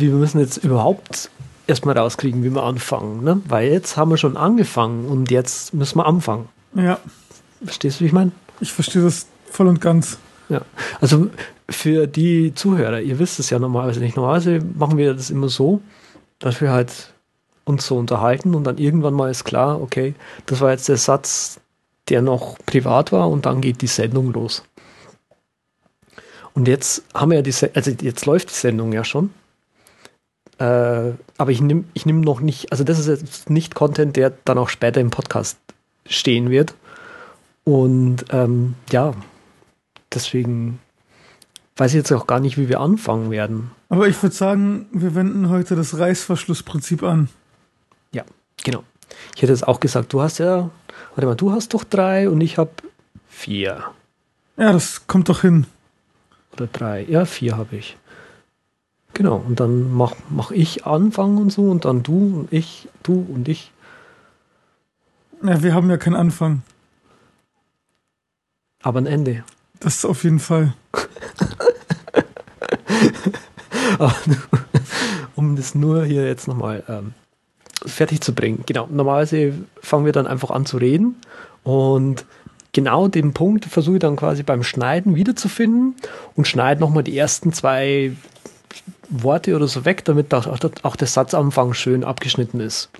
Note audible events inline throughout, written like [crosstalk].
wir müssen jetzt überhaupt erstmal rauskriegen, wie wir anfangen, ne? Weil jetzt haben wir schon angefangen und jetzt müssen wir anfangen. Ja. Verstehst du, wie ich meine? Ich verstehe das voll und ganz. Ja. Also für die Zuhörer, ihr wisst es ja normalerweise nicht. Normalerweise machen wir das immer so, dass wir halt uns so unterhalten und dann irgendwann mal ist klar, okay, das war jetzt der Satz, der noch privat war und dann geht die Sendung los. Und jetzt haben wir ja die, also jetzt läuft die Sendung ja schon. Äh, aber ich nehme ich nehm noch nicht, also das ist jetzt nicht Content, der dann auch später im Podcast stehen wird. Und ähm, ja, deswegen weiß ich jetzt auch gar nicht, wie wir anfangen werden. Aber ich würde sagen, wir wenden heute das Reißverschlussprinzip an. Ja, genau. Ich hätte es auch gesagt, du hast ja, warte mal, du hast doch drei und ich habe vier. Ja, das kommt doch hin. Oder drei. Ja, vier habe ich. Genau, und dann mach, mach ich Anfang und so und dann du und ich, du und ich. Ja, wir haben ja keinen Anfang. Aber ein Ende. Das auf jeden Fall. [laughs] um das nur hier jetzt nochmal ähm, fertig zu bringen. Genau, normalerweise fangen wir dann einfach an zu reden und genau den Punkt versuche ich dann quasi beim Schneiden wiederzufinden und schneide nochmal die ersten zwei Worte oder so weg, damit auch, auch der Satzanfang schön abgeschnitten ist.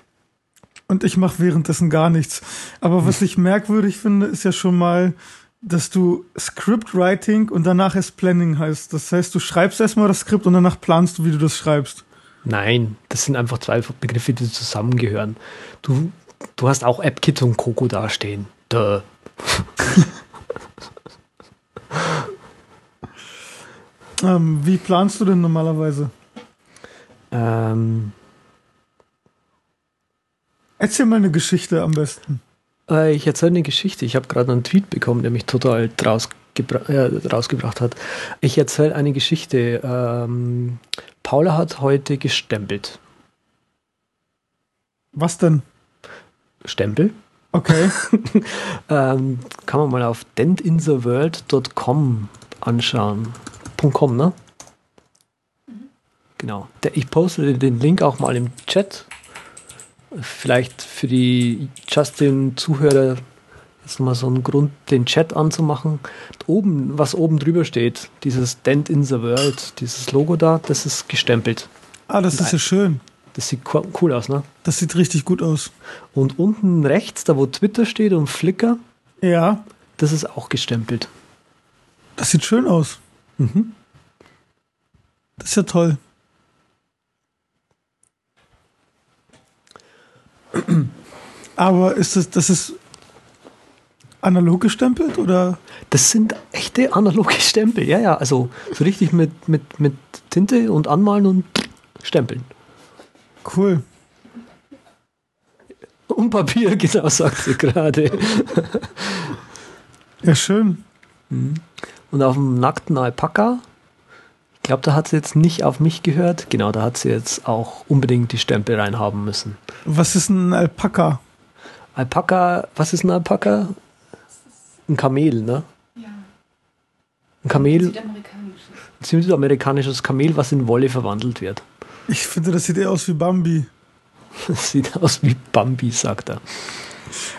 Und ich mache währenddessen gar nichts. Aber was ich merkwürdig finde, ist ja schon mal, dass du Scriptwriting und danach erst Planning heißt. Das heißt, du schreibst erstmal das Skript und danach planst du, wie du das schreibst. Nein, das sind einfach zwei Begriffe, die zusammengehören. Du, du hast auch AppKit und Coco dastehen. Duh. [laughs] ähm, wie planst du denn normalerweise? Ähm, Erzähl mal eine Geschichte am besten. Äh, ich erzähle eine Geschichte. Ich habe gerade einen Tweet bekommen, der mich total rausgebra äh, rausgebracht hat. Ich erzähle eine Geschichte. Ähm, Paula hat heute gestempelt. Was denn? Stempel. Okay. [laughs] ähm, kann man mal auf dentintheworld.com anschauen. .com, ne? Genau. Der, ich poste den Link auch mal im Chat. Vielleicht für die Justin-Zuhörer jetzt mal so ein Grund, den Chat anzumachen. Oben, was oben drüber steht, dieses Dent in the World, dieses Logo da, das ist gestempelt. Ah, das ist ja schön. Das sieht cool aus, ne? Das sieht richtig gut aus. Und unten rechts, da wo Twitter steht und Flickr, ja, das ist auch gestempelt. Das sieht schön aus. Mhm. Das ist ja toll. Aber ist das, das ist analog gestempelt oder? Das sind echte analoge Stempel, ja, ja. Also so richtig mit, mit, mit Tinte und Anmalen und Stempeln. Cool. Und Papier, [laughs] genau, sagt sie gerade. ja, schön. Mhm. Und auf dem nackten Alpaka, ich glaube, da hat sie jetzt nicht auf mich gehört. Genau, da hat sie jetzt auch unbedingt die Stempel reinhaben müssen. Was ist ein Alpaka? Alpaka, was ist ein Alpaka? Ein Kamel, ne? Ja. Ein Kamel. Ein südamerikanisches. Ein südamerikanisches Kamel, was in Wolle verwandelt wird. Ich finde, das sieht eher aus wie Bambi. [laughs] Das sieht aus wie Bambi, sagt er.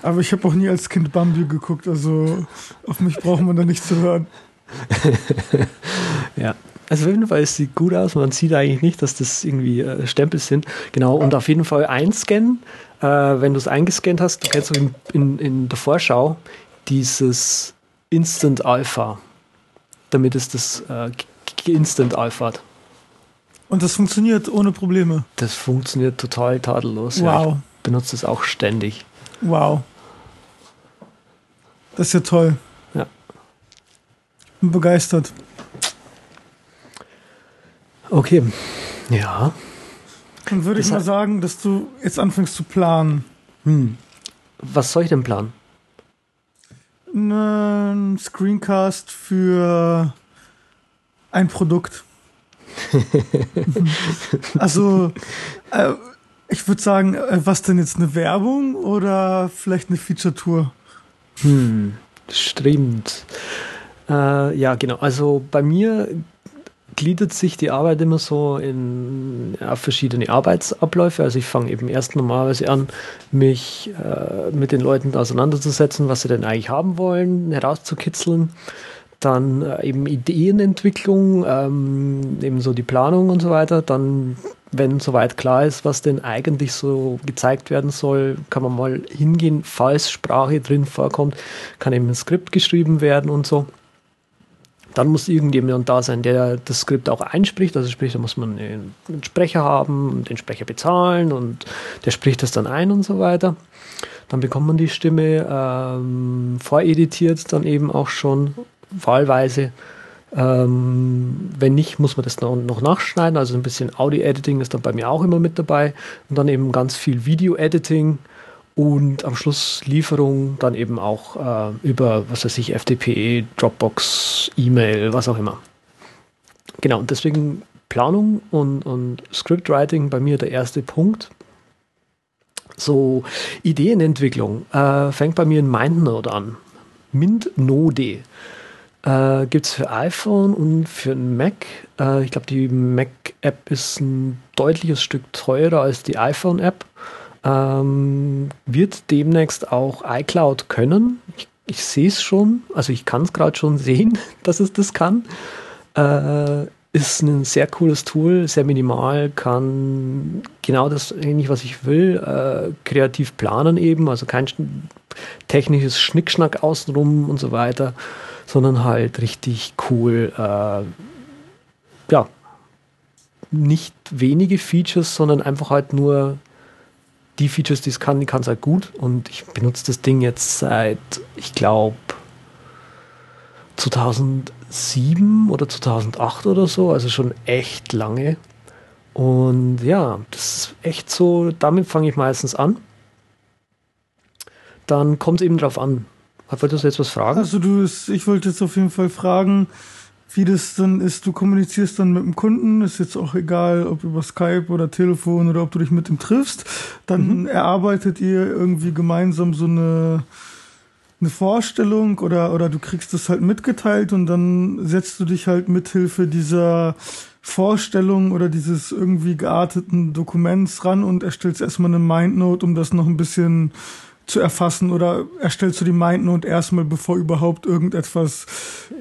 Aber ich habe auch nie als Kind Bambi geguckt, also auf mich braucht man da nicht zu hören. [laughs] ja. Also auf jeden Fall, es sieht gut aus. Man sieht eigentlich nicht, dass das irgendwie äh, Stempel sind. Genau, und auf jeden Fall einscannen. Äh, wenn du es eingescannt hast, du kennst du in, in, in der Vorschau dieses Instant Alpha, damit es das äh, Instant Alpha hat. Und das funktioniert ohne Probleme? Das funktioniert total tadellos. Wow. Ja, ich benutze es auch ständig. Wow. Das ist ja toll. Bin begeistert. Okay. Ja. Dann würde ich mal sagen, dass du jetzt anfängst zu planen. Hm. Was soll ich denn planen? Ein Screencast für ein Produkt. [laughs] also, äh, ich würde sagen, äh, was denn jetzt eine Werbung oder vielleicht eine Feature-Tour? Hm, stimmt. Äh, ja, genau. Also bei mir gliedert sich die Arbeit immer so in ja, verschiedene Arbeitsabläufe. Also ich fange eben erst normalerweise an, mich äh, mit den Leuten auseinanderzusetzen, was sie denn eigentlich haben wollen, herauszukitzeln. Dann äh, eben Ideenentwicklung, ähm, eben so die Planung und so weiter. Dann, wenn soweit klar ist, was denn eigentlich so gezeigt werden soll, kann man mal hingehen, falls Sprache drin vorkommt, kann eben ein Skript geschrieben werden und so dann muss irgendjemand da sein, der das Skript auch einspricht. Also sprich, da muss man einen Sprecher haben, den Sprecher bezahlen und der spricht das dann ein und so weiter. Dann bekommt man die Stimme ähm, voreditiert, dann eben auch schon wahlweise. Ähm, wenn nicht, muss man das noch, noch nachschneiden. Also ein bisschen Audio-Editing ist dann bei mir auch immer mit dabei. Und dann eben ganz viel Video-Editing und am Schluss Lieferung dann eben auch äh, über, was weiß ich, FTP, Dropbox, E-Mail, was auch immer. Genau, und deswegen Planung und, und Scriptwriting bei mir der erste Punkt. So, Ideenentwicklung äh, fängt bei mir in MindNode an. MintNode äh, gibt es für iPhone und für Mac. Äh, ich glaube, die Mac-App ist ein deutliches Stück teurer als die iPhone-App ähm, wird demnächst auch iCloud können. Ich, ich sehe es schon, also ich kann es gerade schon [laughs] sehen, dass es das kann. Äh, ist ein sehr cooles Tool, sehr minimal, kann genau das ähnlich, was ich will, äh, kreativ planen eben, also kein technisches Schnickschnack außenrum und so weiter, sondern halt richtig cool, äh, ja, nicht wenige Features, sondern einfach halt nur die Features, die es kann, die kann es halt gut. Und ich benutze das Ding jetzt seit, ich glaube, 2007 oder 2008 oder so, also schon echt lange. Und ja, das ist echt so, damit fange ich meistens an. Dann kommt es eben drauf an. Wolltest du jetzt was fragen? Also du, ich wollte jetzt auf jeden Fall fragen, wie das dann ist, du kommunizierst dann mit dem Kunden, ist jetzt auch egal, ob über Skype oder Telefon oder ob du dich mit ihm triffst, dann mhm. erarbeitet ihr irgendwie gemeinsam so eine, eine Vorstellung oder, oder du kriegst das halt mitgeteilt und dann setzt du dich halt mithilfe dieser Vorstellung oder dieses irgendwie gearteten Dokuments ran und erstellst erstmal eine Mindnote, um das noch ein bisschen zu erfassen oder erstellst du die MindNote erstmal, bevor überhaupt irgendetwas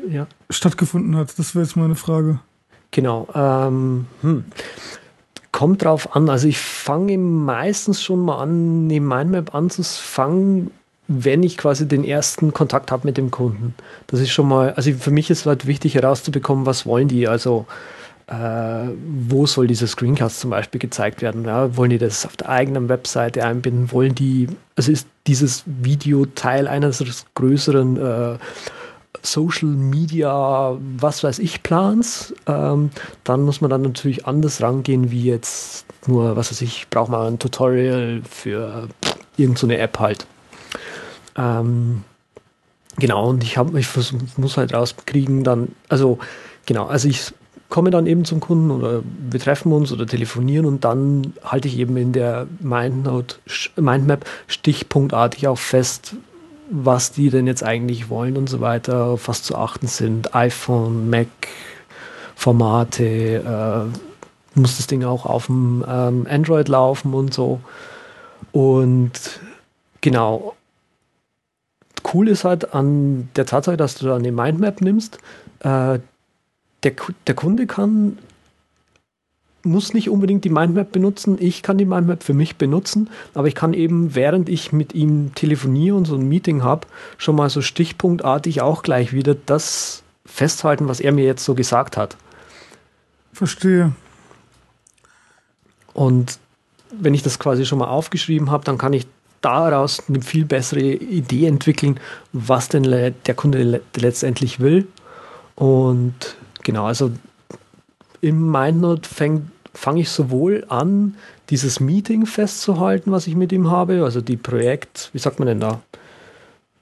ja. stattgefunden hat? Das wäre jetzt meine Frage. Genau. Ähm, hm. Kommt drauf an. Also ich fange meistens schon mal an, eine Mindmap anzufangen, wenn ich quasi den ersten Kontakt habe mit dem Kunden. Das ist schon mal, also für mich ist halt wichtig herauszubekommen, was wollen die. Also äh, wo soll dieser Screencast zum Beispiel gezeigt werden? Ja, wollen die das auf der eigenen Webseite einbinden? Wollen die, also ist dieses Video Teil eines größeren äh, Social Media, was weiß ich, Plans? Ähm, dann muss man dann natürlich anders rangehen, wie jetzt nur, was weiß ich, braucht man ein Tutorial für irgendeine so App halt. Ähm, genau, und ich, hab, ich muss halt rauskriegen, dann, also genau, also ich komme dann eben zum Kunden oder wir treffen uns oder telefonieren und dann halte ich eben in der Mindnote, Mindmap stichpunktartig auch fest, was die denn jetzt eigentlich wollen und so weiter, auf was zu achten sind. iPhone, Mac, Formate, äh, muss das Ding auch auf dem ähm, Android laufen und so. Und genau. Cool ist halt an der Tatsache, dass du da eine Mindmap nimmst, äh, der, der Kunde kann muss nicht unbedingt die Mindmap benutzen. Ich kann die Mindmap für mich benutzen, aber ich kann eben, während ich mit ihm telefoniere und so ein Meeting habe, schon mal so stichpunktartig auch gleich wieder das festhalten, was er mir jetzt so gesagt hat. Verstehe. Und wenn ich das quasi schon mal aufgeschrieben habe, dann kann ich daraus eine viel bessere Idee entwickeln, was denn der Kunde letztendlich will. Und Genau, also im MindNote fange ich sowohl an, dieses Meeting festzuhalten, was ich mit ihm habe, also die Projekt, wie sagt man denn da?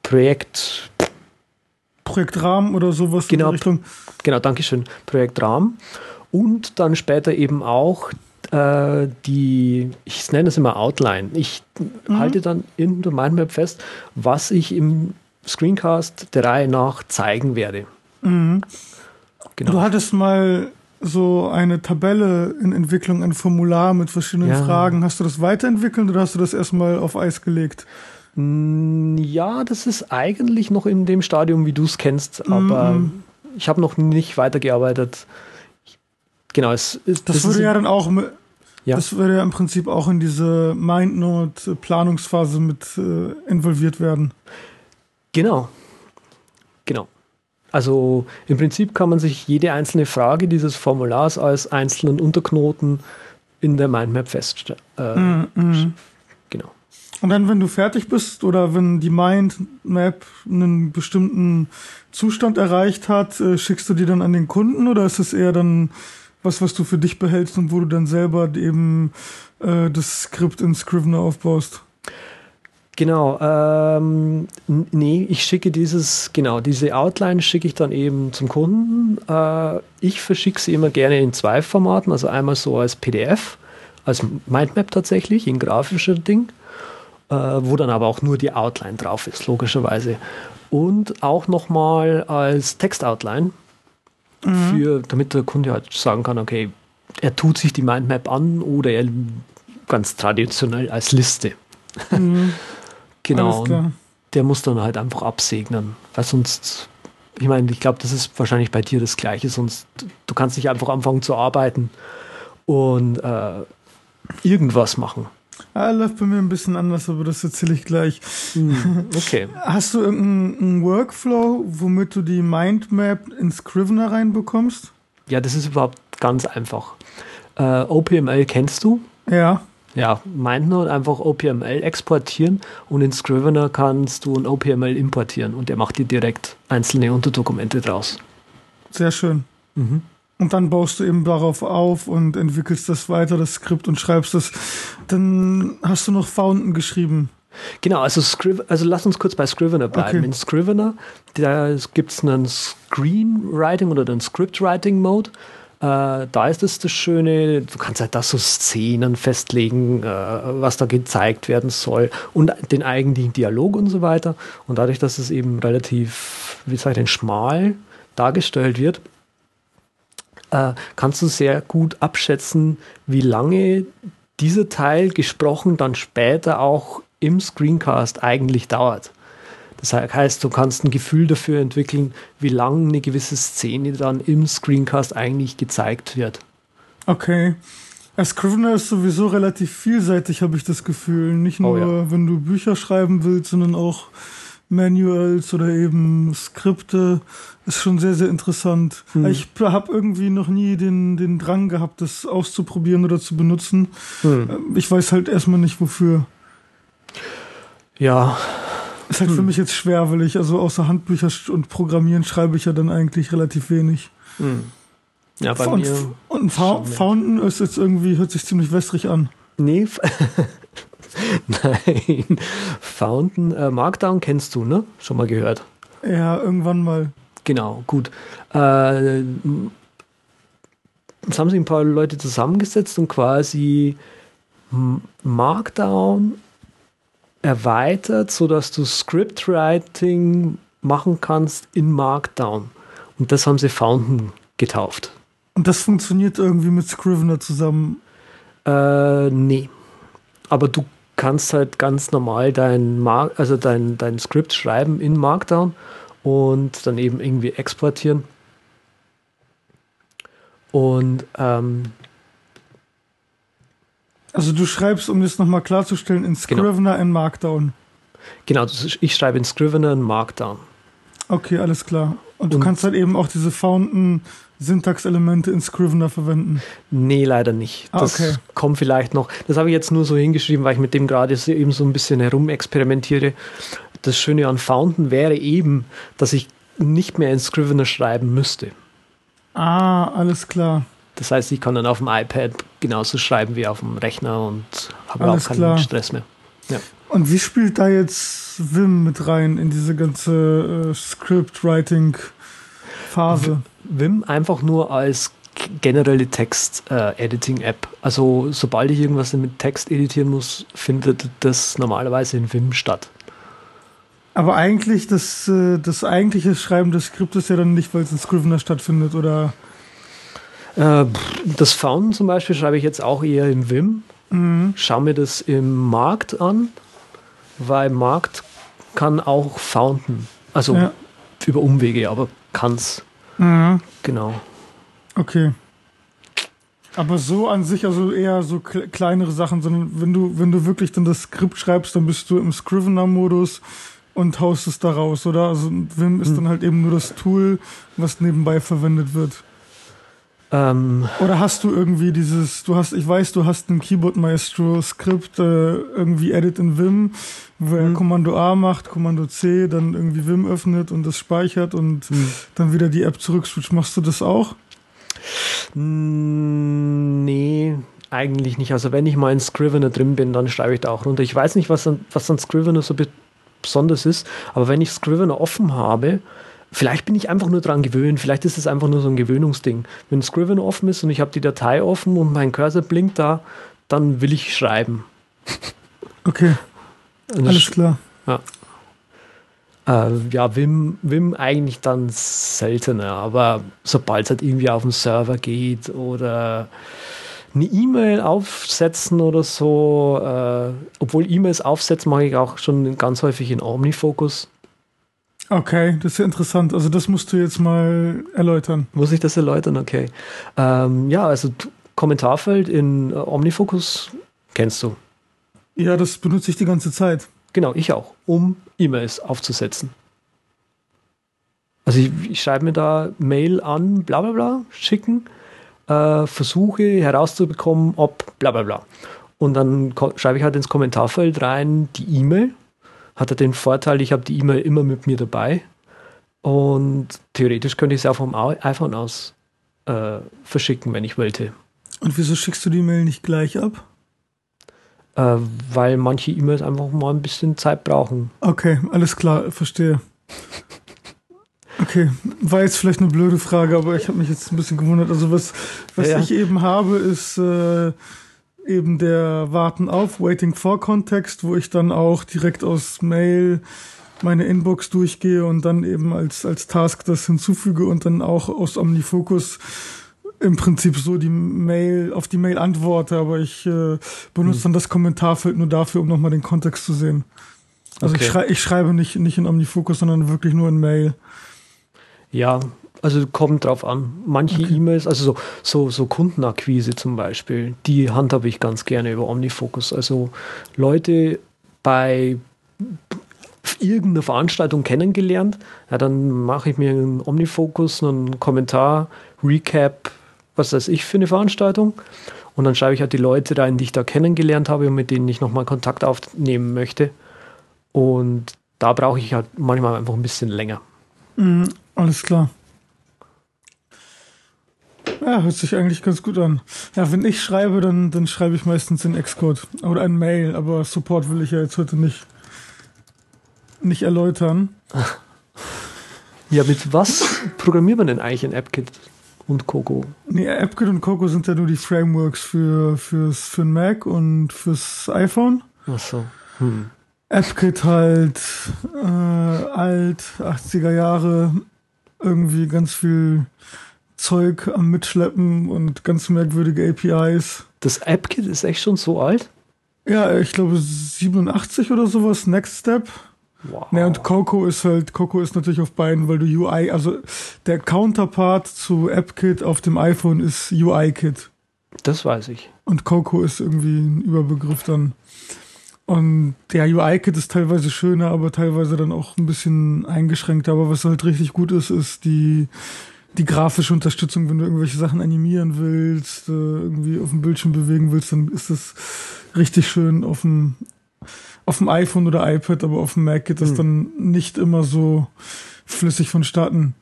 Projekt. Projektrahmen oder sowas genau, in der Richtung. Genau, Dankeschön. Projektrahmen. Und dann später eben auch äh, die, ich nenne es immer Outline. Ich mhm. halte dann in der Mindmap fest, was ich im Screencast der Reihe nach zeigen werde. Mhm. Genau. Du hattest mal so eine Tabelle in Entwicklung, ein Formular mit verschiedenen Ja. Fragen. Hast du das weiterentwickelt oder hast du das erstmal auf Eis gelegt? Mm, Ja, das ist eigentlich noch in dem Stadium, wie du es kennst, aber Mhm. ich habe noch nicht weitergearbeitet. Genau, es ist, Das, ist würde ja dann auch, Ja. das würde ja im Prinzip auch in diese MindNote-Planungsphase mit äh, involviert werden. Genau. Also im Prinzip kann man sich jede einzelne Frage dieses Formulars als einzelnen Unterknoten in der Mindmap feststellen. Äh, Mhm, mhm. Genau. Und dann, wenn du fertig bist oder wenn die Mindmap einen bestimmten Zustand erreicht hat, äh, schickst du die dann an den Kunden oder ist es eher dann was, was du für dich behältst und wo du dann selber eben äh, das Skript in Scrivener aufbaust? Genau, ähm, nee, ich schicke dieses, genau, diese Outline schicke ich dann eben zum Kunden. Äh, ich verschicke sie immer gerne in zwei Formaten, also einmal so als PDF, als Mindmap tatsächlich, in grafischer Ding, äh, wo dann aber auch nur die Outline drauf ist, logischerweise. Und auch nochmal als Text-Outline, für, damit der Kunde halt sagen kann, okay, er tut sich die Mindmap an oder er ganz traditionell als Liste. Mhm, [laughs] Genau. Der muss dann halt einfach absegnen. Weil sonst, ich meine, ich glaube, das ist wahrscheinlich bei dir das Gleiche, sonst du kannst nicht einfach anfangen zu arbeiten und äh, irgendwas machen. Ah, läuft bei mir ein bisschen anders, aber das erzähle ich gleich. Okay. [laughs] Hast du irgendeinen Workflow, womit du die Mindmap in Scrivener reinbekommst? Ja, das ist überhaupt ganz einfach. Äh, OPML kennst du? Ja. Ja, meint nur einfach OPML exportieren und in Scrivener kannst du ein OPML importieren und der macht dir direkt einzelne Unterdokumente draus. Sehr schön. Und dann baust du eben darauf auf und entwickelst das weiter, das Skript und schreibst es. Dann hast du noch Fountain geschrieben. Genau, also, Scriv also lass uns kurz bei Scrivener bleiben. Okay. In Scrivener da gibt es einen Screenwriting oder einen Scriptwriting-Mode. Äh, da ist es das Schöne, du kannst halt da so Szenen festlegen, äh, was da gezeigt werden soll und den eigentlichen Dialog und so weiter. Und dadurch, dass es eben relativ, wie sage ich denn, schmal dargestellt wird, äh, kannst du sehr gut abschätzen, wie lange dieser Teil gesprochen dann später auch im Screencast eigentlich dauert. Das heißt, du kannst ein Gefühl dafür entwickeln, wie lang eine gewisse Szene dann im Screencast eigentlich gezeigt wird. Okay. Scrivener ist sowieso relativ vielseitig, habe ich das Gefühl. Nicht Oh, nur, ja. wenn du Bücher schreiben willst, sondern auch Manuals oder eben Skripte. Ist schon sehr, sehr interessant. Hm. Ich habe irgendwie noch nie den, den Drang gehabt, das auszuprobieren oder zu benutzen. Hm. Ich weiß halt erstmal nicht, wofür. Ja, Ist halt für Hm. mich jetzt schwer, weil ich also außer Handbücher und Programmieren schreibe ich ja dann eigentlich relativ wenig. hm. ja bei und mir. und. Fountain ist jetzt irgendwie, hört sich ziemlich wässrig an. Nee, [laughs] nein. Fountain, äh, Markdown kennst du, ne? Schon mal gehört. Ja, irgendwann mal. Genau, gut. Äh, jetzt haben sich ein paar Leute zusammengesetzt und quasi Markdown erweitert, sodass du Scriptwriting machen kannst in Markdown. Und das haben sie Fountain getauft. Und das funktioniert irgendwie mit Scrivener zusammen. Äh, nee. Aber du kannst halt ganz normal dein, Mar also dein, dein Skript schreiben in Markdown und dann eben irgendwie exportieren. Und ähm, Also du schreibst, um das nochmal klarzustellen, in Genau. Scrivener in Markdown. genau, ich schreibe in Scrivener in Markdown. Okay, alles klar. Und du Und- kannst halt eben auch diese Fountain Syntaxelemente in Scrivener verwenden. Nee, leider nicht. Ah, Das okay. kommt vielleicht noch. Das habe ich jetzt nur so hingeschrieben, weil ich mit dem gerade so eben so ein bisschen herumexperimentiere. Das Schöne an Fountain wäre eben, dass ich nicht mehr in Scrivener schreiben müsste. Ah, alles klar. Das heißt, ich kann dann auf dem iPad genauso schreiben wie auf dem Rechner und habe auch keinen klar. Stress mehr. Und wie spielt da jetzt Vim mit rein in diese ganze äh, Script-Writing-Phase? Vim einfach nur als generelle Text-Editing-App. also sobald ich irgendwas mit Text editieren muss, findet das normalerweise in Vim statt. Aber eigentlich, das, äh, das eigentliche Schreiben des Skriptes ja dann nicht, weil es in Scrivener stattfindet, oder? Äh, das Fountain zum Beispiel schreibe ich jetzt auch eher im Vim. Mhm. Schau mir das im Markt an, weil Markt kann auch Fountain. Also ja. über Umwege, aber kann's. Mhm. Genau. Okay. Aber so an sich, also eher so kleinere Sachen, sondern wenn du, wenn du wirklich dann das Skript schreibst, dann bist du im Scrivener-Modus und haust es da raus, oder? Also Vim ist hm. dann halt eben nur das Tool, was nebenbei verwendet wird. Ähm. Oder hast du irgendwie dieses, du hast, ich weiß, du hast ein Keyboard Maestro Skript, äh, irgendwie Edit in Vim, wo er hm. Kommando A macht, Kommando C, dann irgendwie Vim öffnet und das speichert und hm. dann wieder die App zurückswitcht. Machst du das auch? Nee, eigentlich nicht. Also wenn ich mal in Scrivener drin bin, dann schreibe ich da auch runter. Ich weiß nicht, was an, was an Scrivener so besonders ist, aber wenn ich Scrivener offen habe, vielleicht bin ich einfach nur dran gewöhnt, vielleicht ist es einfach nur so ein Gewöhnungsding. Wenn Scrivener offen ist und ich habe die Datei offen und mein Cursor blinkt da, dann will ich schreiben. [laughs] Okay. Alles klar. Ja. Äh, ja, Wim, Wim eigentlich dann seltener, aber sobald es halt irgendwie auf den Server geht oder eine E-Mail aufsetzen oder so, äh, obwohl E-Mails aufsetzen mache ich auch schon ganz häufig in OmniFocus. Okay, das ist ja interessant. Also das musst du jetzt mal erläutern. Muss ich das erläutern? Okay. Ähm, ja, also Kommentarfeld in äh, OmniFocus kennst du. Ja, das benutze ich die ganze Zeit. Genau, ich auch, um E-Mails aufzusetzen. Also ich, ich schreibe mir da Mail an, bla bla bla, schicken, äh, versuche herauszubekommen, ob bla bla bla. Und dann schreibe ich halt ins Kommentarfeld rein die E-Mail. Hat er den Vorteil, ich habe die E-Mail immer mit mir dabei. Und theoretisch könnte ich sie auch vom iPhone aus äh, verschicken, wenn ich wollte. Und wieso schickst du die Mail nicht gleich ab? äh, weil manche E-Mails einfach mal ein bisschen Zeit brauchen. Okay, alles klar, verstehe. Okay, war jetzt vielleicht eine blöde Frage, aber ich habe mich jetzt ein bisschen gewundert. Also was, was ja, ja. ich eben habe, ist äh, eben der Warten auf, Waiting for Context, wo ich dann auch direkt aus Mail meine Inbox durchgehe und dann eben als, als Task das hinzufüge und dann auch aus OmniFocus im Prinzip so die Mail, auf die Mail antworte, aber ich äh, benutze hm. dann das Kommentarfeld nur dafür, um nochmal den Kontext zu sehen. Also okay. ich, schrei ich schreibe nicht, nicht in OmniFocus, sondern wirklich nur in Mail. Ja, also kommt drauf an. Manche okay. E-Mails, also so, so, so Kundenakquise zum Beispiel, die handhabe ich ganz gerne über OmniFocus. Also Leute bei irgendeiner Veranstaltung kennengelernt, ja, dann mache ich mir einen Omnifocus, einen Kommentar, Recap, was weiß ich für eine Veranstaltung. Und dann schreibe ich halt die Leute rein, die ich da kennengelernt habe und mit denen ich nochmal Kontakt aufnehmen möchte. Und da brauche ich halt manchmal einfach ein bisschen länger. Mhm, alles klar. Ja, hört sich eigentlich ganz gut an. Ja, wenn ich schreibe, dann, dann schreibe ich meistens in Xcode oder ein Mail, aber Support will ich ja jetzt heute nicht, nicht erläutern. Ja, mit was programmiert man denn eigentlich in AppKit? und Coco. Nee, AppKit und Coco sind ja nur die Frameworks für, fürs, für den Mac und fürs iPhone. Ach so. Hm. AppKit halt äh, alt, 80er Jahre, irgendwie ganz viel Zeug am Mitschleppen und ganz merkwürdige APIs. Das AppKit ist echt schon so alt? Ja, ich glaube 87 oder sowas, Next Step. Wow. Ne, und Coco ist halt, Coco ist natürlich auf beiden, weil du UI, also der Counterpart zu AppKit auf dem iPhone ist UI-Kit. Das weiß ich. Und Coco ist irgendwie ein Überbegriff dann. Und der UI-Kit ist teilweise schöner, aber teilweise dann auch ein bisschen eingeschränkter. Aber was halt richtig gut ist, ist die, die grafische Unterstützung, wenn du irgendwelche Sachen animieren willst, äh, irgendwie auf dem Bildschirm bewegen willst, dann ist das richtig schön auf dem auf dem iPhone oder iPad, aber auf dem Mac geht das hm. dann nicht immer so flüssig vonstatten.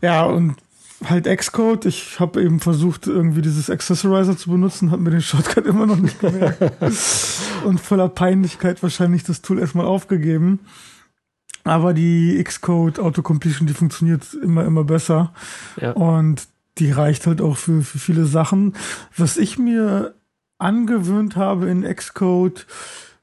Ja, und halt Xcode. Ich habe eben versucht, irgendwie dieses Accessorizer zu benutzen, habe mir den Shortcut immer noch nicht gemerkt. [laughs] und voller Peinlichkeit wahrscheinlich das Tool erstmal aufgegeben. Aber die Xcode Autocompletion, die funktioniert immer, immer besser. Ja. Und die reicht halt auch für, für viele Sachen. Was ich mir angewöhnt habe in Xcode,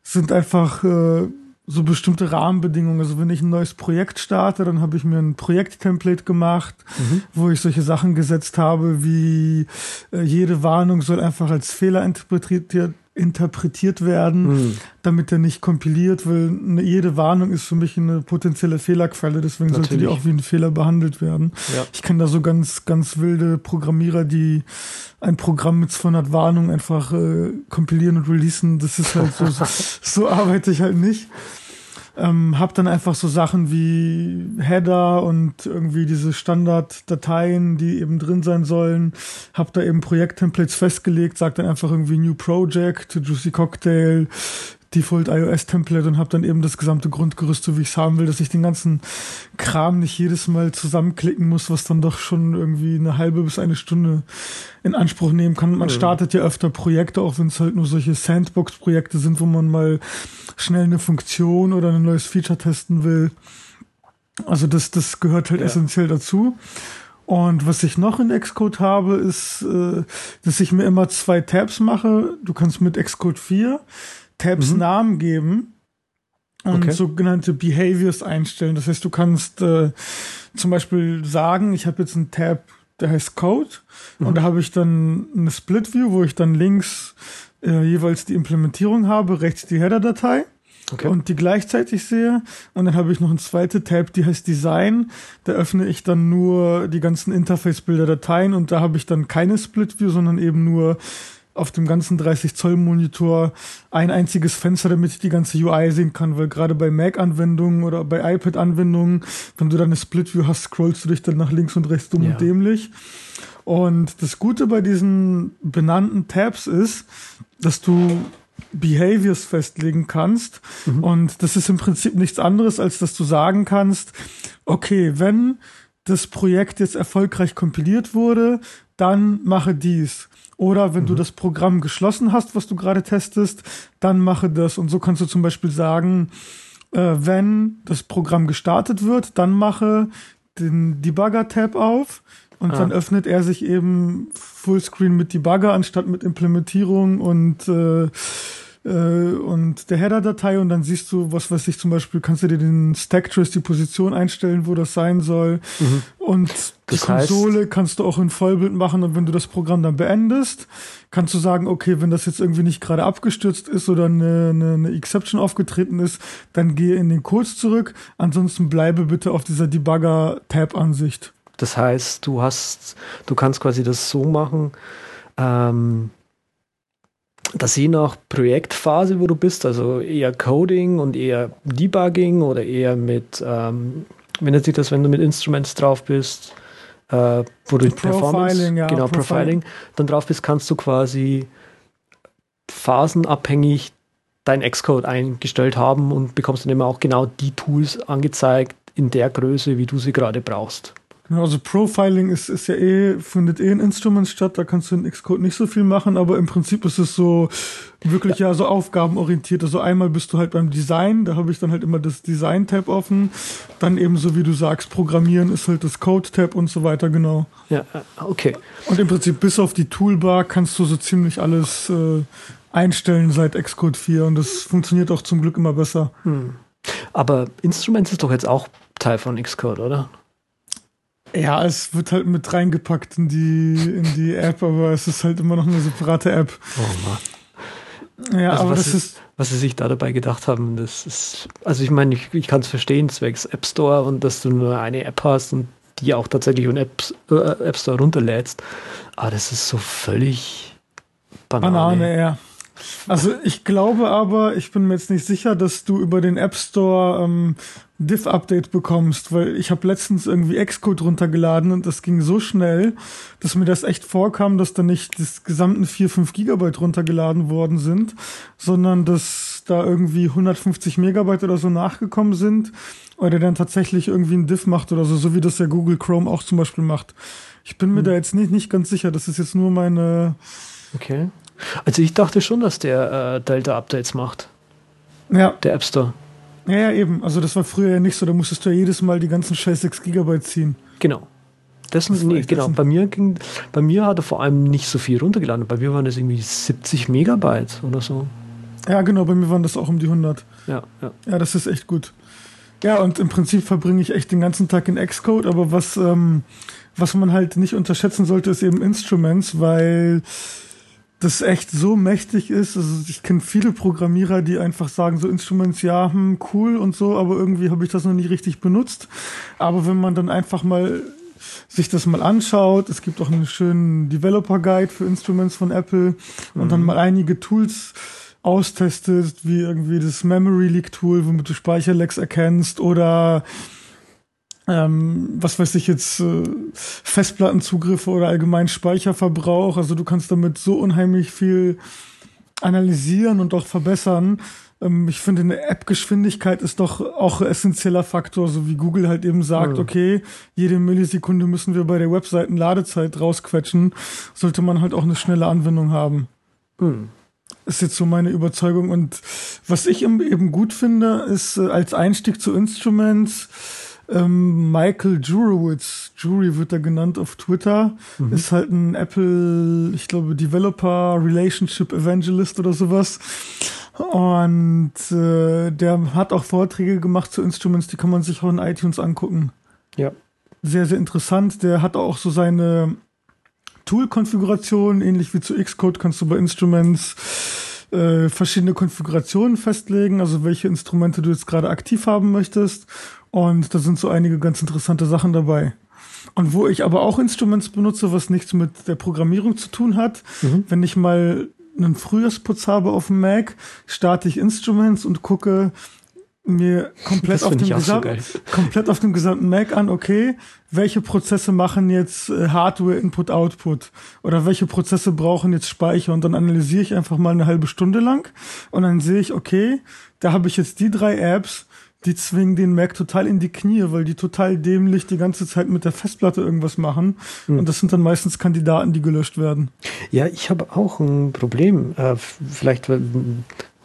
sind einfach äh, so bestimmte Rahmenbedingungen. Also wenn ich ein neues Projekt starte, dann habe ich mir ein Projekttemplate gemacht, mhm. wo ich solche Sachen gesetzt habe, wie äh, jede Warnung soll einfach als Fehler interpretiert, interpretiert werden, mhm. damit er nicht kompiliert, weil eine, jede Warnung ist für mich eine potenzielle Fehlerquelle, deswegen Natürlich. sollte die auch wie ein Fehler behandelt werden. Ja. Ich kenne da so ganz, ganz wilde Programmierer, die ein Programm mit 200 Warnungen einfach äh, kompilieren und releasen. Das ist halt so, [laughs] so arbeite ich halt nicht. Ähm, hab dann einfach so Sachen wie Header und irgendwie diese Standarddateien, die eben drin sein sollen. Hab da eben Projekttemplates festgelegt, sag dann einfach irgendwie New Project, Juicy Cocktail, Default iOS Template und habe dann eben das gesamte Grundgerüst, so wie ich es haben will, dass ich den ganzen Kram nicht jedes Mal zusammenklicken muss, was dann doch schon irgendwie eine halbe bis eine Stunde in Anspruch nehmen kann. Man mhm. startet ja öfter Projekte, auch wenn es halt nur solche Sandbox-Projekte sind, wo man mal schnell eine Funktion oder ein neues Feature testen will. Also das, das gehört halt ja. essentiell dazu. Und was ich noch in Xcode habe, ist, äh, dass ich mir immer zwei Tabs mache. Du kannst mit Xcode 4 Tabs mhm. Namen geben und okay. sogenannte Behaviors einstellen. Das heißt, du kannst äh, zum Beispiel sagen, ich habe jetzt einen Tab, der heißt Code mhm. und da habe ich dann eine Split View, wo ich dann links äh, jeweils die Implementierung habe, rechts die Header-Datei. Okay. und die gleichzeitig sehe. Und dann habe ich noch eine zweite Tab, die heißt Design. Da öffne ich dann nur die ganzen Interface-Bilder Dateien und da habe ich dann keine Split View, sondern eben nur auf dem ganzen 30 Zoll Monitor ein einziges Fenster, damit ich die ganze UI sehen kann, weil gerade bei Mac-Anwendungen oder bei iPad-Anwendungen, wenn du dann eine Split-View hast, scrollst du dich dann nach links und rechts dumm ja. und dämlich. Und das Gute bei diesen benannten Tabs ist, dass du Behaviors festlegen kannst. Mhm. Und das ist im Prinzip nichts anderes, als dass du sagen kannst, okay, wenn das Projekt jetzt erfolgreich kompiliert wurde, dann mache dies. Oder wenn mhm. du das Programm geschlossen hast, was du gerade testest, dann mache das. Und so kannst du zum Beispiel sagen, äh, wenn das Programm gestartet wird, dann mache den Debugger-Tab auf und ah. dann öffnet er sich eben Fullscreen mit Debugger anstatt mit Implementierung und äh, äh, und der Header-Datei und dann siehst du, was weiß ich, zum Beispiel kannst du dir den Stacktrace, die Position einstellen, wo das sein soll. Mhm. Und die das Konsole heißt, kannst du auch in Vollbild machen und wenn du das Programm dann beendest, kannst du sagen, okay, wenn das jetzt irgendwie nicht gerade abgestürzt ist oder eine, eine, eine Exception aufgetreten ist, dann gehe in den Code zurück. Ansonsten bleibe bitte auf dieser Debugger-Tab-Ansicht. Das heißt, du hast, du kannst quasi das so machen, ähm, dass je nach Projektphase, wo du bist, also eher Coding und eher Debugging oder eher mit, ähm, nennt sich das, wenn du mit Instruments drauf bist, äh, wo du Performance, ja, genau, Profiling. Profiling, dann drauf bist, kannst du quasi phasenabhängig dein Xcode eingestellt haben und bekommst dann immer auch genau die Tools angezeigt in der Größe, wie du sie gerade brauchst. Genau, also Profiling ist, ist ja eh, findet eh in Instruments statt, da kannst du in Xcode nicht so viel machen, aber im Prinzip ist es so wirklich ja, ja so aufgabenorientiert. Also einmal bist du halt beim Design, da habe ich dann halt immer das Design-Tab offen, dann eben so wie du sagst, Programmieren ist halt das Code-Tab und so weiter, genau. Ja, äh, okay. Und im Prinzip bis auf die Toolbar kannst du so ziemlich alles äh, einstellen seit Xcode 4 und das funktioniert auch zum Glück immer besser. Hm. Aber Instruments ist doch jetzt auch Teil von Xcode, oder? Ja, es wird halt mit reingepackt in die, in die App, aber es ist halt immer noch eine separate App. Oh Mann. Ja, also aber das ist, ist, Was sie sich da dabei gedacht haben, das ist. Also ich meine, ich, ich kann es verstehen, zwecks App Store und dass du nur eine App hast und die auch tatsächlich in App, äh, App Store runterlädst. Aber das ist so völlig Banane. Banane, ja. Also ich glaube aber, ich bin mir jetzt nicht sicher, dass du über den App Store ähm, Diff-Update bekommst, weil ich habe letztens irgendwie Xcode runtergeladen und das ging so schnell, dass mir das echt vorkam, dass da nicht das gesamten 4, 5 Gigabyte runtergeladen worden sind, sondern dass da irgendwie 150 Megabyte oder so nachgekommen sind oder dann tatsächlich irgendwie ein Diff macht oder so, so wie das ja Google Chrome auch zum Beispiel macht. Ich bin mir hm. da jetzt nicht, nicht ganz sicher, das ist jetzt nur meine... Okay. Also ich dachte schon, dass der äh, Delta-Updates macht. Ja. Der App Store. Ja, ja, eben. Also das war früher ja nicht so, da musstest du ja jedes Mal die ganzen scheiß 6 Gigabyte ziehen. Genau. Das, das nee, genau. Bei mir ging, bei mir hat er vor allem nicht so viel runtergeladen. Bei mir waren das irgendwie 70 Megabyte oder so. Ja, genau, bei mir waren das auch um die 100. Ja, ja. Ja, das ist echt gut. Ja, und im Prinzip verbringe ich echt den ganzen Tag in Xcode, aber was, ähm, was man halt nicht unterschätzen sollte, ist eben Instruments, weil das echt so mächtig ist. Also ich kenne viele Programmierer, die einfach sagen, so Instruments, ja, hm, cool und so, aber irgendwie habe ich das noch nie richtig benutzt. Aber wenn man dann einfach mal sich das mal anschaut, es gibt auch einen schönen Developer Guide für Instruments von Apple und dann mal einige Tools austestet, wie irgendwie das Memory Leak Tool, womit du Speicherlecks erkennst oder ähm, was weiß ich jetzt, äh, Festplattenzugriffe oder allgemein Speicherverbrauch. Also du kannst damit so unheimlich viel analysieren und auch verbessern. Ähm, ich finde, eine App-Geschwindigkeit ist doch auch ein essentieller Faktor, so wie Google halt eben sagt, Mhm. okay, jede Millisekunde müssen wir bei der Webseiten Ladezeit rausquetschen, sollte man halt auch eine schnelle Anwendung haben. Hm. Ist jetzt so meine Überzeugung. Und was ich eben eben gut finde, ist äh, als Einstieg zu Instruments ähm, Michael Jurowitz, Jury wird er genannt auf Twitter, ist halt ein Apple, ich glaube, Developer Relationship Evangelist oder sowas. Und äh, der hat auch Vorträge gemacht zu Instruments, die kann man sich auch in iTunes angucken. Ja. Sehr, sehr interessant. Der hat auch so seine Tool-Konfiguration, ähnlich wie zu Xcode kannst du bei Instruments äh, verschiedene Konfigurationen festlegen, also welche Instrumente du jetzt gerade aktiv haben möchtest. Und da sind so einige ganz interessante Sachen dabei. Und wo ich aber auch Instruments benutze, was nichts mit der Programmierung zu tun hat, wenn ich mal einen Frühjahrsputz habe auf dem Mac, starte ich Instruments und gucke mir komplett auf, dem so [laughs] komplett auf dem gesamten Mac an, okay, welche Prozesse machen jetzt äh, Hardware Input Output oder welche Prozesse brauchen jetzt Speicher und dann analysiere ich einfach mal eine halbe Stunde lang und dann sehe ich, okay, da habe ich jetzt die drei Apps, die zwingen den Mac total in die Knie, weil die total dämlich die ganze Zeit mit der Festplatte irgendwas machen und das sind dann meistens Kandidaten, die gelöscht werden. Ja, ich habe auch ein Problem. Äh, vielleicht,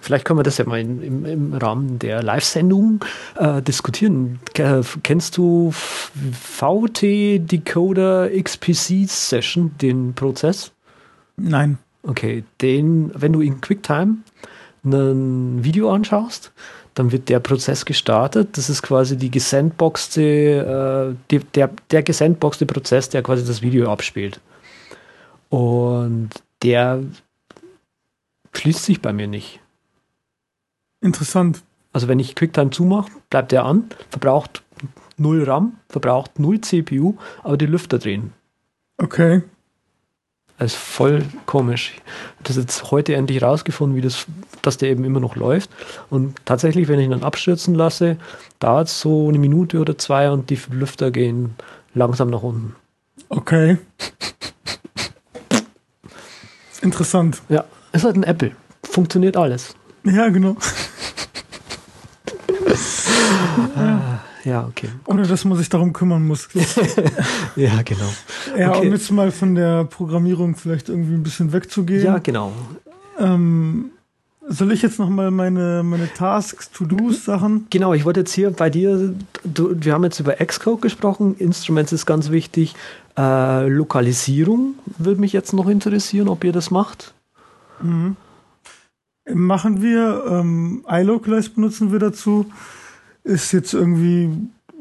vielleicht können wir das ja mal im, im Rahmen der Live-Sendung äh, diskutieren. Ke- Kennst du F- VT Decoder XPC Session, den Prozess? Nein. Okay, den, wenn du in QuickTime ein Video anschaust, dann wird der Prozess gestartet. Das ist quasi die gesandboxte, äh, die, der, der gesandboxte Prozess, der quasi das Video abspielt. Und der schließt sich bei mir nicht. Interessant. Also wenn ich QuickTime zumache, bleibt der an, verbraucht null RAM, verbraucht null CPU, aber die Lüfter drehen. Okay. Das ist voll komisch. Ich habe das jetzt heute endlich rausgefunden, wie das, dass der eben immer noch läuft. Und tatsächlich, wenn ich ihn dann abstürzen lasse, dauert es so eine Minute oder zwei und die Lüfter gehen langsam nach unten. Okay. [laughs] Interessant. Ja, ist halt ein Apple. Funktioniert alles. Ja, genau. Ja, okay. Ohne dass man sich darum kümmern muss. [laughs] Ja, genau. Ja, Okay. um jetzt mal von der Programmierung vielleicht irgendwie ein bisschen wegzugehen. Ja, genau. Ähm, soll ich jetzt noch mal meine, meine Tasks, To-Dos, Sachen? Genau, ich wollte jetzt hier bei dir, du, wir haben jetzt über Xcode gesprochen, Instruments ist ganz wichtig. Äh, Lokalisierung würde mich jetzt noch interessieren, ob ihr das macht. Machen wir. Ähm, iLocalize benutzen wir dazu. Ist jetzt irgendwie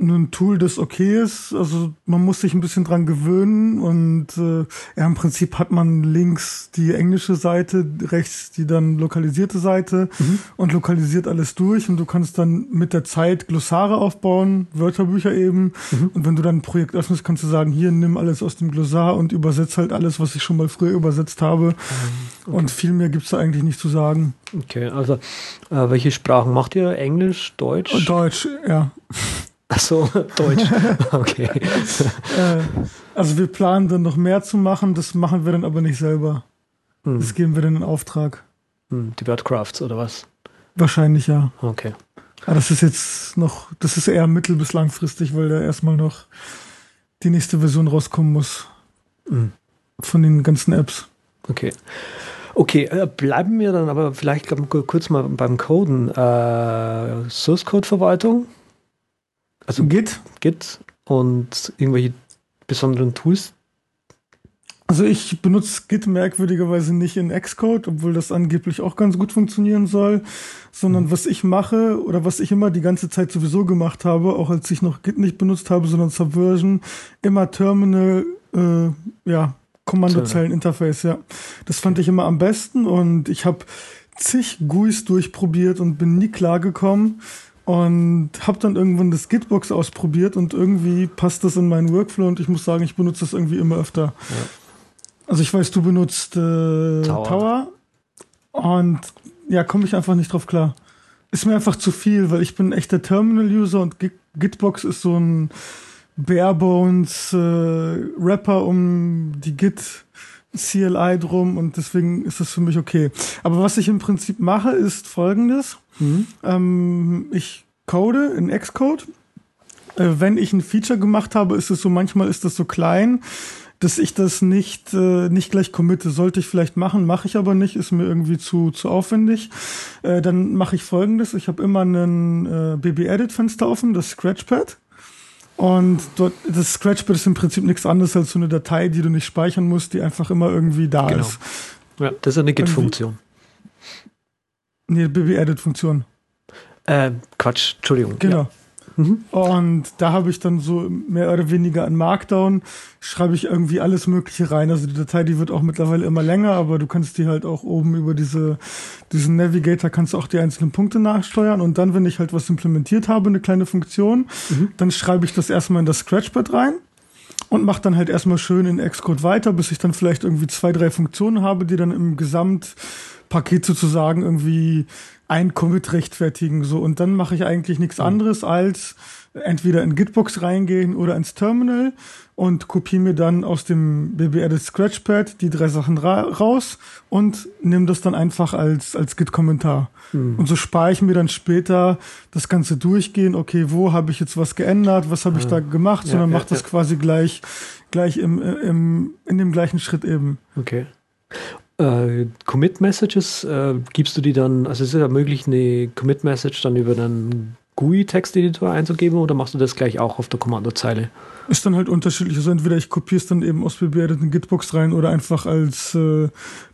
ein Tool, das okay ist. Also man muss sich ein bisschen dran gewöhnen und äh, ja, im Prinzip hat man links die englische Seite, rechts die dann lokalisierte Seite und lokalisiert alles durch und du kannst dann mit der Zeit Glossare aufbauen, Wörterbücher eben und wenn du dann ein Projekt öffnest, kannst du sagen, hier nimm alles aus dem Glossar und übersetz halt alles, was ich schon mal früher übersetzt habe und viel mehr gibt's da eigentlich nicht zu sagen. Okay, also äh, welche Sprachen macht ihr? Englisch, Deutsch? Deutsch, ja. Achso, [laughs] Deutsch. [laughs] Okay. Äh, also wir planen dann noch mehr zu machen, das machen wir dann aber nicht selber. Hm. Das geben wir dann in Auftrag. Hm, die Wordcrafts oder was? Wahrscheinlich ja. Okay. Aber das ist jetzt noch, das ist eher mittel- bis langfristig, weil da erstmal noch die nächste Version rauskommen muss Hm. von den ganzen Apps. Okay. Okay, äh, bleiben wir dann aber vielleicht kurz mal beim Coden. Äh, Source Code Verwaltung, also Git? Git und irgendwelche besonderen Tools. Also ich benutze Git merkwürdigerweise nicht in Xcode, obwohl das angeblich auch ganz gut funktionieren soll, sondern mhm. was ich mache oder was ich immer die ganze Zeit sowieso gemacht habe, auch als ich noch Git nicht benutzt habe, sondern Subversion, immer Terminal, äh, ja, Kommandozeilen-Interface, ja. Das fand ich immer am besten und ich habe zig GUIs durchprobiert und bin nie klargekommen und habe dann irgendwann das Gitbox ausprobiert und irgendwie passt das in meinen Workflow und ich muss sagen, ich benutze das irgendwie immer öfter. Ja. Also ich weiß, du benutzt äh, Tower. Tower. Und ja, komme ich einfach nicht drauf klar. Ist mir einfach zu viel, weil ich bin echt der Terminal-User und Gitbox ist so ein Barebones äh, Rapper um die Git CLI drum und deswegen ist das für mich okay. Aber was ich im Prinzip mache, ist folgendes. Mhm. Ähm, ich code in Xcode. Äh, wenn ich ein Feature gemacht habe, ist es so, manchmal ist das so klein, dass ich das nicht, äh, nicht gleich committe. Sollte ich vielleicht machen, mache ich aber nicht, ist mir irgendwie zu, zu aufwendig. Äh, dann mache ich folgendes. Ich habe immer ein äh, BB-Edit-Fenster offen, das Scratchpad. Und dort, das Scratchpad ist im Prinzip nichts anderes als so eine Datei, die du nicht speichern musst, die einfach immer irgendwie da genau. ist. Ja, das ist eine Git-Funktion. Nee, BB-Edit-Funktion. Äh, Quatsch, Entschuldigung. Genau. Ja. Mhm. Und da habe ich dann so mehr oder weniger in Markdown, schreibe ich irgendwie alles Mögliche rein. Also die Datei, die wird auch mittlerweile immer länger, aber du kannst die halt auch oben über diese, diesen Navigator kannst du auch die einzelnen Punkte nachsteuern. Und dann, wenn ich halt was implementiert habe, eine kleine Funktion, mhm. dann schreibe ich das erstmal in das Scratchpad rein und mache dann halt erstmal schön in Xcode weiter, bis ich dann vielleicht irgendwie zwei, drei Funktionen habe, die dann im Gesamtpaket sozusagen irgendwie ein Commit rechtfertigen so und dann mache ich eigentlich nichts anderes als entweder in Gitbox reingehen oder ins Terminal und kopiere mir dann aus dem BB-Edit Scratchpad die drei Sachen ra raus und nehme das dann einfach als, als Git-Kommentar. Mhm. Und so spare ich mir dann später das Ganze durchgehen, okay, wo habe ich jetzt was geändert, was habe ich da gemacht, ja, sondern ja, mache das ja. quasi gleich, gleich im, im, in dem gleichen Schritt eben. Okay. Äh, Commit-Messages, äh, gibst du die dann, also ist es ja möglich, eine Commit-Message dann über einen GUI-Texteditor einzugeben oder machst du das gleich auch auf der Kommandozeile? Ist dann halt unterschiedlich. Also entweder ich kopiere es dann eben aus in Gitbox rein oder einfach als äh,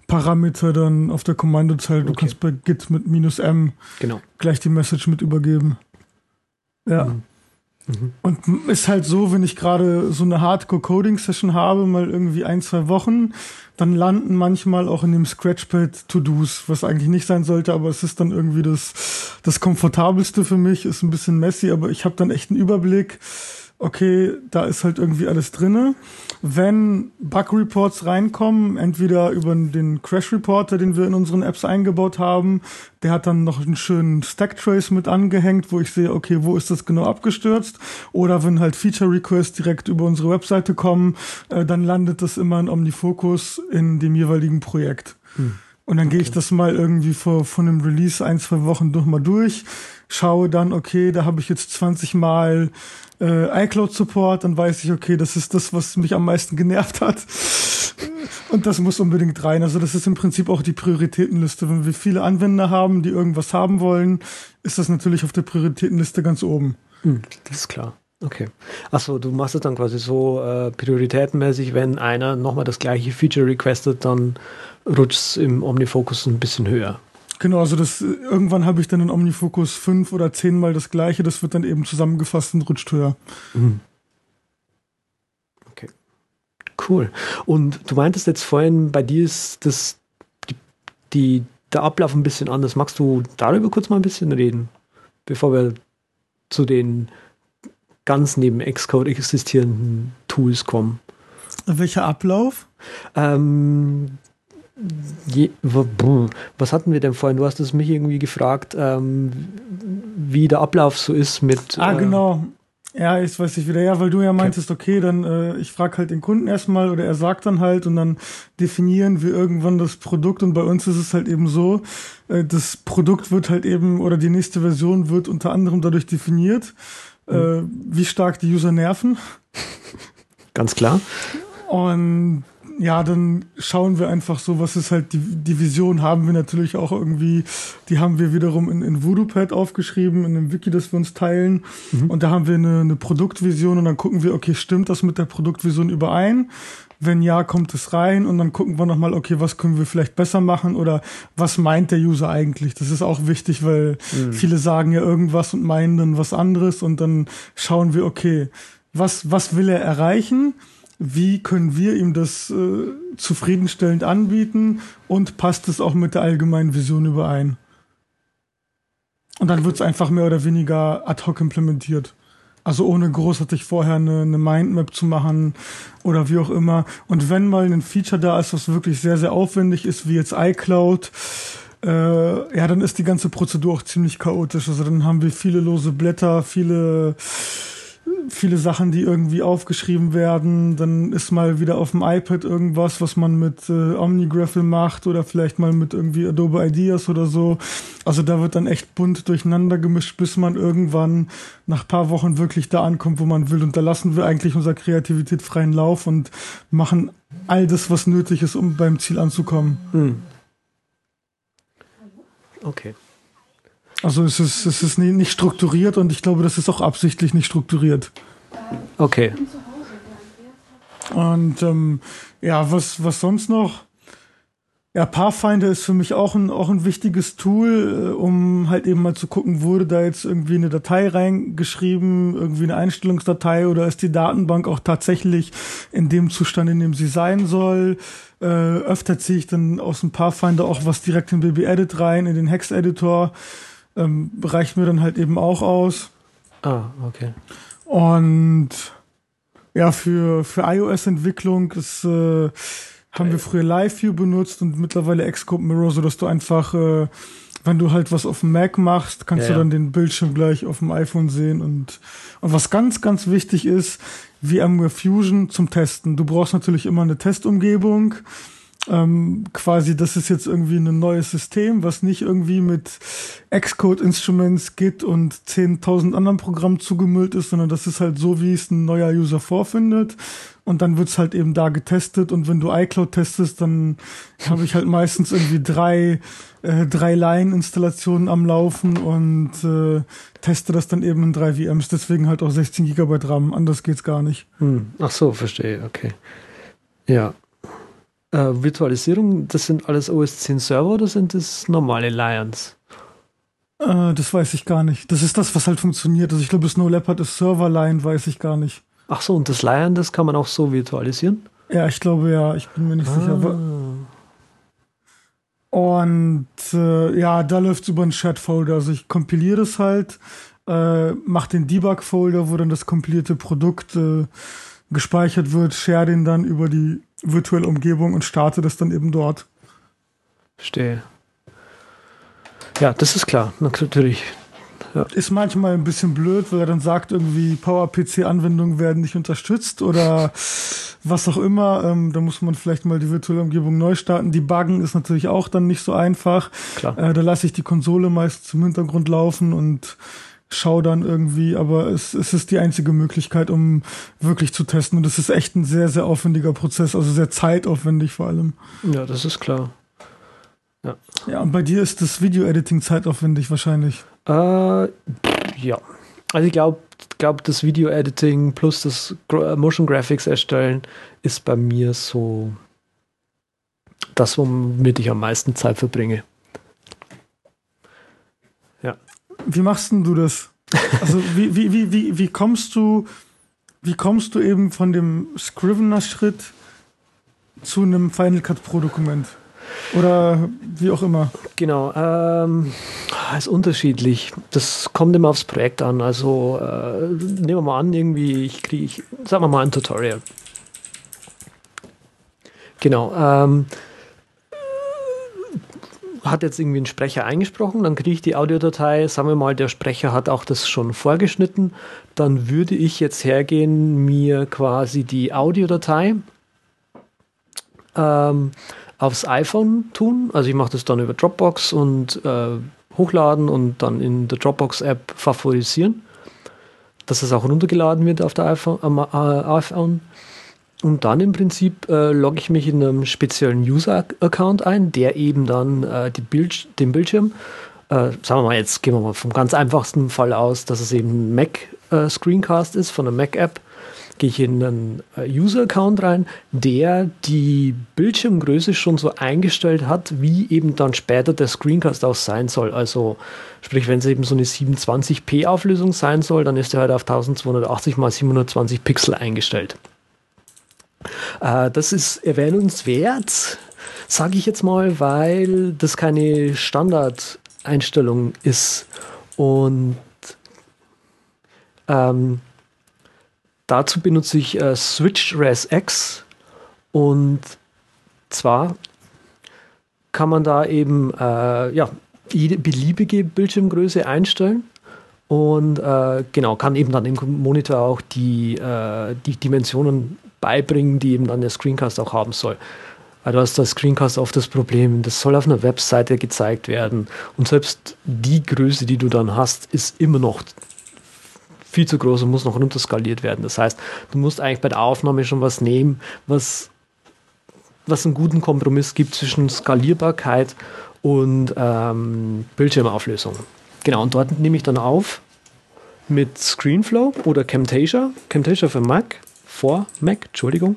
Parameter dann auf der Kommandozeile. Du okay. kannst bei Git mit minus M genau. gleich die Message mit übergeben. Ja. Mhm. Mhm. Und ist halt so, wenn ich gerade so eine Hardcore-Coding-Session habe, mal irgendwie ein, zwei Wochen, dann landen manchmal auch in dem Scratchpad To-Dos, was eigentlich nicht sein sollte, aber es ist dann irgendwie das, das komfortabelste für mich, ist ein bisschen messy, aber ich habe dann echt einen Überblick okay, da ist halt irgendwie alles drinne. Wenn Bug-Reports reinkommen, entweder über den Crash-Reporter, den wir in unseren Apps eingebaut haben, der hat dann noch einen schönen Stack-Trace mit angehängt, wo ich sehe, okay, wo ist das genau abgestürzt? Oder wenn halt Feature-Requests direkt über unsere Webseite kommen, äh, dann landet das immer in OmniFocus in dem jeweiligen Projekt. Hm. Und dann okay. gehe ich das mal irgendwie vor, von einem Release ein, zwei Wochen durch mal durch, schaue dann, okay, da habe ich jetzt 20 Mal äh, iCloud-Support, dann weiß ich, okay, das ist das, was mich am meisten genervt hat. Und das muss unbedingt rein. Also das ist im Prinzip auch die Prioritätenliste. Wenn wir viele Anwender haben, die irgendwas haben wollen, ist das natürlich auf der Prioritätenliste ganz oben. Hm, das ist klar. Okay. Achso, du machst es dann quasi so äh, prioritätenmäßig, wenn einer nochmal das gleiche Feature requestet, dann rutscht es im OmniFocus ein bisschen höher. Genau, also das irgendwann habe ich dann in OmniFocus fünf oder zehnmal das gleiche, das wird dann eben zusammengefasst und rutscht höher. Mhm. Okay. Cool. Und du meintest jetzt vorhin, bei dir ist das die, die, der Ablauf ein bisschen anders. Magst du darüber kurz mal ein bisschen reden, bevor wir zu den ganz neben Xcode existierenden Tools kommen? Welcher Ablauf? Ähm, Je, was hatten wir denn vorhin? Du hast es mich irgendwie gefragt, ähm, wie der Ablauf so ist mit. Ah, äh, genau. Ja, ich weiß nicht wieder. Ja, weil du ja meintest, okay, dann äh, ich frage halt den Kunden erstmal oder er sagt dann halt und dann definieren wir irgendwann das Produkt und bei uns ist es halt eben so, äh, das Produkt wird halt eben oder die nächste Version wird unter anderem dadurch definiert, äh, mhm. wie stark die User nerven. Ganz klar. Und ja, dann schauen wir einfach so, was ist halt die, die Vision, haben wir natürlich auch irgendwie, die haben wir wiederum in, in VoodooPad aufgeschrieben, in einem Wiki, das wir uns teilen. Mhm. Und da haben wir eine, eine Produktvision und dann gucken wir, okay, stimmt das mit der Produktvision überein? Wenn ja, kommt es rein und dann gucken wir nochmal, okay, was können wir vielleicht besser machen oder was meint der User eigentlich? Das ist auch wichtig, weil mhm. viele sagen ja irgendwas und meinen dann was anderes und dann schauen wir, okay, was, was will er erreichen? Wie können wir ihm das äh, zufriedenstellend anbieten und passt es auch mit der allgemeinen Vision überein? Und dann wird es einfach mehr oder weniger ad hoc implementiert. Also ohne großartig vorher eine, eine Mindmap zu machen oder wie auch immer. Und wenn mal ein Feature da ist, was wirklich sehr, sehr aufwendig ist, wie jetzt iCloud, äh, ja, dann ist die ganze Prozedur auch ziemlich chaotisch. Also dann haben wir viele lose Blätter, viele viele Sachen, die irgendwie aufgeschrieben werden. Dann ist mal wieder auf dem iPad irgendwas, was man mit äh, OmniGraffle macht oder vielleicht mal mit irgendwie Adobe Ideas oder so. Also da wird dann echt bunt durcheinander gemischt, bis man irgendwann nach paar Wochen wirklich da ankommt, wo man will. Und da lassen wir eigentlich unserer Kreativität freien Lauf und machen all das, was nötig ist, um beim Ziel anzukommen. Hm. Okay. Also es ist, es ist nicht strukturiert und ich glaube, das ist auch absichtlich nicht strukturiert. Okay. Und ähm, ja, was, was sonst noch? Ja, Pathfinder ist für mich auch ein, auch ein wichtiges Tool, äh, um halt eben mal zu gucken, wurde da jetzt irgendwie eine Datei reingeschrieben, irgendwie eine Einstellungsdatei oder ist die Datenbank auch tatsächlich in dem Zustand, in dem sie sein soll. Äh, öfter ziehe ich dann aus dem Pathfinder auch was direkt in BB-Edit rein, in den Hex-Editor ähm, reicht mir dann halt eben auch aus. Ah, okay. Und ja, für, für iOS-Entwicklung ist, äh, haben wir früher LiveView benutzt und mittlerweile Xcode Mirror, so dass du einfach, äh, wenn du halt was auf dem Mac machst, kannst ja, du dann den Bildschirm gleich auf dem iPhone sehen und, und was ganz, ganz wichtig ist, VMware Fusion zum Testen. Du brauchst natürlich immer eine Testumgebung ähm, quasi, das ist jetzt irgendwie ein neues System, was nicht irgendwie mit Xcode Instruments, Git und 10.000 anderen Programmen zugemüllt ist, sondern das ist halt so, wie es ein neuer User vorfindet. Und dann wird's halt eben da getestet. Und wenn du iCloud testest, dann habe ich halt meistens irgendwie drei, äh, drei Line-Installationen am Laufen und äh, teste das dann eben in drei VMs. Deswegen halt auch 16 Gigabyte RAM. Anders geht's gar nicht. Hm. Ach so, verstehe. Okay. Ja, äh, Virtualisierung, das sind alles OS 10 Server oder sind das normale Lions? Äh, das weiß ich gar nicht. Das ist das, was halt funktioniert. Also ich glaube, Snow Leopard ist Server-Lion, weiß ich gar nicht. Ach so, und das Lion, das kann man auch so virtualisieren? Ja, ich glaube ja. Ich bin mir nicht ah. sicher. Und äh, ja, da läuft es über einen Chat-Folder. Also ich kompiliere es halt, äh, mache den Debug-Folder, wo dann das kompilierte Produkt äh, gespeichert wird, share den dann über die virtuelle Umgebung und starte das dann eben dort. Verstehe. Ja, das ist klar, natürlich. Ja. Ist manchmal ein bisschen blöd, weil er dann sagt, irgendwie PowerPC-Anwendungen werden nicht unterstützt oder was auch immer. Ähm, da muss man vielleicht mal die virtuelle Umgebung neu starten. Die Buggen ist natürlich auch dann nicht so einfach. Klar. Äh, da lasse ich die Konsole meist zum Hintergrund laufen und schau dann irgendwie, aber es, es ist die einzige Möglichkeit, um wirklich zu testen. Und es ist echt ein sehr, sehr aufwendiger Prozess, also sehr zeitaufwendig vor allem. Ja, das ist klar. Ja, ja und bei dir ist das Video-Editing zeitaufwendig wahrscheinlich. Äh, ja. Also ich glaube, glaub, das Video-Editing plus das Motion Graphics erstellen ist bei mir so das, womit ich am meisten Zeit verbringe. Wie machst denn du das? Also wie, wie, wie, wie, wie kommst du, wie kommst du eben von dem Scrivener-Schritt zu einem Final Cut Pro Dokument? Oder wie auch immer. Genau, ähm, ist unterschiedlich. Das kommt immer aufs Projekt an. Also äh, nehmen wir mal an, irgendwie, ich kriege, sagen wir mal ein Tutorial. Genau. Ähm, hat jetzt irgendwie ein Sprecher eingesprochen, dann kriege ich die Audiodatei, sagen wir mal, der Sprecher hat auch das schon vorgeschnitten, dann würde ich jetzt hergehen, mir quasi die Audiodatei ähm, aufs iPhone tun. Also ich mache das dann über Dropbox und äh, hochladen und dann in der Dropbox-App favorisieren, dass es auch runtergeladen wird auf der iPhone. Äh, iPhone. Und dann im Prinzip äh, logge ich mich in einem speziellen User-Account ein, der eben dann äh, Bild den Bildschirm, äh, sagen wir mal, jetzt gehen wir mal vom ganz einfachsten Fall aus, dass es eben ein Mac-Screencast äh, ist von einer Mac-App gehe ich in einen äh, User-Account rein, der die Bildschirmgröße schon so eingestellt hat, wie eben dann später der Screencast auch sein soll. Also sprich, wenn es eben so eine 720p Auflösung sein soll, dann ist der halt auf 1280 x 720 Pixel eingestellt. Äh, das ist erwähnenswert, sage ich jetzt mal, weil das keine Standardeinstellung ist. Und ähm, Dazu benutze ich äh, Switch Res X und zwar kann man da eben äh, ja, jede beliebige Bildschirmgröße einstellen und äh, genau kann eben dann im Monitor auch die, äh, die Dimensionen beibringen, die eben dann der Screencast auch haben soll. Weil du hast das Screencast oft das Problem, das soll auf einer Webseite gezeigt werden und selbst die Größe, die du dann hast, ist immer noch viel zu groß und muss noch runterskaliert werden. Das heißt, du musst eigentlich bei der Aufnahme schon was nehmen, was, was einen guten Kompromiss gibt zwischen Skalierbarkeit und ähm, Bildschirmauflösung. Genau, und dort nehme ich dann auf mit Screenflow oder Camtasia. Camtasia für Mac, vor Mac, Entschuldigung.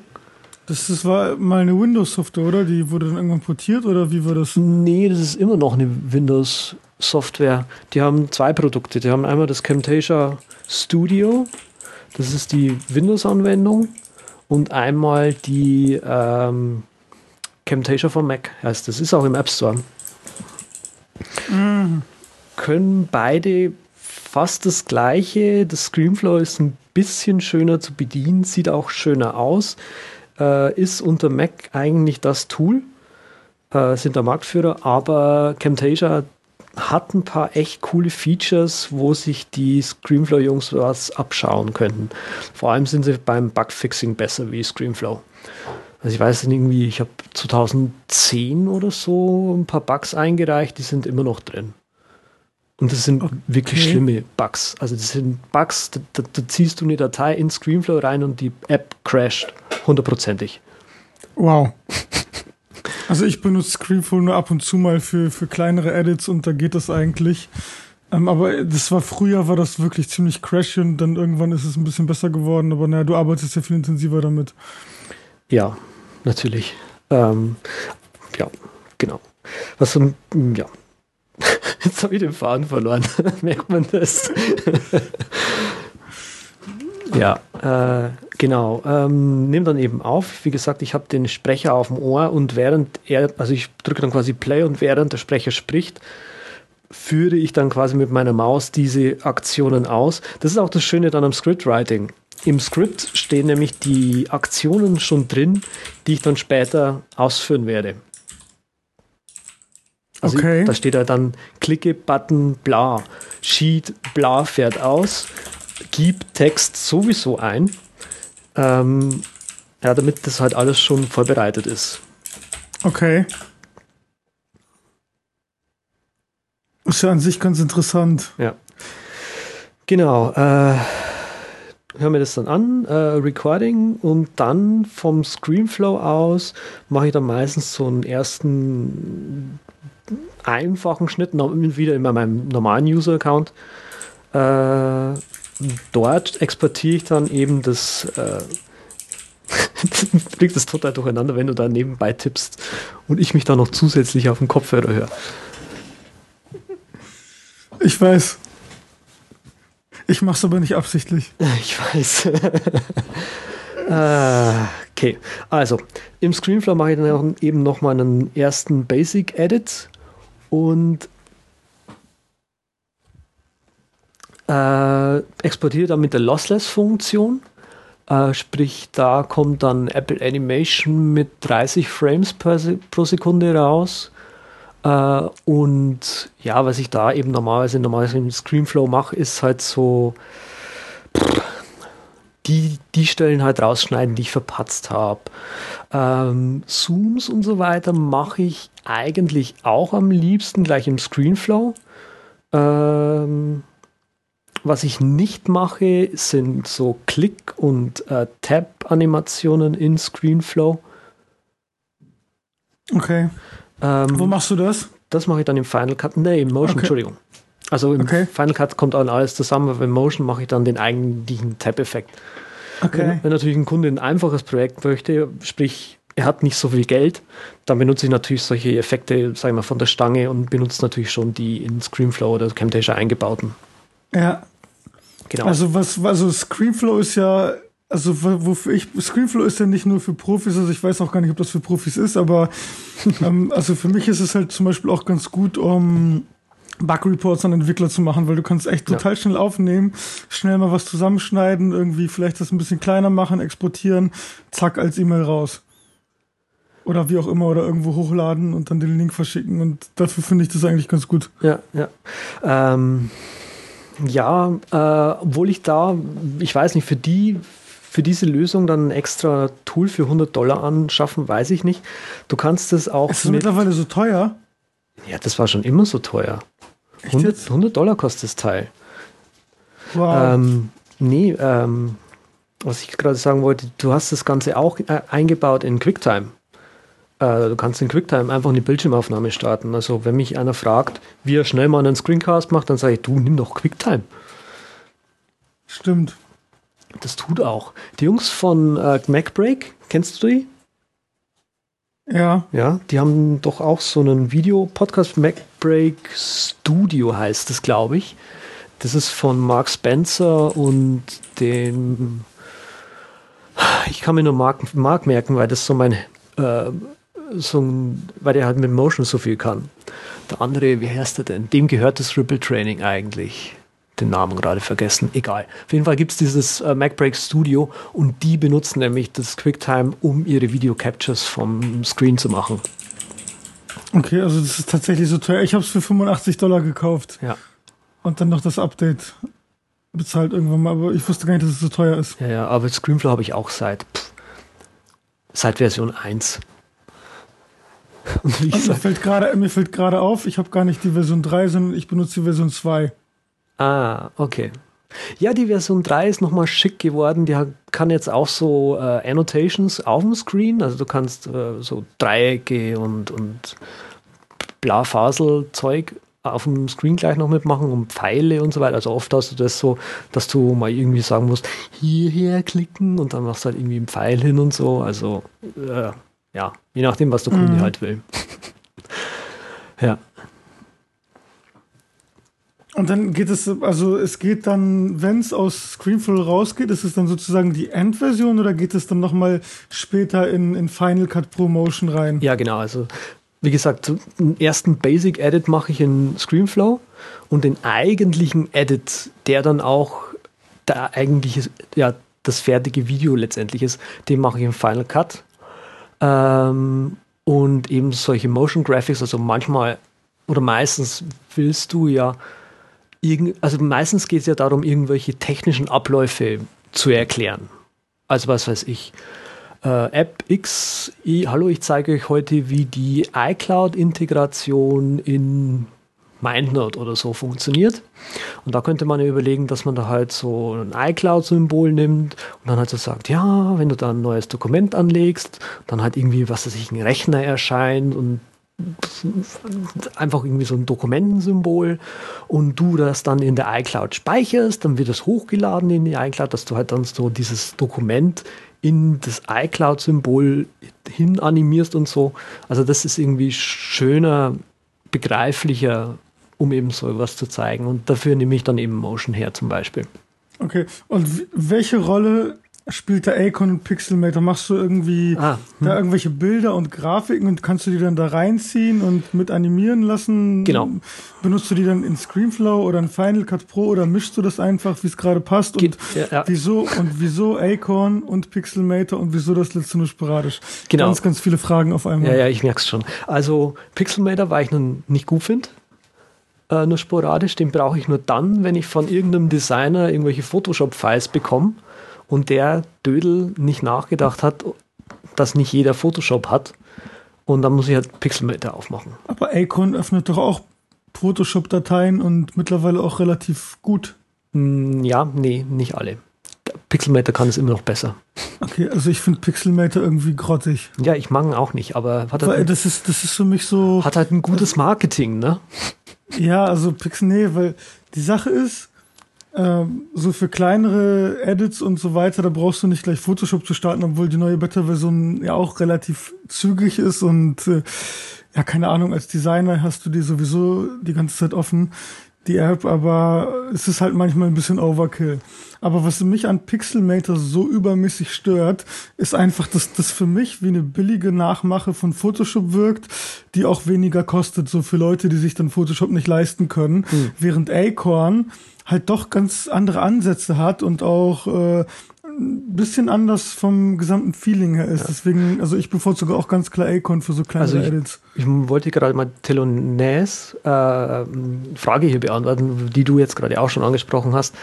Das, das war mal eine Windows-Software, oder? Die wurde dann irgendwann portiert oder wie war das? Nee, das ist immer noch eine Windows-Software. Die haben zwei Produkte. Die haben einmal das Camtasia Studio, das ist die Windows-Anwendung, und einmal die ähm, Camtasia for Mac heißt das. Ist auch im App Store. Mhm. Können beide fast das gleiche. Das Screenflow ist ein bisschen schöner zu bedienen, sieht auch schöner aus. Äh, ist unter Mac eigentlich das Tool, äh, sind der Marktführer, aber Camtasia hat ein paar echt coole Features, wo sich die Screenflow-Jungs was abschauen könnten. Vor allem sind sie beim Bugfixing besser wie Screenflow. Also ich weiß nicht, irgendwie, ich habe 2010 oder so ein paar Bugs eingereicht, die sind immer noch drin. Und das sind okay. wirklich schlimme Bugs. Also das sind Bugs, da, da, da, ziehst du eine Datei in Screenflow rein und die App crasht hundertprozentig. Wow. Also ich benutze Screenflow nur ab und zu mal für, für kleinere Edits und da geht das eigentlich. Ähm, aber das war früher, war das wirklich ziemlich crashy und dann irgendwann ist es ein bisschen besser geworden. Aber naja, du arbeitest ja viel intensiver damit. Ja, natürlich. Ähm, ja, genau. Was ja. [laughs] Jetzt habe ich den Faden verloren. [laughs] Merkt man das? ja, äh, Genau, ähm, nimm dann eben auf. Wie gesagt, ich habe den Sprecher auf dem Ohr und während er, also ich drücke dann quasi Play und während der Sprecher spricht, führe ich dann quasi mit meiner Maus diese Aktionen aus. Das ist auch das Schöne dann am Scriptwriting. Im Script stehen nämlich die Aktionen schon drin, die ich dann später ausführen werde. Also okay. da steht halt dann Klicke, Button, bla, Sheet, bla fährt aus, gib Text sowieso ein ähm, ja, damit das halt alles schon vorbereitet ist. Okay. Ist ja an sich ganz interessant. Ja. Genau. Äh, hören wir das dann an, äh, Recording und dann vom Screenflow aus mache ich dann meistens so einen ersten einfachen Schnitt, wieder in meinem normalen User-Account. Äh, dort exportiere ich dann eben das. Äh, [laughs] bringt das total durcheinander, wenn du da nebenbei tippst und ich mich da noch zusätzlich auf den Kopfhörer höre. Ich weiß. Ich mache es aber nicht absichtlich. [laughs] Ich weiß. [laughs] äh, okay, also im Screenflow mache ich dann eben noch mal einen ersten Basic Edit und äh, exportiert dann mit der Lossless-Funktion. Äh, sprich, da kommt dann Apple Animation mit 30 Frames per, pro Sekunde raus. Äh, und ja, was ich da eben normalerweise, normalerweise im Screenflow mache, ist halt so pff, die, die Stellen halt rausschneiden, die ich verpatzt habe. Ähm, Zooms und so weiter mache ich eigentlich auch am liebsten gleich im Screenflow. Ähm, was ich nicht mache, sind so Klick- und äh, Tab-Animationen in ScreenFlow. Okay. Ähm, Wo machst du das? das mache ich dann im Final Cut. Nee, im Motion, Okay. Entschuldigung. Also im Okay. Final Cut kommt dann alles zusammen, aber im Motion mache ich dann den eigentlichen Tab-Effekt. Okay. Wenn, wenn natürlich ein Kunde ein einfaches Projekt möchte, sprich, er hat nicht so viel Geld, dann benutze ich natürlich solche Effekte, sagen wir, von der Stange und benutze natürlich schon die in ScreenFlow oder Camtasia eingebauten. Ja. Genau. Also was, also Screenflow ist ja, also wo- wofür ich, Screenflow ist ja nicht nur für Profis, also ich weiß auch gar nicht, ob das für Profis ist, aber [laughs] ähm, also für mich ist es halt zum Beispiel auch ganz gut, um Bug-Reports an Entwickler zu machen, weil du kannst echt Ja. total schnell aufnehmen, schnell mal was zusammenschneiden, irgendwie vielleicht das ein bisschen kleiner machen, exportieren, zack, als E-Mail raus. Oder wie auch immer, oder irgendwo hochladen und dann den Link verschicken und dafür finde ich das eigentlich ganz gut. Ja, ja. Ähm, ja, äh, obwohl ich da, ich weiß nicht, für die, für diese Lösung dann ein extra Tool für 100 Dollar anschaffen, weiß ich nicht. Du kannst es auch Ist das mittlerweile so teuer? ja, das war schon immer so teuer. Echt 100, jetzt? 100 Dollar kostet das Teil. Wow. Ähm, nee, ähm, was ich gerade sagen wollte, du hast das Ganze auch äh, eingebaut in QuickTime. Äh, du kannst in QuickTime einfach eine Bildschirmaufnahme starten. Also wenn mich einer fragt, wie er schnell mal einen Screencast macht, dann sage ich, du nimm doch QuickTime. Stimmt. Das tut auch. Die Jungs von äh, MacBreak, kennst du die? Ja. Ja, die haben doch auch so einen Video-Podcast, MacBreak Studio heißt es, glaube ich. Das ist von Mark Spencer und dem. Ich kann mir nur Mark, Mark merken, weil das so mein. Äh, so ein, weil der halt mit Motion so viel kann. Der andere, wie heißt der denn? Dem gehört das Ripple Training eigentlich. Den Namen gerade vergessen. Egal. Auf jeden Fall gibt es dieses äh, MacBreak Studio und die benutzen nämlich das QuickTime, um ihre Video Captures vom Screen zu machen. Okay, also das ist tatsächlich so teuer. Ich habe es für 85 Dollar gekauft Ja. und dann noch das Update bezahlt irgendwann mal, aber ich wusste gar nicht, dass es so teuer ist. Ja, ja, aber Screenflow habe ich auch seit, pff, seit Version 1. [laughs] Und wie gesagt, gerade mir fällt gerade auf, ich habe gar nicht die Version 3, sondern ich benutze die Version 2. ah, okay. Ja, die Version 3 ist nochmal schick geworden. Die kann jetzt auch so äh, Annotations auf dem Screen. Also du kannst äh, so Dreiecke und, und Blafasel-Zeug auf dem Screen gleich noch mitmachen und Pfeile und so weiter. Also oft hast du das so, dass du mal irgendwie sagen musst, hierher klicken und dann machst du halt irgendwie einen Pfeil hin und so. Also äh, ja, je nachdem, was der Kunde Mhm. halt will. [laughs] ja. Und dann geht es, also es geht dann, wenn es aus Screenflow rausgeht, ist es dann sozusagen die Endversion oder geht es dann nochmal später in, in Final Cut Pro Motion rein? Ja, genau. Also, wie gesagt, einen ersten Basic Edit mache ich in Screenflow und den eigentlichen Edit, der dann auch der eigentliche, ja, das fertige Video letztendlich ist, den mache ich im Final Cut. Ähm, und eben solche Motion Graphics, also manchmal oder meistens willst du ja, also meistens geht es ja darum, irgendwelche technischen Abläufe zu erklären. Also was weiß ich, äh, App X, i, hallo, ich zeige euch heute, wie die iCloud-Integration in MindNote oder so funktioniert. Und da könnte man ja überlegen, dass man da halt so ein iCloud-Symbol nimmt und dann halt so sagt, ja, wenn du da ein neues Dokument anlegst, dann halt irgendwie, was weiß ich, ein Rechner erscheint und einfach irgendwie so ein Dokumentensymbol und du das dann in der iCloud speicherst, dann wird das hochgeladen in die iCloud, dass du halt dann so dieses Dokument in das iCloud-Symbol hin animierst und so. Also das ist irgendwie schöner, begreiflicher, um eben so was zu zeigen. Und dafür nehme ich dann eben Motion her zum Beispiel. Okay. Und welche Rolle spielt der Acon und Pixelmator? Machst du irgendwie Ah, da irgendwelche Bilder und Grafiken und kannst du die dann da reinziehen und mit animieren lassen? Genau. Benutzt du die dann in Screenflow oder in Final Cut Pro oder mischst du das einfach, wie es gerade passt? Geht- und ja, ja. wieso und wieso Acorn und Pixelmator und wieso das letzte nur sporadisch? Genau. Ganz, ganz viele Fragen auf einmal. Ja, ja, ich merke es schon. Also Pixelmator, weil ich nun nicht gut finde, äh, nur sporadisch, den brauche ich nur dann, wenn ich von irgendeinem Designer irgendwelche Photoshop-Files bekomme und der Dödel nicht nachgedacht hat, dass nicht jeder Photoshop hat. Und dann muss ich halt Pixelmator aufmachen. Aber Acorn öffnet doch auch Photoshop-Dateien und mittlerweile auch relativ gut. Mm, Ja, nee, nicht alle. Pixelmator kann es immer noch besser. Okay, also ich finde Pixelmator irgendwie grottig. Ja, ich mag ihn auch nicht, aber hat Weil halt, das ist, das ist für mich so. hat halt ein gutes Marketing, ne? Ja, also Pixel, nee, weil die Sache ist, so für kleinere Edits und so weiter, da brauchst du nicht gleich Photoshop zu starten, obwohl die neue Beta-Version ja auch relativ zügig ist und äh, ja, keine Ahnung, als Designer hast du die sowieso die ganze Zeit offen, die App, aber es ist halt manchmal ein bisschen Overkill. Aber was mich an Pixelmator so übermäßig stört, ist einfach, dass das für mich wie eine billige Nachmache von Photoshop wirkt, die auch weniger kostet, so für Leute, die sich dann Photoshop nicht leisten können. Während Acorn halt doch ganz andere Ansätze hat und auch äh, bisschen anders vom gesamten Feeling her ist. Deswegen, also ich bevorzuge auch ganz klar Acorn für so kleinere Also ich, Edits. ich wollte gerade mal Telones äh, Frage hier beantworten, die du jetzt gerade auch schon angesprochen hast,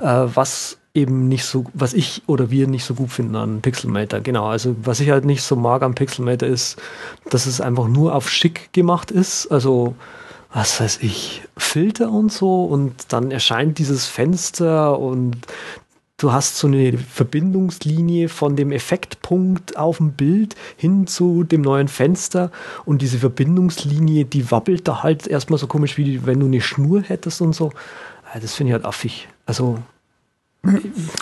äh, was eben nicht so, was ich oder wir nicht so gut finden an Pixelmator. Genau, also was ich halt nicht so mag am Pixelmator ist, dass es einfach nur auf schick gemacht ist. Also was weiß ich, Filter und so und dann erscheint dieses Fenster und du hast so eine Verbindungslinie von dem Effektpunkt auf dem Bild hin zu dem neuen Fenster und diese Verbindungslinie, die wabbelt da halt erstmal so komisch, wie wenn du eine Schnur hättest und so. Ah, Das finde ich halt affig. Also,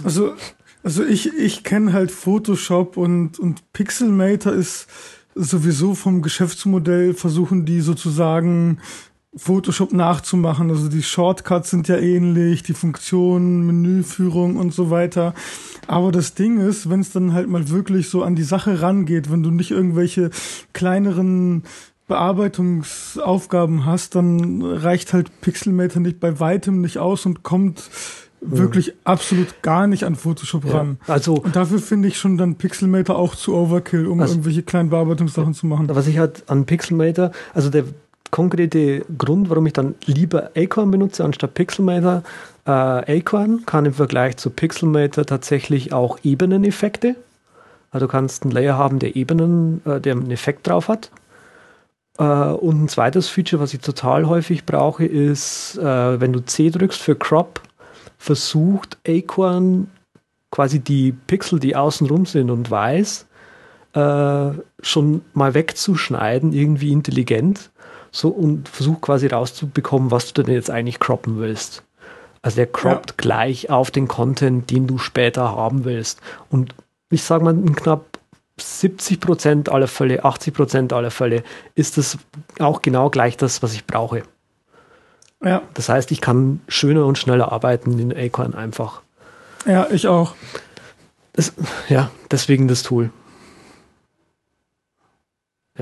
Also, also ich, ich kenne halt Photoshop und, und Pixelmator ist sowieso vom Geschäftsmodell versuchen die sozusagen Photoshop nachzumachen. Also die Shortcuts sind ja ähnlich, die Funktionen, Menüführung und so weiter. Aber das Ding ist, wenn es dann halt mal wirklich so an die Sache rangeht, wenn du nicht irgendwelche kleineren Bearbeitungsaufgaben hast, dann reicht halt Pixelmator nicht bei weitem nicht aus und kommt wirklich absolut gar nicht an Photoshop ran. also Und dafür finde ich schon dann Pixelmator auch zu Overkill, um Also- irgendwelche kleinen Bearbeitungssachen zu machen. was ich halt an Pixelmator, also der konkrete Grund, warum ich dann lieber Acorn benutze anstatt Pixelmator, äh, Acorn kann im Vergleich zu Pixelmator tatsächlich auch Ebeneneffekte. Also du kannst einen Layer haben, der Ebenen, äh, der einen Effekt drauf hat. Äh, und ein zweites Feature, was ich total häufig brauche, ist, äh, wenn du C drückst für Crop, versucht Acorn quasi die Pixel, die außenrum sind und weiß, äh, schon mal wegzuschneiden, irgendwie intelligent, so und versucht quasi rauszubekommen, was du denn jetzt eigentlich croppen willst. Also der croppt Ja. gleich auf den Content, den du später haben willst. Und ich sage mal, in knapp 70 Prozent aller Fälle, 80 Prozent aller Fälle ist das auch genau gleich das, was ich brauche. Ja, Das heißt, ich kann schöner und schneller arbeiten in Acorn einfach. ja, ich auch. Das, ja, deswegen das Tool.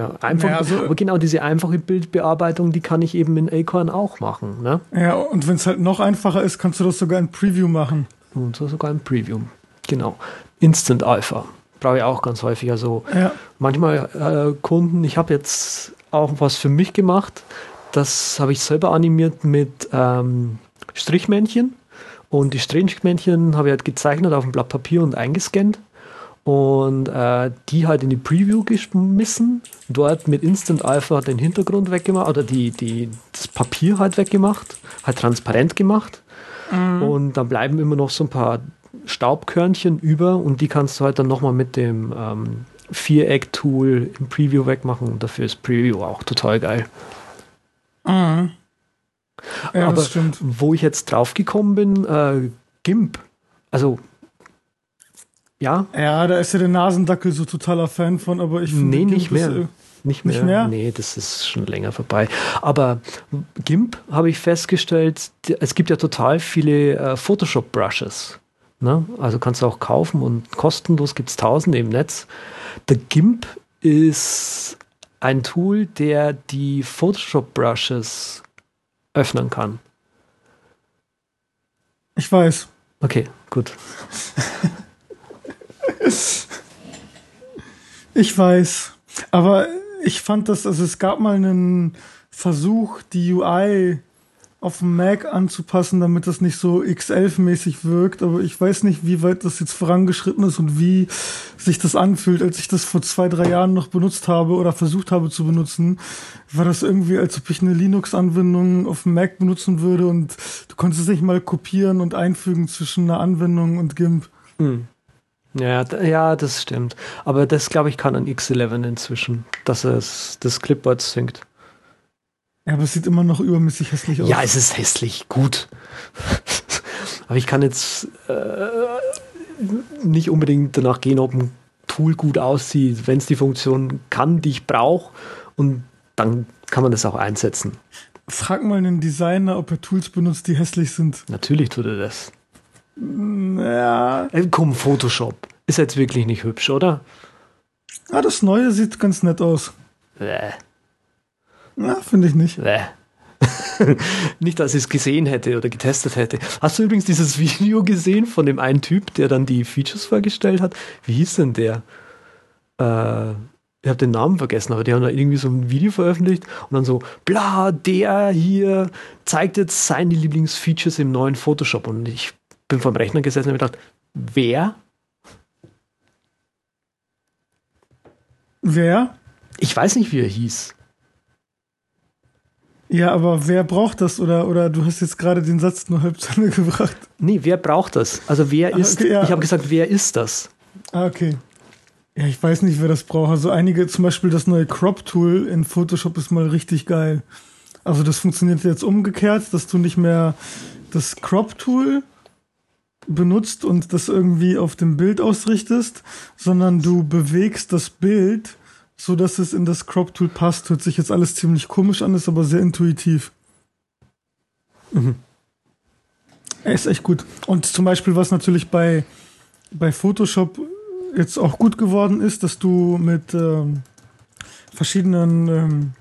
Ja, einfach, Naja, also- aber genau diese einfache Bildbearbeitung, die kann ich eben in Acorn auch machen. Ne? Ja, und wenn es halt noch einfacher ist, kannst du das sogar in Preview machen. Und so sogar im Preview. Genau. Instant Alpha. Brauche ich auch ganz häufig. Also Ja, manchmal äh, Kunden, ich habe jetzt auch was für mich gemacht. Das habe ich selber animiert mit ähm, Strichmännchen. Und die Strichmännchen habe ich halt gezeichnet auf ein Blatt Papier und eingescannt. Und äh, die halt in die Preview geschmissen. Dort mit Instant Alpha den Hintergrund weggemacht oder die, die, das Papier halt weggemacht, halt transparent gemacht. Und dann bleiben immer noch so ein paar Staubkörnchen über und die kannst du halt dann nochmal mit dem ähm, Viereck-Tool im Preview wegmachen. Und dafür ist Preview auch total geil. mhm. ja Aber das stimmt. wo ich jetzt drauf gekommen bin, äh, GIMP. Also, ja, Ja, da ist ja der Nasendackel so totaler Fan von, aber ich finde. Nee, GIMP nicht mehr. äh, Nicht mehr. Nicht mehr? Nee, das ist schon länger vorbei. Aber GIMP habe ich festgestellt, es gibt ja total viele äh, Photoshop-Brushes. Ne? Also kannst du auch kaufen und kostenlos gibt es tausende im Netz. Der GIMP ist ein Tool, der die Photoshop-Brushes öffnen kann. Ich weiß. Okay, gut. [laughs] Ich weiß. Aber ich fand das, also es gab mal einen Versuch, die UI auf dem Mac anzupassen, damit das nicht so X11-mäßig wirkt. Aber ich weiß nicht, wie weit das jetzt vorangeschritten ist und wie sich das anfühlt. Als ich das vor zwei, drei Jahren noch benutzt habe oder versucht habe zu benutzen, war das irgendwie, als ob ich eine Linux-Anwendung auf dem Mac benutzen würde und du konntest es nicht mal kopieren und einfügen zwischen einer Anwendung und GIMP. Hm. Ja, ja, das stimmt. Aber das, glaube ich, kann an X11 inzwischen, dass es das Clipboard synkt. Ja, aber es sieht immer noch übermäßig hässlich aus. Ja, es ist hässlich, gut. [laughs] aber ich kann jetzt äh, nicht unbedingt danach gehen, ob ein Tool gut aussieht, wenn es die Funktion kann, die ich brauche. Und dann kann man das auch einsetzen. Frag mal einen Designer, ob er Tools benutzt, die hässlich sind. Natürlich tut er das. Ja. Äh, komm, Photoshop. Ist jetzt wirklich nicht hübsch, oder? Ah, das Neue sieht ganz nett aus. Bäh. Ja, finde ich nicht. Bäh. [laughs] nicht, dass ich es gesehen hätte oder getestet hätte. Hast du übrigens dieses [laughs] Video gesehen von dem einen Typ, der dann die Features vorgestellt hat? Wie hieß denn der? Äh, ich habe den Namen vergessen, aber die haben da irgendwie so ein Video veröffentlicht und dann so, bla, der hier zeigt jetzt seine Lieblingsfeatures im neuen Photoshop. Und ich bin vom Rechner gesessen und habe gedacht, wer? Wer? Ich weiß nicht, wie er hieß. Ja, aber wer braucht das? Oder, oder du hast jetzt gerade den Satz nur halb zu Ende [laughs] gebracht. Nee, wer braucht das? Also wer Ah, ist, okay, ja. ich habe gesagt, wer ist das? Ah, okay. Ja, ich weiß nicht, wer das braucht. Also einige, zum Beispiel das neue Crop-Tool in Photoshop ist mal richtig geil. Also das funktioniert jetzt umgekehrt, dass du nicht mehr das Crop-Tool benutzt und das irgendwie auf dem Bild ausrichtest, sondern du bewegst das Bild, so dass es in das Crop-Tool passt. Hört sich jetzt alles ziemlich komisch an, ist aber sehr intuitiv. Mhm. Er ist echt gut. Und zum Beispiel, was natürlich bei, bei Photoshop jetzt auch gut geworden ist, dass du mit ähm, verschiedenen ähm,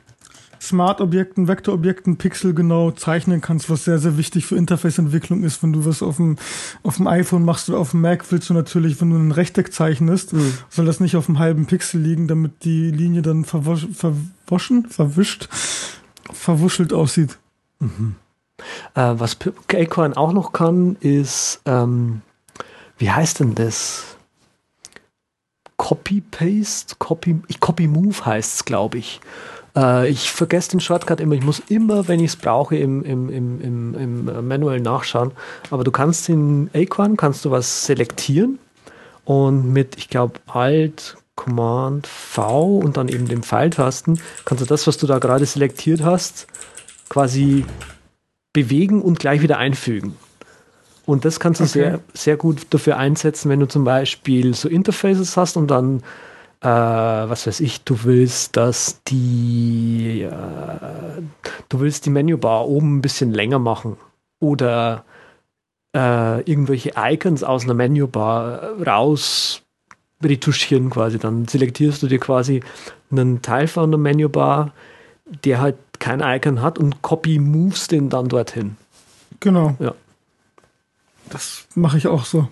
Smart-Objekten, Vektorobjekten pixelgenau zeichnen kannst, was sehr, sehr wichtig für Interface-Entwicklung ist. Wenn du was auf dem, auf dem iPhone machst oder auf dem Mac, willst du natürlich, wenn du ein Rechteck zeichnest, Mhm. soll das nicht auf einem halben Pixel liegen, damit die Linie dann verwasch, verwaschen, verwischt, verwuschelt aussieht. Äh, was Acorn auch noch kann, ist, ähm, wie heißt denn das? Copy-Paste? Copy, ich- Copy-Move heißt es, glaube ich. Äh, ich vergesse den Shortcut immer. Ich muss immer, wenn ich es brauche, im, im, im, im, im äh, Manual nachschauen. Aber du kannst in Acorn, kannst du was selektieren und mit, ich glaube, Alt, Command, V und dann eben dem Pfeiltasten kannst du das, was du da gerade selektiert hast, quasi bewegen und gleich wieder einfügen. Und das kannst du Okay. sehr, sehr gut dafür einsetzen, wenn du zum Beispiel so Interfaces hast und dann, äh, was weiß ich, du willst, dass die, äh, du willst die Menübar oben ein bisschen länger machen oder äh, irgendwelche Icons aus einer Menübar raus retuschieren quasi. Dann selektierst du dir quasi einen Teil von der Menübar, der halt kein Icon hat und copy moves den dann dorthin. Genau. Ja. Das mache ich auch so.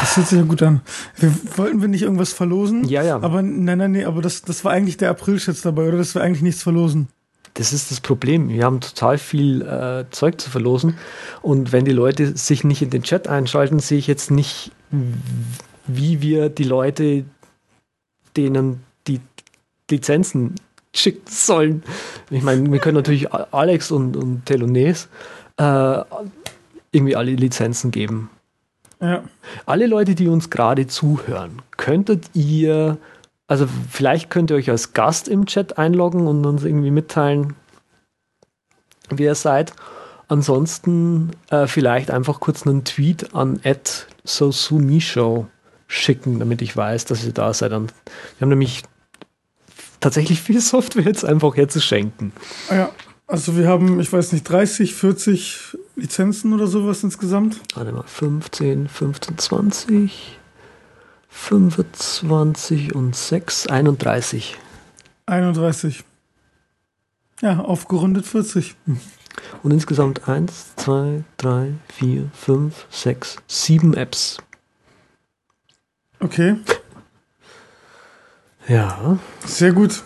Das hört sich ja gut an. Wir, wollten wir nicht irgendwas verlosen? Ja, ja. Aber nein, nein, nee, aber das, das war eigentlich der April-Schätz dabei, oder? Das war eigentlich nichts verlosen. Das ist das Problem. Wir haben total viel äh, Zeug zu verlosen. Und wenn die Leute sich nicht in den Chat einschalten, sehe ich jetzt nicht, wie wir die Leute, denen die Lizenzen schicken sollen. Ich meine, wir können natürlich Alex und, und Telones äh, irgendwie alle Lizenzen geben. Ja. Alle Leute, die uns gerade zuhören, könntet ihr, also vielleicht könnt ihr euch als Gast im Chat einloggen und uns irgendwie mitteilen, wer ihr seid. Ansonsten äh, vielleicht einfach kurz einen Tweet an @sosumishow schicken, damit ich weiß, dass ihr da seid. Und wir haben nämlich tatsächlich viel Software jetzt einfach herzuschenken. Ja. Also wir haben, ich weiß nicht, 30, 40 Lizenzen oder sowas insgesamt. Warte mal, 15, 15, 20, 25 und 6, 31. 31. Ja, aufgerundet 40. Und insgesamt 1, 2, 3, 4, 5, 6, 7 Apps. Okay, Ja. sehr gut.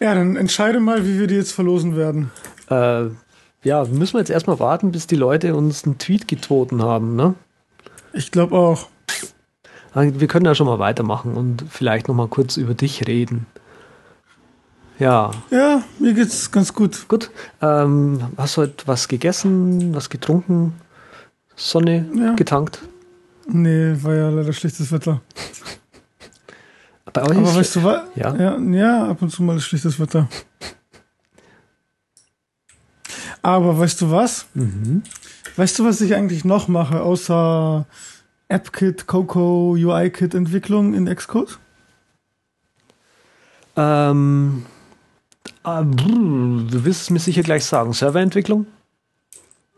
Ja, dann entscheide mal, wie wir die jetzt verlosen werden. Äh, ja, müssen wir jetzt erstmal warten, bis die Leute uns einen Tweet getoten haben, ne? Ich glaube auch. Wir können ja schon mal weitermachen und vielleicht noch mal kurz über dich reden. Ja. Ja, mir geht's ganz gut. Gut. Ähm, hast du heute was gegessen, was getrunken? Sonne ja. getankt? Nee, war ja leider schlechtes Wetter. Bei euch Aber weißt du was? Ja. ja. Ja, ab und zu mal ist schlechtes Wetter. Aber weißt du was? Mhm. Weißt du, was ich eigentlich noch mache, außer AppKit, Coco, UI-Kit Entwicklung in Xcode? Ähm, äh, du wirst es mir sicher gleich sagen. Serverentwicklung?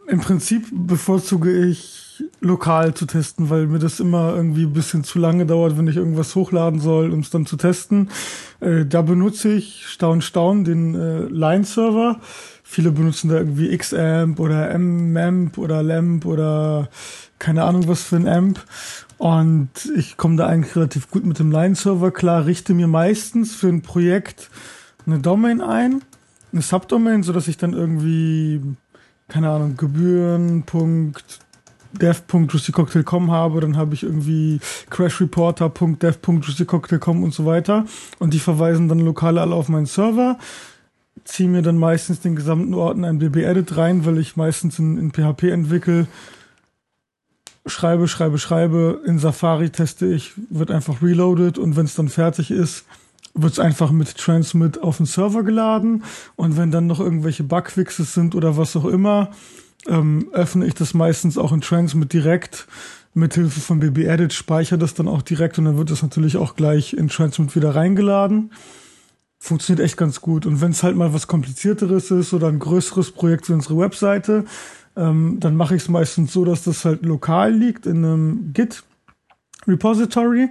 Im Prinzip bevorzuge ich lokal zu testen, weil mir das immer irgendwie ein bisschen zu lange dauert, wenn ich irgendwas hochladen soll, um es dann zu testen. Äh, da benutze ich Staun Staun, den äh, Line-Server. Viele benutzen da irgendwie Xamp oder Mmamp oder Lamp oder keine Ahnung was für ein Amp. Und ich komme da eigentlich relativ gut mit dem Line-Server klar, richte mir meistens für ein Projekt eine Domain ein, eine Subdomain, so dass ich dann irgendwie, keine Ahnung, Gebühren.dev.juicycocktail.com habe, dann habe ich irgendwie crashreporter.dev.juicycocktail.com und so weiter. Und die verweisen dann lokal alle auf meinen Server ziehe mir dann meistens den gesamten Ordner in BB-Edit rein, weil ich meistens in, in PHP entwickle. Schreibe, schreibe, schreibe, in Safari teste ich, wird einfach reloaded und wenn es dann fertig ist, wird es einfach mit Transmit auf den Server geladen. Und wenn dann noch irgendwelche Bugfixes sind oder was auch immer, ähm, öffne ich das meistens auch in Transmit direkt. Mit Hilfe von BB-Edit, speichere das dann auch direkt und dann wird es natürlich auch gleich in Transmit wieder reingeladen. Funktioniert echt ganz gut. Und wenn es halt mal was komplizierteres ist oder ein größeres Projekt für unsere Webseite, ähm, dann mache ich es meistens so, dass das halt lokal liegt in einem Git Repository.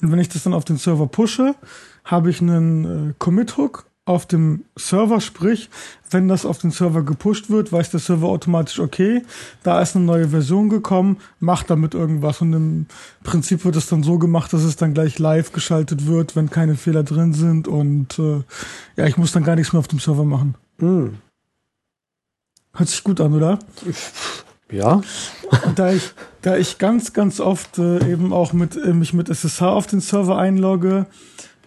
Und wenn ich das dann auf den Server pushe, habe ich einen äh, Commit Hook auf dem Server, sprich, wenn das auf den Server gepusht wird, weiß der Server automatisch, okay, da ist eine neue Version gekommen, macht damit irgendwas. Und im Prinzip wird es dann so gemacht, dass es dann gleich live geschaltet wird, wenn keine Fehler drin sind. Und äh, ja, ich muss dann gar nichts mehr auf dem Server machen. Mhm. Hört sich gut an, oder? Ja. da ich, da ich ganz, ganz oft äh, eben auch mit, äh, mich mit SSH auf den Server einlogge,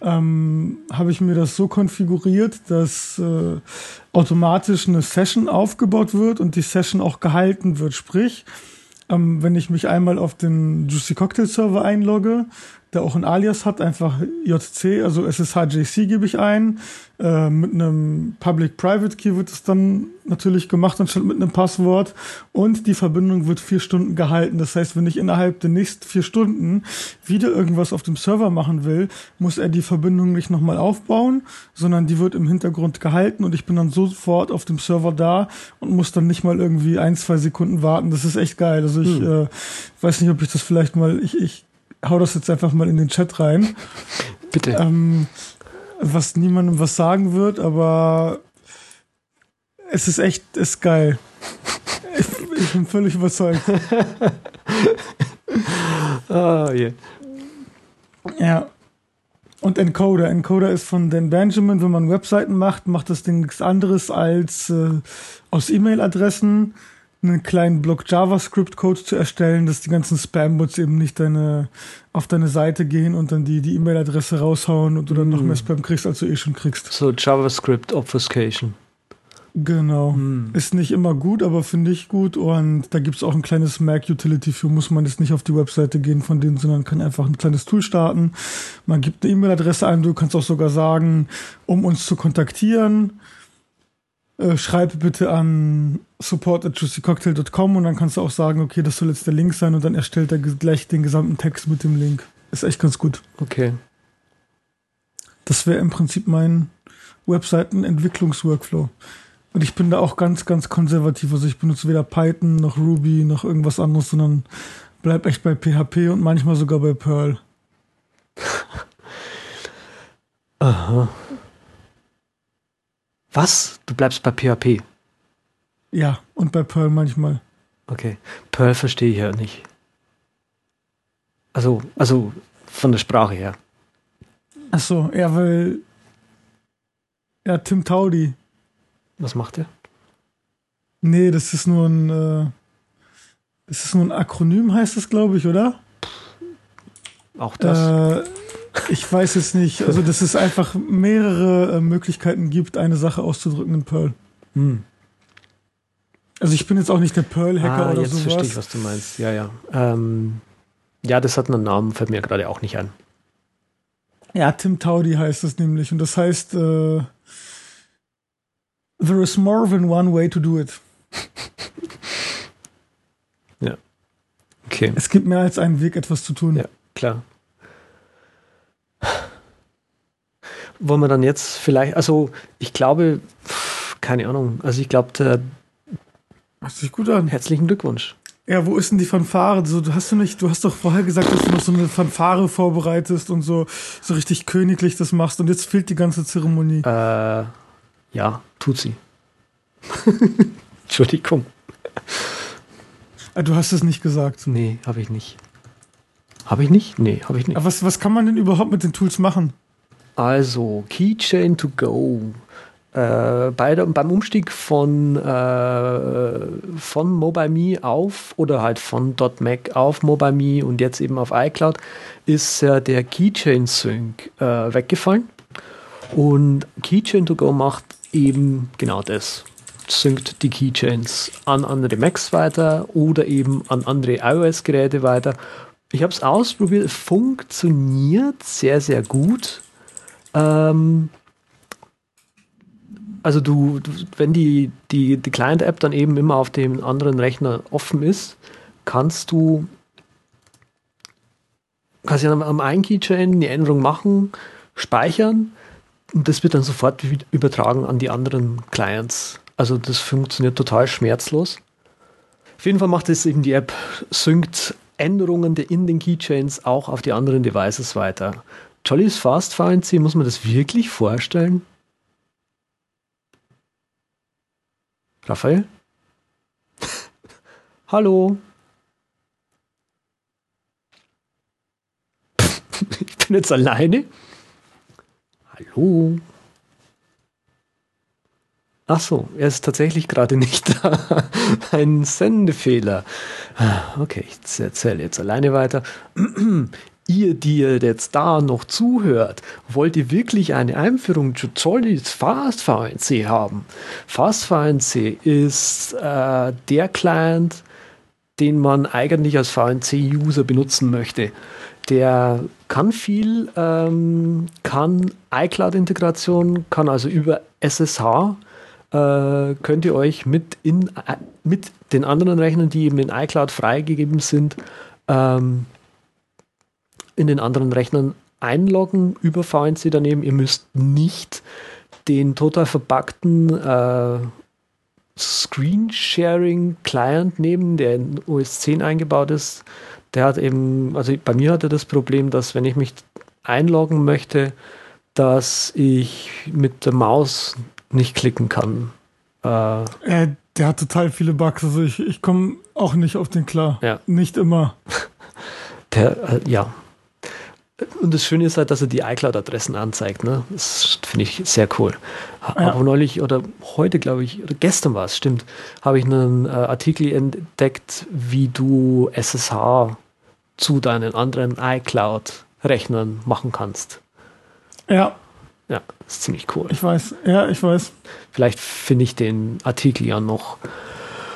ähm, habe ich mir das so konfiguriert, dass äh, automatisch eine Session aufgebaut wird und die Session auch gehalten wird. Sprich, ähm, wenn ich mich einmal auf den Juicy Cocktail Server einlogge, der auch ein Alias hat, einfach JC, also SSHJC gebe ich ein. Äh, mit einem Public-Private Key wird es dann natürlich gemacht, anstatt mit einem Passwort. Und die Verbindung wird vier Stunden gehalten. Das heißt, wenn ich innerhalb der nächsten vier Stunden wieder irgendwas auf dem Server machen will, muss er die Verbindung nicht nochmal aufbauen, sondern die wird im Hintergrund gehalten und ich bin dann sofort auf dem Server da und muss dann nicht mal irgendwie ein, zwei Sekunden warten. Das ist echt geil. Also ich hm. äh, weiß nicht, ob ich das vielleicht mal, ich, ich hau das jetzt einfach mal in den Chat rein. Bitte. Ähm, was niemandem was sagen wird, aber es ist echt, ist geil. Ich, ich bin völlig überzeugt. [laughs] ah, yeah. Ja. Und Encoder. Encoder ist von Dan Benjamin. Wenn man Webseiten macht, macht das Ding nichts anderes als äh, aus E-Mail-Adressen einen kleinen Block JavaScript-Code zu erstellen, dass die ganzen Spam-Bots eben nicht deine, auf deine Seite gehen und dann die, die E-Mail-Adresse raushauen und du dann mm. noch mehr Spam kriegst, als du eh schon kriegst. So JavaScript Obfuscation. Genau. Mm. Ist nicht immer gut, aber finde ich gut. Und da gibt es auch ein kleines Mac-Utility für, muss man jetzt nicht auf die Webseite gehen von denen, sondern kann einfach ein kleines Tool starten. Man gibt eine E-Mail-Adresse ein, du kannst auch sogar sagen, um uns zu kontaktieren äh, schreib bitte an support.juicycocktail.com und dann kannst du auch sagen, okay, das soll jetzt der Link sein und dann erstellt er gleich den gesamten Text mit dem Link. Ist echt ganz gut. Okay. Das wäre im Prinzip mein Webseitenentwicklungsworkflow. Und ich bin da auch ganz, ganz konservativ. Also ich benutze weder Python noch Ruby noch irgendwas anderes, sondern bleib echt bei PHP und manchmal sogar bei Perl. Aha. Was? Du bleibst bei PHP? Ja, und bei Perl manchmal. Okay. Perl verstehe ich ja nicht. Also, also von der Sprache her. Ach so, ja, weil Ja, Tim Taudi. Was macht der? Nee, das ist nur ein, äh, das ist nur ein Akronym, heißt das, glaube ich, oder? Auch das. Äh, ich weiß es nicht. Also, dass es einfach mehrere äh, Möglichkeiten gibt, eine Sache auszudrücken in Perl. Hm. Also, ich bin jetzt auch nicht der Perl-Hacker Ah, oder jetzt sowas. verstehe ich, was du meinst. Ja, ja. Ähm, ja, das hat einen Namen, fällt mir gerade auch nicht ein. Ja, Tim Taudi heißt es nämlich. Und das heißt, äh, there is more than one way to do it. [laughs] Okay. Es gibt mehr als einen Weg, etwas zu tun. Ja. Klar. Wollen wir dann jetzt vielleicht, also ich glaube, keine Ahnung, also ich glaube, der- Hört sich gut an. herzlichen Glückwunsch. Ja, wo ist denn die Fanfare? So, du hast du nicht, du hast doch vorher gesagt, dass du noch so eine Fanfare vorbereitest und so, so richtig königlich das machst und jetzt fehlt die ganze Zeremonie. Äh, ja, tut sie. [laughs] Entschuldigung. Ah, du hast es nicht gesagt. Nee, habe ich nicht. Habe ich nicht? Nee, habe ich nicht. Aber was, was kann man denn überhaupt mit den Tools machen? Also, Keychain to go. Äh, bei der, beim Umstieg von, äh, von MobileMe auf oder halt von .Mac auf MobileMe und jetzt eben auf iCloud ist ja der Keychain Sync äh, weggefallen. Und Keychain to go macht eben genau das. Synkt die Keychains an andere Macs weiter oder eben an andere iOS-Geräte weiter. Ich habe es ausprobiert, funktioniert sehr, sehr gut. Ähm, also du, du wenn die, die, die Client-App dann eben immer auf dem anderen Rechner offen ist, kannst du ja am, am einen Keychain die Änderung machen, speichern und das wird dann sofort übertragen an die anderen Clients. Also das funktioniert total schmerzlos. Auf jeden Fall macht es eben die App, synkt Änderungen der in den Keychains auch auf die anderen Devices weiter. Jolly's Fast VNC, muss man das wirklich vorstellen? Raphael? [laughs] Hallo? [laughs] ich bin jetzt alleine? Hallo? Ach so, er ist tatsächlich gerade nicht da. [laughs] Ein Sendefehler. Ah, Okay, ich erzähle jetzt alleine weiter. [clears throat] ihr, die ihr jetzt da noch zuhört, wollt ihr wirklich eine Einführung zu Jolly's Fast VNC haben? Fast VNC ist äh, der Client, den man eigentlich als VNC-User benutzen möchte. Der kann viel, ähm, kann iCloud-Integration, kann also über SSH äh, könnt ihr euch mit, in, äh, mit den anderen Rechnern, die eben in iCloud freigegeben sind, ähm, in den anderen Rechnern einloggen über VNC daneben. Ihr müsst nicht den total verpackten äh, Screen-Sharing-Client nehmen, der in OS 10 eingebaut ist. Der hat eben, also bei mir hatte das Problem, dass wenn ich mich einloggen möchte, dass ich mit der Maus nicht klicken kann. Äh, Äh, der hat total viele Bugs. Also ich, ich komme auch nicht auf den klar. Ja. Nicht immer. [laughs] der, äh, ja. Und das Schöne ist halt, dass er die iCloud-Adressen anzeigt. Ne? Das finde ich sehr cool. Ha- Ja. Aber neulich oder heute, glaube ich, oder gestern war es, stimmt, habe ich einen äh, Artikel entdeckt, wie du SSH zu deinen anderen iCloud-Rechnern machen kannst. Ja, Ja, das ist ziemlich cool. ich weiß. Ja, ich weiß. Vielleicht finde ich den Artikel ja noch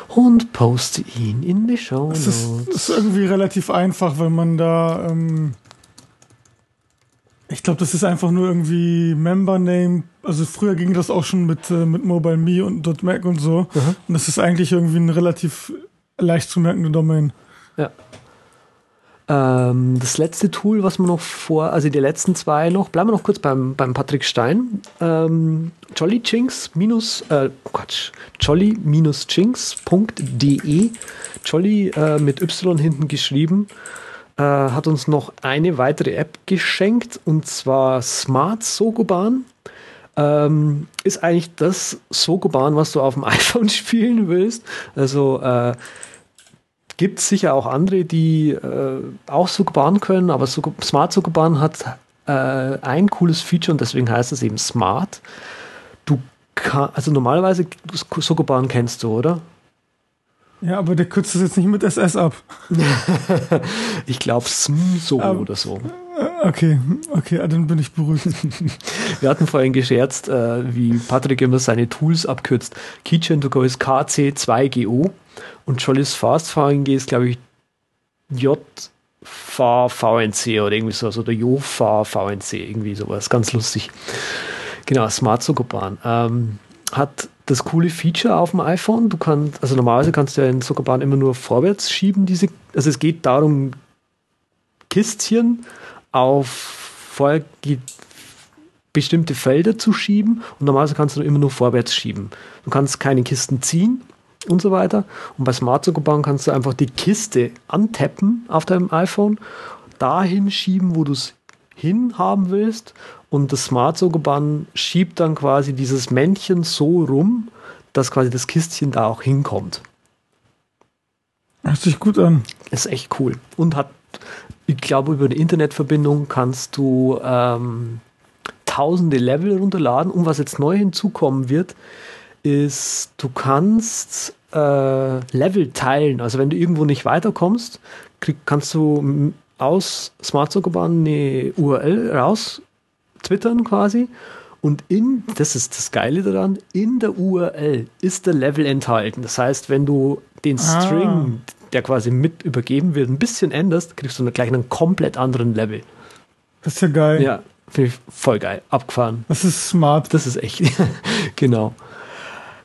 und poste ihn in die Show Es ist, ist irgendwie relativ einfach, wenn man da. Ähm, ich glaube, das ist einfach nur irgendwie Member Name. Also früher ging das auch schon mit, äh, mit Mobile Me und .Mac und so. Mhm. Und das ist eigentlich irgendwie eine relativ leicht zu merkende Domain. Ja. Ähm, das letzte Tool, was wir noch vor, also die letzten zwei noch, bleiben wir noch kurz beim, beim Patrick Stein. Ähm, Jollychinks minus, äh, Quatsch, jolly-chinks.de, Jolly äh, mit Y hinten geschrieben, äh, hat uns noch eine weitere App geschenkt und zwar Smart Sogoban. Ähm, ist eigentlich das Sogoban, was du auf dem [laughs] iPhone spielen willst. Also äh, gibt es sicher auch andere, die äh, auch Sukuban können, aber Suku- Smart Sukuban hat äh, ein cooles Feature und deswegen heißt es eben Smart. Du kann, also normalerweise Sokobahn kennst du, oder? Ja, aber der kürzt es jetzt nicht mit SS ab. [laughs] ich glaube so um, oder so. Äh, okay, okay, ah, dann bin ich beruhigt. [laughs] Wir hatten vorhin gescherzt, äh, wie Patrick immer seine Tools abkürzt. Keychain to go ist KC2GO und Jolly's Fast VNG ist, glaube ich, JVVNC oder irgendwie so, oder JOVVNC, irgendwie sowas. Ganz lustig. Genau, Smart Sokobahn. Ähm, hat das coole Feature auf dem iPhone. Du kannst, also normalerweise kannst du ja in Zuckerbahn immer nur vorwärts schieben, diese, also es geht darum, Kistchen auf vorher bestimmte Felder zu schieben und normalerweise kannst du immer nur vorwärts schieben. Du kannst keine Kisten ziehen und so weiter. Und bei Smart Zuckerbahn kannst du einfach die Kiste antappen auf deinem iPhone, dahin schieben, wo du es hinhaben willst und das Smart Sogoban schiebt dann quasi dieses Männchen so rum, dass quasi das Kistchen da auch hinkommt. Hört sich gut an. Ist echt cool. Und hat, ich glaube, über eine Internetverbindung kannst du ähm, tausende Level runterladen. Und was jetzt neu hinzukommen wird, ist, du kannst äh, Level teilen. Also wenn du irgendwo nicht weiterkommst, krieg, kannst du aus Smart Sogoban eine URL raus twittern quasi. Und in, das ist das Geile daran, in der URL ist der Level enthalten. Das heißt, wenn du den ah. String, ah. der quasi mit übergeben wird, ein bisschen änderst, kriegst du gleich einen komplett anderen Level. Das ist ja geil. Ja, finde ich voll geil. Abgefahren. Das ist smart. Das ist echt. [laughs] genau.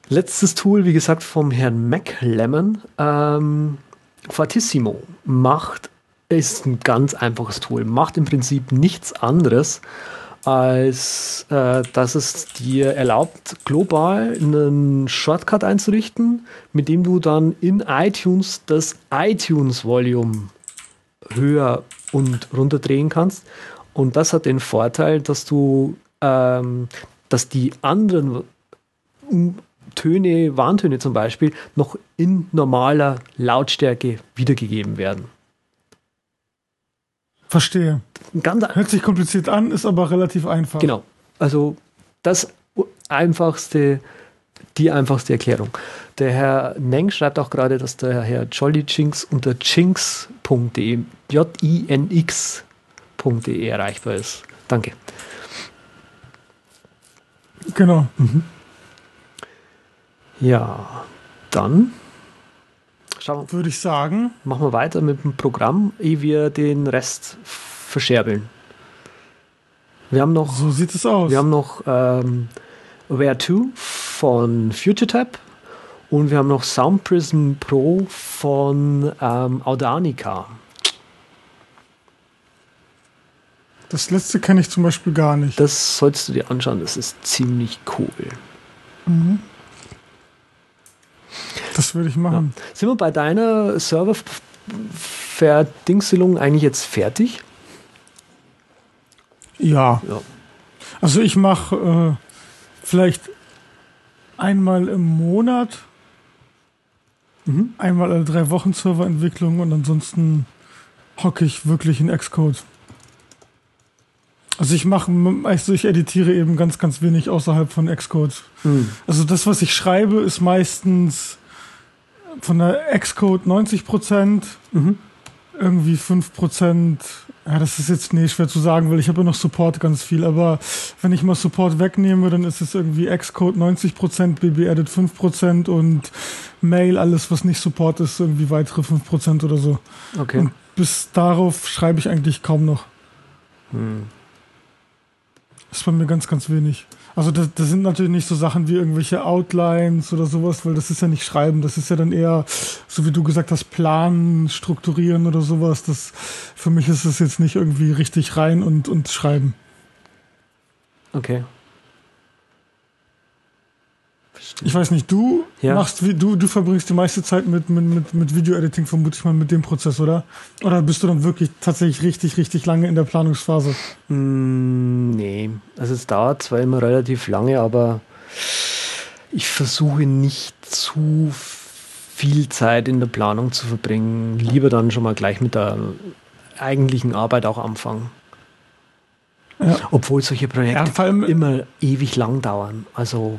Letztes Tool, wie gesagt, vom Herrn McLemmon. Ähm, Fortissimo macht, ist ein ganz einfaches Tool, macht im Prinzip nichts anderes, als äh, dass es dir erlaubt, global einen Shortcut einzurichten, mit dem du dann in iTunes das iTunes-Volume höher und runter drehen kannst. Und das hat den Vorteil, dass du, ähm, dass die anderen Töne, Warntöne zum Beispiel, noch in normaler Lautstärke wiedergegeben werden. Verstehe. Ganz Hört sich kompliziert an, ist aber relativ einfach. Genau. Also das einfachste, die einfachste Erklärung. Der Herr Neng schreibt auch gerade, dass der Herr Jolly Jinx unter jinx.de, J-I-N-X.de erreichbar ist. Danke. Genau. Mhm. Ja, dann Schauen, Würde ich sagen. Machen wir weiter mit dem Programm, ehe wir den Rest verscherbeln. Wir haben noch. So sieht es aus. Wir haben noch ähm, Where 2 von FutureTab und wir haben noch Sound Prism Pro von ähm, Audanica. Das letzte kenne ich zum Beispiel gar nicht. Das solltest du dir anschauen, das ist ziemlich cool. Mhm. Das würde ich machen. Ja. Sind wir bei deiner Serververdingselung eigentlich jetzt fertig? Ja. ja. Also ich mache äh, vielleicht einmal im Monat, mhm. einmal alle drei Wochen Serverentwicklung und ansonsten hocke ich wirklich in Xcode. Also ich mache, also ich editiere eben ganz, ganz wenig außerhalb von Xcode. Mhm. Also das, was ich schreibe, ist meistens von der Xcode 90 Prozent, mhm. irgendwie 5 Prozent. Ja, das ist jetzt nee, schwer zu sagen, weil ich habe ja noch Support ganz viel. Aber wenn ich mal Support wegnehme, dann ist es irgendwie Xcode 90 Prozent, BB Edit 5 Prozent und Mail, alles was nicht Support ist, irgendwie weitere 5 Prozent oder so. Okay. Und bis darauf schreibe ich eigentlich kaum noch. Hm. Das ist bei mir ganz, ganz wenig. Also das, das, sind natürlich nicht so Sachen wie irgendwelche Outlines oder sowas, weil das ist ja nicht Schreiben, das ist ja dann eher, so wie du gesagt hast, Planen, Strukturieren oder sowas. Das, für mich ist es jetzt nicht irgendwie richtig rein und, und Schreiben. Okay. Ich weiß nicht, du ja. machst du, du verbringst die meiste Zeit mit, mit, mit, mit Video-Editing, vermute ich mal, mit dem Prozess, oder? Oder bist du dann wirklich tatsächlich richtig, richtig lange in der Planungsphase? Mm, nee. Also es dauert zwar immer relativ lange, aber ich versuche nicht zu viel Zeit in der Planung zu verbringen. Lieber dann schon mal gleich mit der eigentlichen Arbeit auch anfangen. Ja. Obwohl solche Projekte Ja, immer ewig lang dauern. Also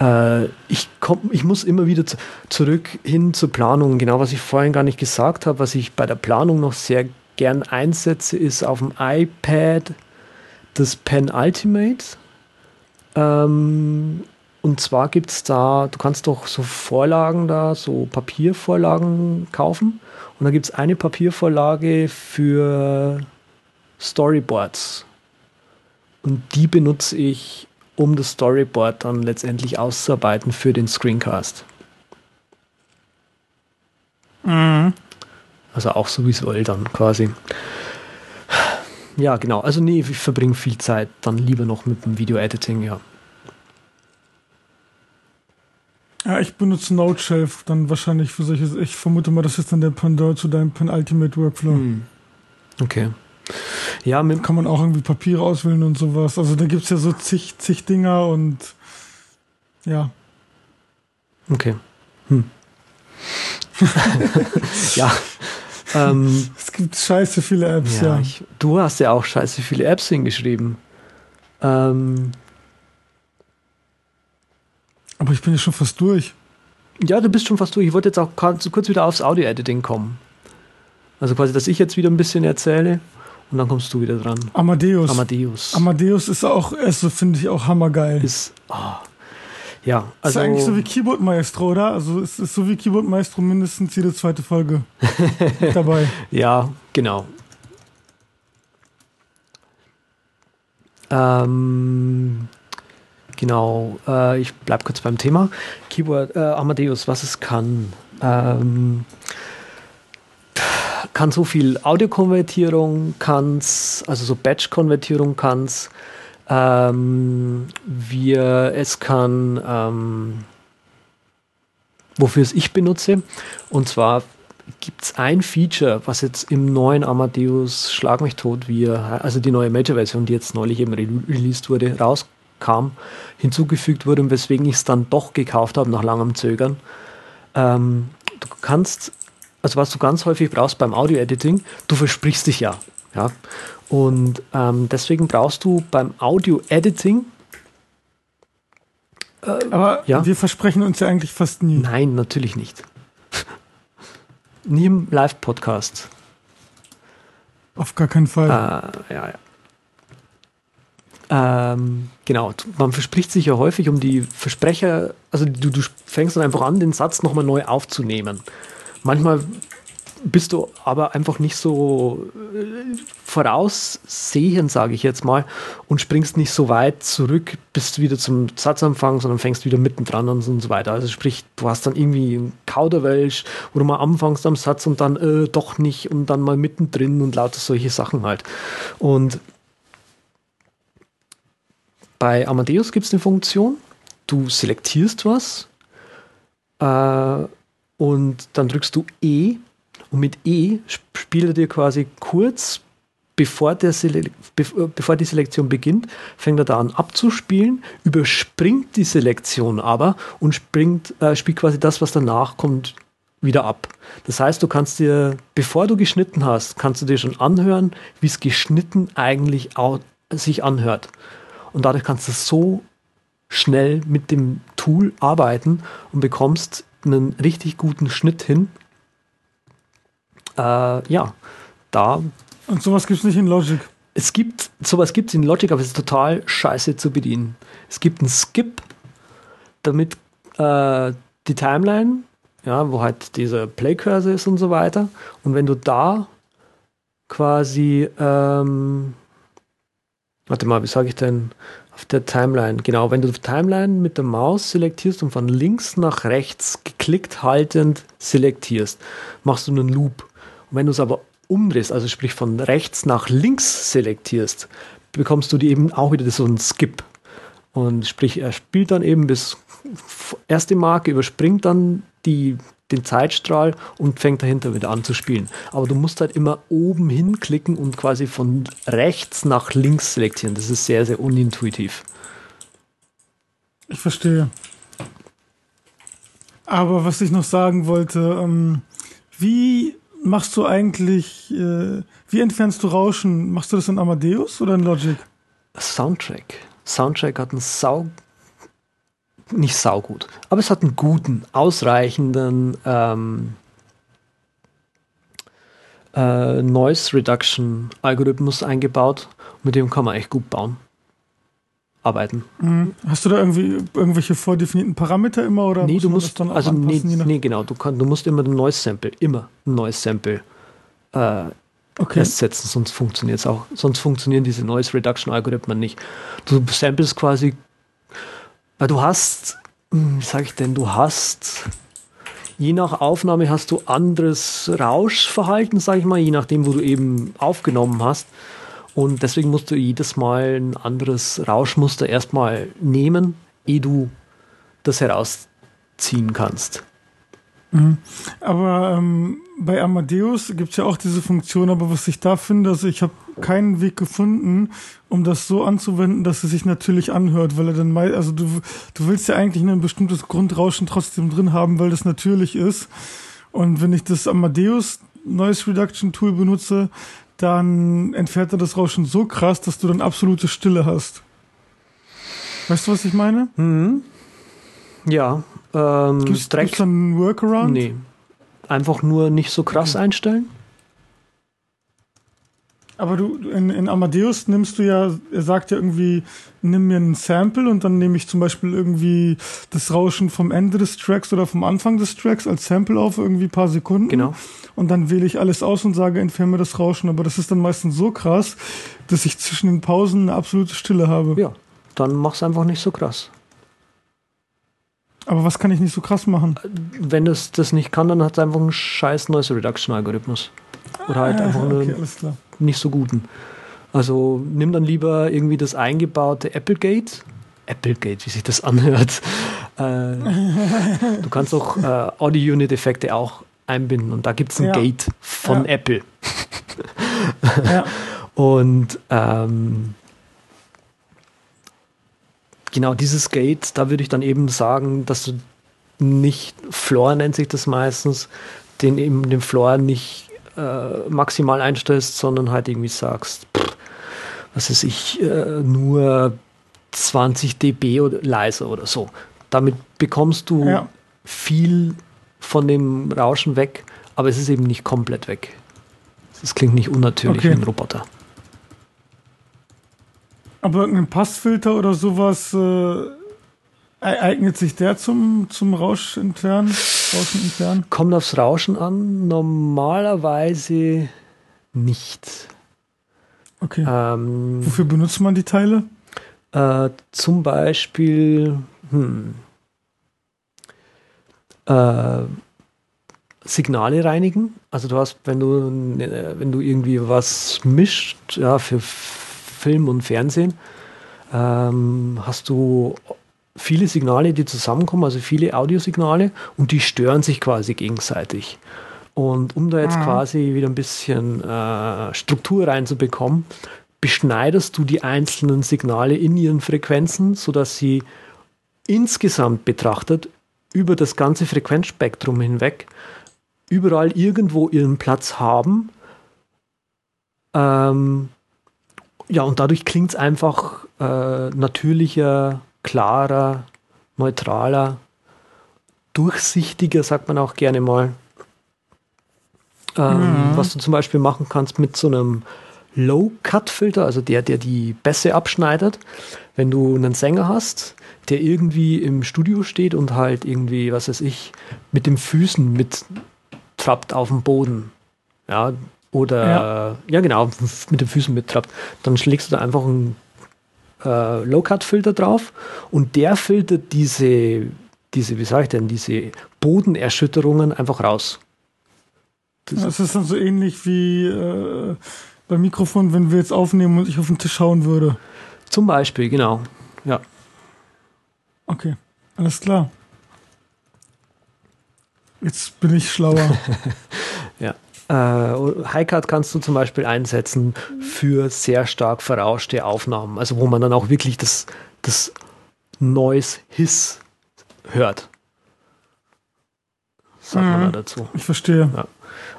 äh, ich, komm, ich muss immer wieder zu, zurück hin zur Planung. Genau, was ich vorhin gar nicht gesagt habe, was ich bei der Planung noch sehr gern einsetze, ist auf dem iPad das Pen Ultimate. Ähm, und zwar gibt es da, du kannst doch so Vorlagen da, so Papiervorlagen kaufen. Und da gibt es eine Papiervorlage für Storyboards. Und die benutze ich um das Storyboard dann letztendlich auszuarbeiten für den Screencast. Mhm. Also auch so visuell dann quasi. Ja, genau. Also nee, ich verbringe viel Zeit dann lieber noch mit dem Video-Editing, ja. Ja, ich benutze Node-Shelf dann wahrscheinlich für solche. Ich vermute mal, das ist dann der Pendant zu deinem Penultimate Workflow. Hm. Okay. Ja, mit, Kann man auch irgendwie Papiere auswählen und sowas. Also da gibt es ja so zig, zig Dinger und ja. okay. Hm. [laughs] ja. Ähm, Es gibt scheiße viele Apps, ja, ja. Ich, du hast ja auch scheiße viele Apps hingeschrieben. Ähm, Aber ich bin ja schon fast durch. ja, du bist schon fast durch. Ich wollte jetzt auch kurz wieder aufs Audio-Editing kommen. Also quasi, dass ich jetzt wieder ein bisschen erzähle und dann kommst du wieder dran. Amadeus. Amadeus Amadeus ist auch, also finde ich auch hammergeil. ist, ah, ja, ist also eigentlich so wie Keyboard Maestro, oder? Also es ist so wie Keyboard Maestro mindestens jede zweite Folge [laughs] dabei. Ja, genau. Ähm, genau, äh, ich bleibe kurz beim Thema. Keyboard äh, Amadeus, was es kann. Ähm, kann so viel Audiokonvertierung, kann's, also so Batch-Konvertierung kann's. Ähm, wir, es kann, ähm, wofür es ich benutze, und zwar gibt es ein Feature, was jetzt im neuen Amadeus Schlag mich tot, wie also die neue Major-Version, die jetzt neulich eben re released wurde, rauskam, hinzugefügt wurde und weswegen ich es dann doch gekauft habe nach langem Zögern. Ähm, du kannst, also was du ganz häufig brauchst beim Audio-Editing, du versprichst dich ja. ja? Und ähm, deswegen brauchst du beim Audio-Editing Aber Ja. wir versprechen uns ja eigentlich fast nie. Nein, natürlich nicht. [laughs] Nie im Live-Podcast. Auf gar keinen Fall. Äh, ja, ja. Ähm, genau, man verspricht sich ja häufig um die Versprecher, also du, du fängst dann einfach an, den Satz nochmal neu aufzunehmen. Manchmal bist du aber einfach nicht so äh, voraussehend, sage ich jetzt mal, und springst nicht so weit zurück, bis wieder zum Satzanfang, sondern fängst wieder mittendran an und so weiter. Also sprich, du hast dann irgendwie ein Kauderwelsch, wo du mal anfängst am Satz und dann äh, doch nicht und dann mal mittendrin und lauter solche Sachen halt. Und bei Amadeus gibt es eine Funktion, du selektierst was äh, und dann drückst du E und mit E sp- spielt er dir quasi kurz, bevor, der Sele bev- bevor die Selektion beginnt, fängt er da an abzuspielen, überspringt die Selektion aber und springt, äh, spielt quasi das, was danach kommt, wieder ab. Das heißt, du kannst dir, bevor du geschnitten hast, kannst du dir schon anhören, wie es geschnitten eigentlich sich anhört. Und dadurch kannst du so schnell mit dem Tool arbeiten und bekommst einen richtig guten Schnitt hin. Äh, ja, da Und sowas gibt es nicht in Logic. es gibt, sowas gibt es in Logic, aber es ist total scheiße zu bedienen. Es gibt einen Skip, damit äh, die Timeline, ja, wo halt dieser Play-Cursor ist und so weiter. Und wenn du da quasi, ähm, warte mal, wie sage ich denn, auf der Timeline, genau, wenn du die Timeline mit der Maus selektierst und von links nach rechts geklickt haltend selektierst, machst du einen Loop. Und wenn du es aber umdrehst, also sprich von rechts nach links selektierst, bekommst du die eben auch wieder so einen Skip. Und sprich, er spielt dann eben bis erste Marke, überspringt dann die, den Zeitstrahl und fängt dahinter wieder an zu spielen. Aber du musst halt immer oben hinklicken und quasi von rechts nach links selektieren. Das ist sehr, sehr unintuitiv. Ich verstehe. Aber was ich noch sagen wollte, ähm, wie machst du eigentlich, äh, wie entfernst du Rauschen? Machst du das in Amadeus oder in Logic? Soundtrack. Soundtrack hat einen sau, nicht saugut, aber es hat einen guten, ausreichenden ähm, äh, Noise Reduction Algorithmus eingebaut. Mit dem kann man echt gut bauen. Arbeiten. Mhm. Hast du da irgendwie irgendwelche vordefinierten Parameter immer oder nee, du musst dann also nee, nee, genau, du, kann, du musst immer ein neues Sample, immer ein neues Sample äh, okay. festsetzen, sonst funktioniert es auch, sonst funktionieren diese Noise Reduction Algorithmen nicht. Du samples quasi, weil du hast, hm, wie sage ich denn, du hast je nach Aufnahme hast du anderes Rauschverhalten, sage ich mal, je nachdem, wo du eben aufgenommen hast. Und deswegen musst du jedes Mal ein anderes Rauschmuster erstmal nehmen, ehe du das herausziehen kannst. Mhm. Aber ähm, bei Amadeus gibt es ja auch diese Funktion, aber was ich da finde, also ich habe keinen Weg gefunden, um das so anzuwenden, dass es sich natürlich anhört, weil er dann mal, also du, du willst ja eigentlich ein bestimmtes Grundrauschen trotzdem drin haben, weil das natürlich ist. Und wenn ich das Amadeus Noise Reduction Tool benutze, dann entfernt er das Rauschen so krass, dass du dann absolute Stille hast. Weißt du, was ich meine? Mhm. Ja. Ähm, Gibt es dann einen Workaround? Nee. Einfach nur nicht so krass okay. einstellen. Aber du, in, in Amadeus nimmst du ja, er sagt ja irgendwie, nimm mir ein Sample und dann nehme ich zum Beispiel irgendwie das Rauschen vom Ende des Tracks oder vom Anfang des Tracks als Sample auf, irgendwie paar Sekunden. Genau. Und dann wähle ich alles aus und sage, entferne das Rauschen. Aber das ist dann meistens so krass, dass ich zwischen den Pausen eine absolute Stille habe. Ja, dann mach's einfach nicht so krass. Aber was kann ich nicht so krass machen? Wenn es das nicht kann, dann hat es einfach einen scheiß Noise Reduction Algorithmus. Oder halt einfach ah, okay, einen nicht so guten. Also nimm dann lieber irgendwie das eingebaute Applegate. Applegate, wie sich das [laughs] anhört. Äh, du kannst auch äh, Audio-Unit-Effekte auch einbinden und da gibt es ein ja. Gate von ja. Apple. ja. [laughs] Und ähm, genau dieses Gate, da würde ich dann eben sagen, dass du nicht, Floor nennt sich das meistens, den eben den Floor nicht äh, maximal einstellst, sondern halt irgendwie sagst, pff, was weiß ich, äh, nur 20 dB oder leiser oder so. Damit bekommst du ja. viel von dem Rauschen weg, aber es ist eben nicht komplett weg. Es klingt nicht unnatürlich okay. wie ein Roboter. Aber irgendein Passfilter oder sowas äh, eignet sich der zum, zum Rausch entfernen? Rauschen entfernen? Kommt aufs Rauschen an? Normalerweise nicht. Okay. Ähm, Wofür benutzt man die Teile? Äh, zum Beispiel hm, äh, Signale reinigen. Also du hast, wenn du, wenn du irgendwie was mischt, ja, für Film und Fernsehen, ähm, hast du viele Signale, die zusammenkommen, also viele Audiosignale und die stören sich quasi gegenseitig. Und um da jetzt mhm. quasi wieder ein bisschen äh, Struktur reinzubekommen, beschneidest du die einzelnen Signale in ihren Frequenzen, sodass sie insgesamt betrachtet über das ganze Frequenzspektrum hinweg überall irgendwo ihren Platz haben. Ähm, ja, und dadurch klingt es einfach äh, natürlicher, klarer, neutraler, durchsichtiger, sagt man auch gerne mal. Ähm, mhm. Was du zum Beispiel machen kannst mit so einem Low-Cut-Filter, also der, der die Bässe abschneidet. Wenn du einen Sänger hast, der irgendwie im Studio steht und halt irgendwie, was weiß ich, mit den Füßen mittrappt auf dem Boden. Ja, oder ja, ja genau, [laughs] mit den Füßen mittrappt. Dann schlägst du da einfach einen äh, Low-Cut-Filter drauf und der filtert diese, diese, wie sage ich denn, diese Bodenerschütterungen einfach raus. Das, das ist dann so ähnlich wie äh, beim Mikrofon, wenn wir jetzt aufnehmen und ich auf den Tisch schauen würde. Zum Beispiel, genau. Ja. Okay, alles klar. Jetzt bin ich schlauer. [laughs] Äh, Highcut kannst du zum Beispiel einsetzen für sehr stark verrauschte Aufnahmen, also wo man dann auch wirklich das, das Noise Hiss hört. Sagt mhm. man da dazu. Ich verstehe. Ja.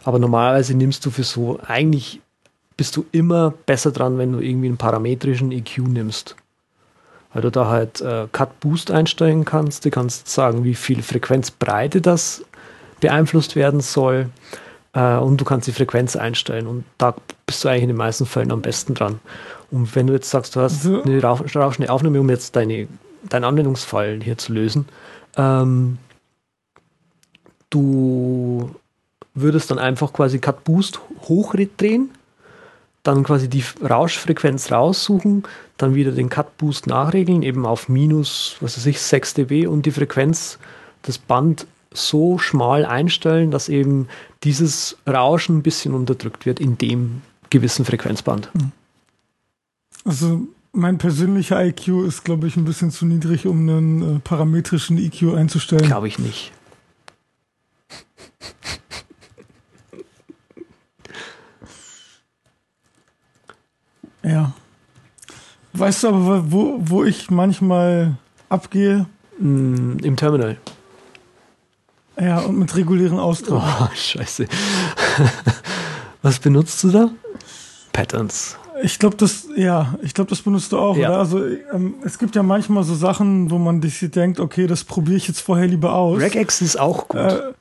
Aber normalerweise nimmst du für so, eigentlich bist du immer besser dran, wenn du irgendwie einen parametrischen EQ nimmst. Weil du da halt äh, Cut Boost einstellen kannst. Du kannst sagen, wie viel Frequenzbreite das beeinflusst werden soll. Äh, und du kannst die Frequenz einstellen. Und da bist du eigentlich in den meisten Fällen am besten dran. Und wenn du jetzt sagst, du hast eine rauschende Aufnahme, um jetzt deine, deinen Anwendungsfall hier zu lösen, ähm, du würdest dann einfach quasi Cut Boost hochdrehen, dann quasi die Rauschfrequenz raussuchen, dann wieder den Cut Boost nachregeln, eben auf minus, was weiß ich, 6 dB und die Frequenz, das Band so schmal einstellen, dass eben dieses Rauschen ein bisschen unterdrückt wird in dem gewissen Frequenzband. Hm. Also mein persönlicher IQ ist, glaube ich, ein bisschen zu niedrig, um einen äh, parametrischen EQ einzustellen. Glaube ich nicht. [laughs] ja. Weißt du aber, wo, wo ich manchmal abgehe? Mm, Im Terminal. Ja, und mit regulären Ausdrücken. Oh, scheiße. Was benutzt du da? Patterns. Ich glaube, das, ja, ich glaube, das benutzt du auch, ja. oder? Also ähm, es gibt ja manchmal so Sachen, wo man sich denkt, okay, das probiere ich jetzt vorher lieber aus. Regex ist auch gut. Äh,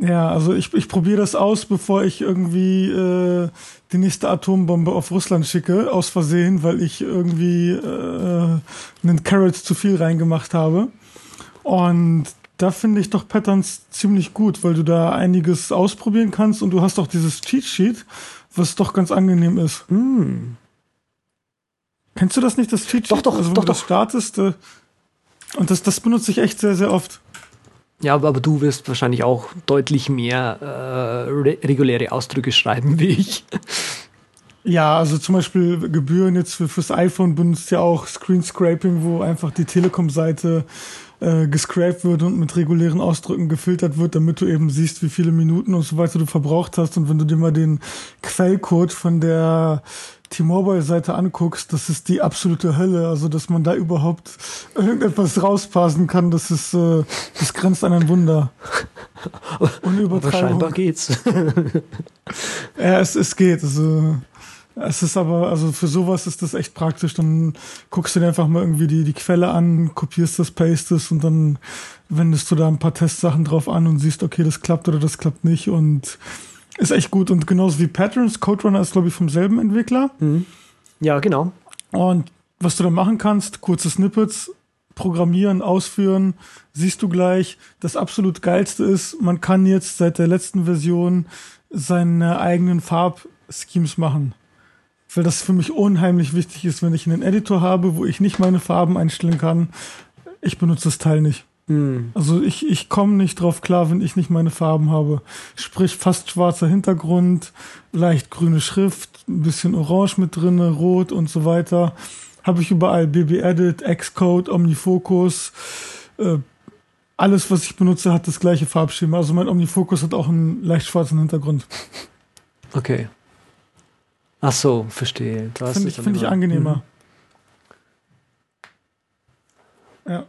ja, also ich, ich probiere das aus, bevor ich irgendwie äh, die nächste Atombombe auf Russland schicke, aus Versehen, weil ich irgendwie äh, einen Carrot zu viel reingemacht habe. Und da finde ich doch Patterns ziemlich gut, weil du da einiges ausprobieren kannst und du hast auch dieses Cheat Sheet, was doch ganz angenehm ist. Mm. Kennst du das nicht, das Cheat Sheet? Doch, doch, also, wenn doch, du das doch. startest. Äh, und das, das benutze ich echt sehr, sehr oft. Ja, aber du wirst wahrscheinlich auch deutlich mehr äh, re reguläre Ausdrücke schreiben wie ich. Ja, also zum Beispiel Gebühren jetzt für, fürs iPhone benutzt ja auch Screen Scraping, wo einfach die Telekom-Seite äh, gescraped wird und mit regulären Ausdrücken gefiltert wird, damit du eben siehst, wie viele Minuten und so weiter du verbraucht hast. Und wenn du dir mal den Quellcode von der T-Mobile-Seite anguckst, das ist die absolute Hölle. Also, dass man da überhaupt irgendetwas rauspassen kann, das ist, äh, das grenzt an ein Wunder. [laughs] Aber scheinbar geht's. ja, es, es geht. Also, es ist aber, also für sowas ist das echt praktisch. Dann guckst du dir einfach mal irgendwie die, die Quelle an, kopierst das, pastest und dann wendest du da ein paar Testsachen drauf an und siehst, okay, das klappt oder das klappt nicht und ist echt gut. Und genauso wie Patterns, Code ist, glaube ich, vom selben Entwickler. Mhm. Ja, genau. Und was du da machen kannst, kurze Snippets, programmieren, ausführen, siehst du gleich. Das absolut geilste ist, man kann jetzt seit der letzten Version seine eigenen Farbschemes machen weil das für mich unheimlich wichtig ist, wenn ich einen Editor habe, wo ich nicht meine Farben einstellen kann. Ich benutze das Teil nicht. Mhm. Also ich, ich komme nicht drauf klar, wenn ich nicht meine Farben habe. Sprich fast schwarzer Hintergrund, leicht grüne Schrift, ein bisschen Orange mit drinne, Rot und so weiter. Habe ich überall BB-Edit, Xcode, Omnifocus. Äh, alles, was ich benutze, hat das gleiche Farbschema. Also mein Omnifocus hat auch einen leicht schwarzen Hintergrund. Okay. Ach so, verstehe. Finde ich, find ich angenehmer. Mhm. Ja.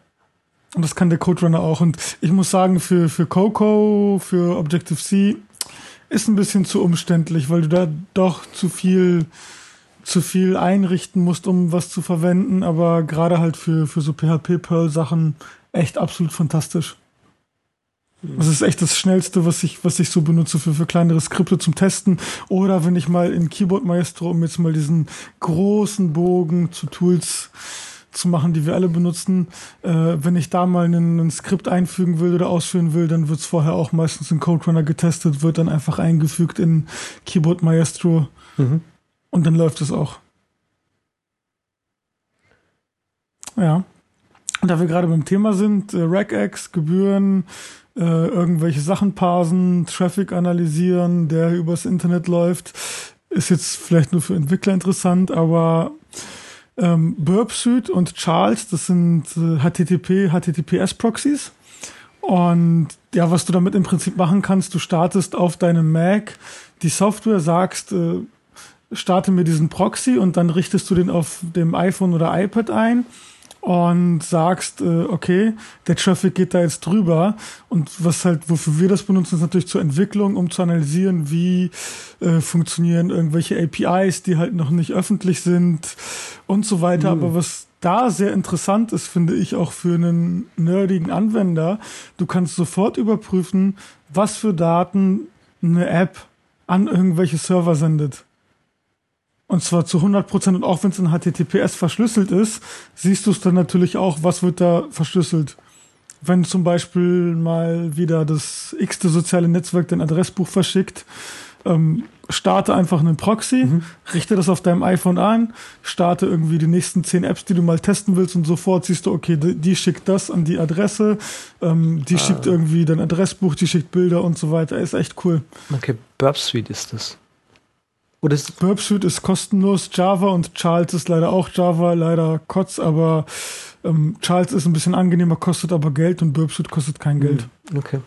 Und das kann der Code Runner auch. Und ich muss sagen, für, für Coco, für Objective-C ist ein bisschen zu umständlich, weil du da doch zu viel, zu viel einrichten musst, um was zu verwenden. Aber gerade halt für, für so PHP-Perl-Sachen echt absolut fantastisch. Das ist echt das Schnellste, was ich, was ich so benutze für, für kleinere Skripte zum Testen. Oder wenn ich mal in Keyboard Maestro, um jetzt mal diesen großen Bogen zu Tools zu machen, die wir alle benutzen, äh, wenn ich da mal einen, ein Skript einfügen will oder ausführen will, dann wird es vorher auch meistens in CodeRunner getestet, wird dann einfach eingefügt in Keyboard Maestro mhm. und dann läuft es auch. Ja. Und da wir gerade beim Thema sind, äh, Regex, Gebühren, äh, irgendwelche Sachen parsen, Traffic analysieren, der übers Internet läuft, ist jetzt vielleicht nur für Entwickler interessant, aber ähm, Burpsuite und Charles, das sind äh, HTTP, HTTPS-Proxys. Und ja, was du damit im Prinzip machen kannst, du startest auf deinem Mac die Software, sagst, äh, starte mir diesen Proxy und dann richtest du den auf dem iPhone oder iPad ein und sagst, äh, okay, der Traffic geht da jetzt drüber und was halt, wofür wir das benutzen, ist natürlich zur Entwicklung, um zu analysieren, wie äh, funktionieren irgendwelche APIs, die halt noch nicht öffentlich sind und so weiter. Mhm. Aber was da sehr interessant ist, finde ich auch für einen nerdigen Anwender, du kannst sofort überprüfen, was für Daten eine App an irgendwelche Server sendet. Und zwar zu 100 Prozent. Und auch wenn es in HTTPS verschlüsselt ist, siehst du es dann natürlich auch, was wird da verschlüsselt. Wenn zum Beispiel mal wieder das x-te soziale Netzwerk dein Adressbuch verschickt, ähm, starte einfach einen Proxy, mhm. richte das auf deinem iPhone an, starte irgendwie die nächsten zehn Apps, die du mal testen willst und sofort siehst du, okay, die, die schickt das an die Adresse, ähm, die ah. schickt irgendwie dein Adressbuch, die schickt Bilder und so weiter. Ist echt cool. Okay, Burp Suite ist das. Oder ist Burp Suite ist kostenlos, Java und Charles ist leider auch Java, leider Kotz, aber ähm, Charles ist ein bisschen angenehmer, kostet aber Geld und Burp Suite kostet kein Geld. Okay.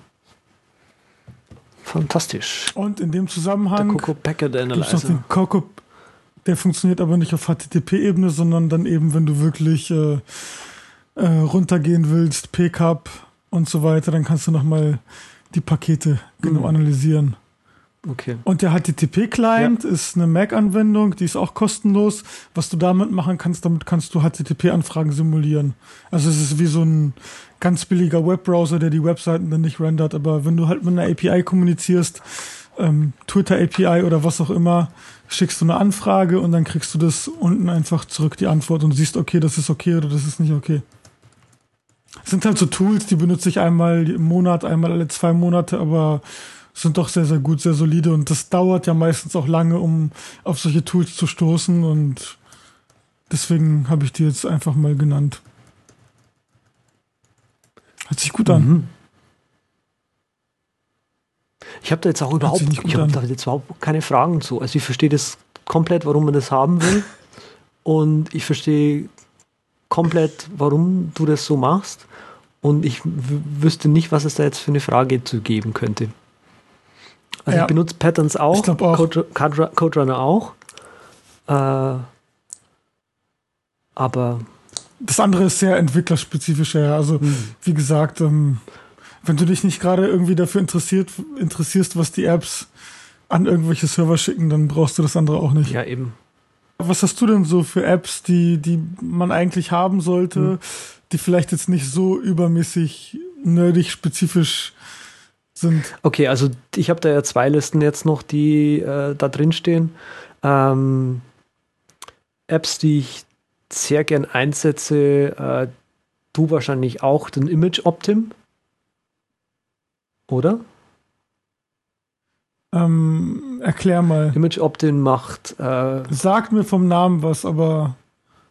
Fantastisch. Und in dem Zusammenhang der Coco Packet Analyzer. Noch den Coco, der funktioniert aber nicht auf HTTP-Ebene, sondern dann eben, wenn du wirklich äh, äh, runtergehen willst, PCAP und so weiter, dann kannst du nochmal die Pakete genau mhm. analysieren. Okay. Und der HTTP-Client ja. ist eine Mac-Anwendung, die ist auch kostenlos. Was du damit machen kannst, damit kannst du HTTP-Anfragen simulieren. Also es ist wie so ein ganz billiger Webbrowser, der die Webseiten dann nicht rendert. Aber wenn du halt mit einer API kommunizierst, ähm, Twitter API oder was auch immer, schickst du eine Anfrage und dann kriegst du das unten einfach zurück die Antwort und siehst, okay, das ist okay oder das ist nicht okay. Es sind halt so Tools, die benutze ich einmal im Monat, einmal alle zwei Monate, aber sind doch sehr, sehr gut, sehr solide und das dauert ja meistens auch lange, um auf solche Tools zu stoßen und deswegen habe ich die jetzt einfach mal genannt. Hört sich gut an. Mhm. Ich habe da jetzt auch überhaupt, ich da jetzt überhaupt keine Fragen zu. Also ich verstehe das komplett, warum man das haben will [laughs] und ich verstehe komplett, warum du das so machst und ich wüsste nicht, was es da jetzt für eine Frage zu geben könnte. Also ja. ich benutze Patterns auch, auch. Code, Code, CodeRunner auch. Äh, aber das andere ist sehr entwicklerspezifischer. Also hm. wie gesagt, ähm, wenn du dich nicht gerade irgendwie dafür interessiert, interessierst, was die Apps an irgendwelche Server schicken, dann brauchst du das andere auch nicht. Ja, eben. Was hast du denn so für Apps, die, die man eigentlich haben sollte, hm. die vielleicht jetzt nicht so übermäßig nerdig spezifisch sind. Okay, also ich habe da ja zwei Listen jetzt noch, die äh, da drin stehen. Ähm, Apps, die ich sehr gern einsetze, äh, du wahrscheinlich auch den Image Optim. Oder? Ähm, erklär mal. Image Optim macht. Äh, Sag mir vom Namen was, aber.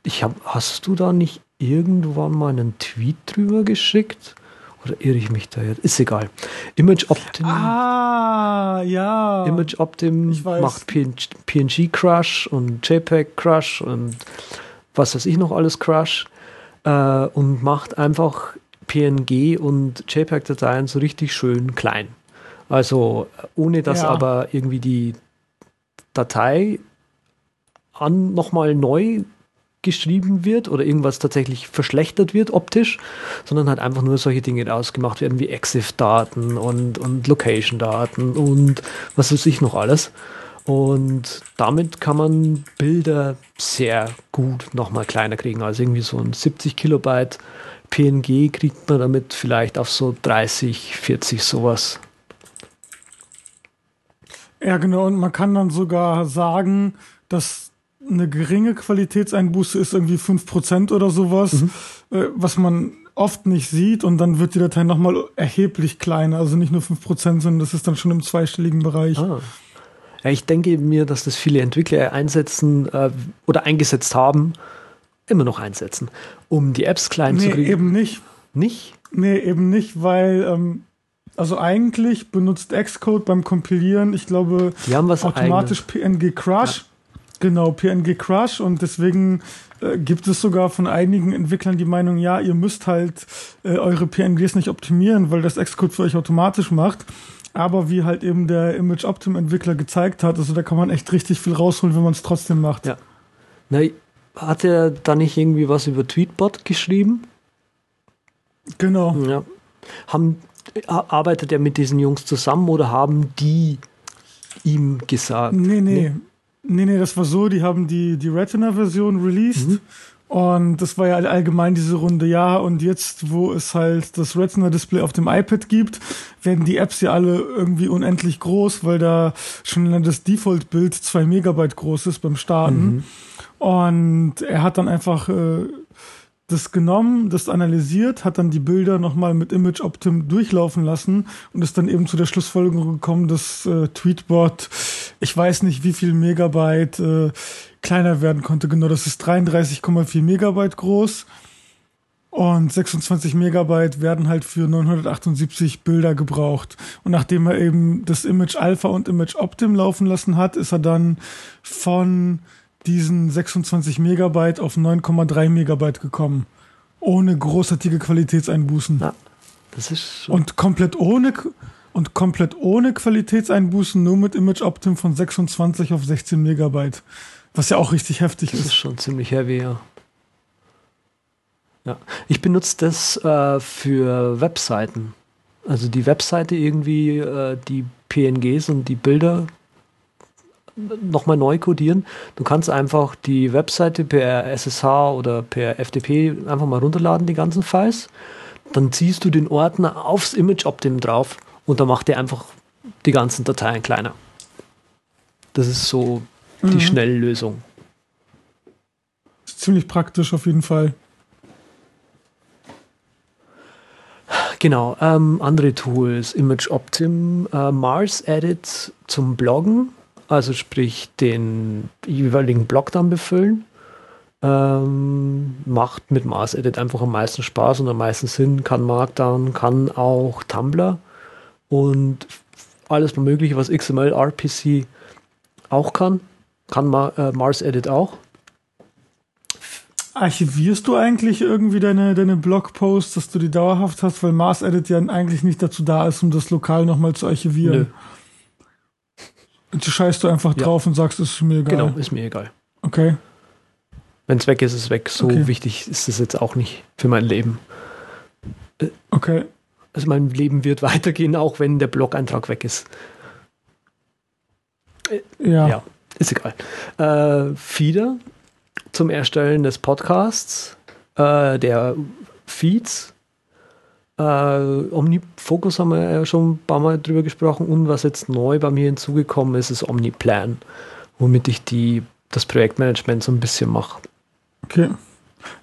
Ich hab, hast du da nicht irgendwann mal einen Tweet drüber geschickt? Oder irre ich mich da jetzt? Ist egal. Image Optim. Ah, ja. Image Optim macht PNG Crush und JPEG Crush und was weiß ich noch alles Crush äh, und macht einfach PNG und JPEG-Dateien so richtig schön klein. Also ohne dass ja. aber irgendwie die Datei an nochmal neu geschrieben wird oder irgendwas tatsächlich verschlechtert wird optisch, sondern halt einfach nur solche Dinge ausgemacht werden wie EXIF-Daten und, und Location-Daten und was weiß ich noch alles. Und damit kann man Bilder sehr gut nochmal kleiner kriegen. Also irgendwie so ein 70 Kilobyte PNG kriegt man damit vielleicht auf so 30, 40 sowas. Ja, genau. Und man kann dann sogar sagen, dass eine geringe Qualitätseinbuße ist irgendwie 5% oder sowas, mhm. äh, was man oft nicht sieht und dann wird die Datei nochmal erheblich kleiner. Also nicht nur 5%, sondern das ist dann schon im zweistelligen Bereich. Ah. Ja, ich denke mir, dass das viele Entwickler einsetzen äh, oder eingesetzt haben, immer noch einsetzen, um die Apps klein nee, zu kriegen. eben nicht. Nicht? Nee, eben nicht, weil ähm, also eigentlich benutzt Xcode beim Kompilieren, ich glaube, die haben was automatisch eigenes. PNG Crush. Ja. Genau, PNG Crush und deswegen äh, gibt es sogar von einigen Entwicklern die Meinung, ja, ihr müsst halt äh, eure PNGs nicht optimieren, weil das Xcode für euch automatisch macht. Aber wie halt eben der Image Optim Entwickler gezeigt hat, also da kann man echt richtig viel rausholen, wenn man es trotzdem macht. Ja. Na, hat er da nicht irgendwie was über Tweetbot geschrieben? Genau. Ja. Haben, arbeitet er mit diesen Jungs zusammen oder haben die ihm gesagt? Nee, nee. Nee, nee, das war so, die haben die, die Retina-Version released. Mhm. Und das war ja allgemein diese Runde, ja. Und jetzt, wo es halt das Retina-Display auf dem iPad gibt, werden die Apps ja alle irgendwie unendlich groß, weil da schon das Default-Bild zwei Megabyte groß ist beim Starten. Mhm. Und er hat dann einfach äh, das genommen, das analysiert, hat dann die Bilder nochmal mit Image Optim durchlaufen lassen und ist dann eben zu der Schlussfolgerung gekommen, dass äh, Tweetbot, ich weiß nicht wie viel Megabyte äh, kleiner werden konnte. Genau, das ist 33,4 Megabyte groß. Und 26 Megabyte werden halt für 978 Bilder gebraucht. Und nachdem er eben das Image Alpha und Image Optim laufen lassen hat, ist er dann von diesen 26 Megabyte auf 9,3 Megabyte gekommen. Ohne großartige Qualitätseinbußen. Ja, das ist schon und komplett ohne und komplett ohne Qualitätseinbußen, nur mit Image Optim von 26 auf 16 Megabyte. Was ja auch richtig heftig das ist. Das ist schon ziemlich heavy, ja. Ja, ich benutze das äh, für Webseiten. Also die Webseite irgendwie, äh, die PNGs und die Bilder nochmal neu codieren. Du kannst einfach die Webseite per SSH oder per FTP einfach mal runterladen, die ganzen Files. Dann ziehst du den Ordner aufs Image Optim drauf und dann macht der einfach die ganzen Dateien kleiner. Das ist so die mhm. Schnelllösung. Ziemlich praktisch auf jeden Fall. Genau, ähm, andere Tools, Image Optim, äh, Mars Edit zum Bloggen, also sprich den jeweiligen Blog dann befüllen. Ähm, macht mit Mars Edit einfach am meisten Spaß und am meisten Sinn, kann Markdown, kann auch Tumblr und alles Mögliche, was XML, RPC auch kann, kann Ma äh, Mars Edit auch. Archivierst du eigentlich irgendwie deine, deine Blogposts, dass du die dauerhaft hast, weil Mars Edit ja eigentlich nicht dazu da ist, um das lokal nochmal zu archivieren? Nö. Du scheißt du einfach ja. drauf und sagst, es ist mir egal. Genau, ist mir egal. Okay. Wenn es weg ist, ist es weg. So okay. wichtig ist es jetzt auch nicht für mein Leben. Okay. Also mein Leben wird weitergehen, auch wenn der Blog-Eintrag weg ist. Äh, ja. ja. ist egal. Äh, Feeder zum Erstellen des Podcasts, äh, der Feeds äh, OmniFocus haben wir ja schon ein paar Mal drüber gesprochen und was jetzt neu bei mir hinzugekommen ist, ist OmniPlan, womit ich die, das Projektmanagement so ein bisschen mache. Okay.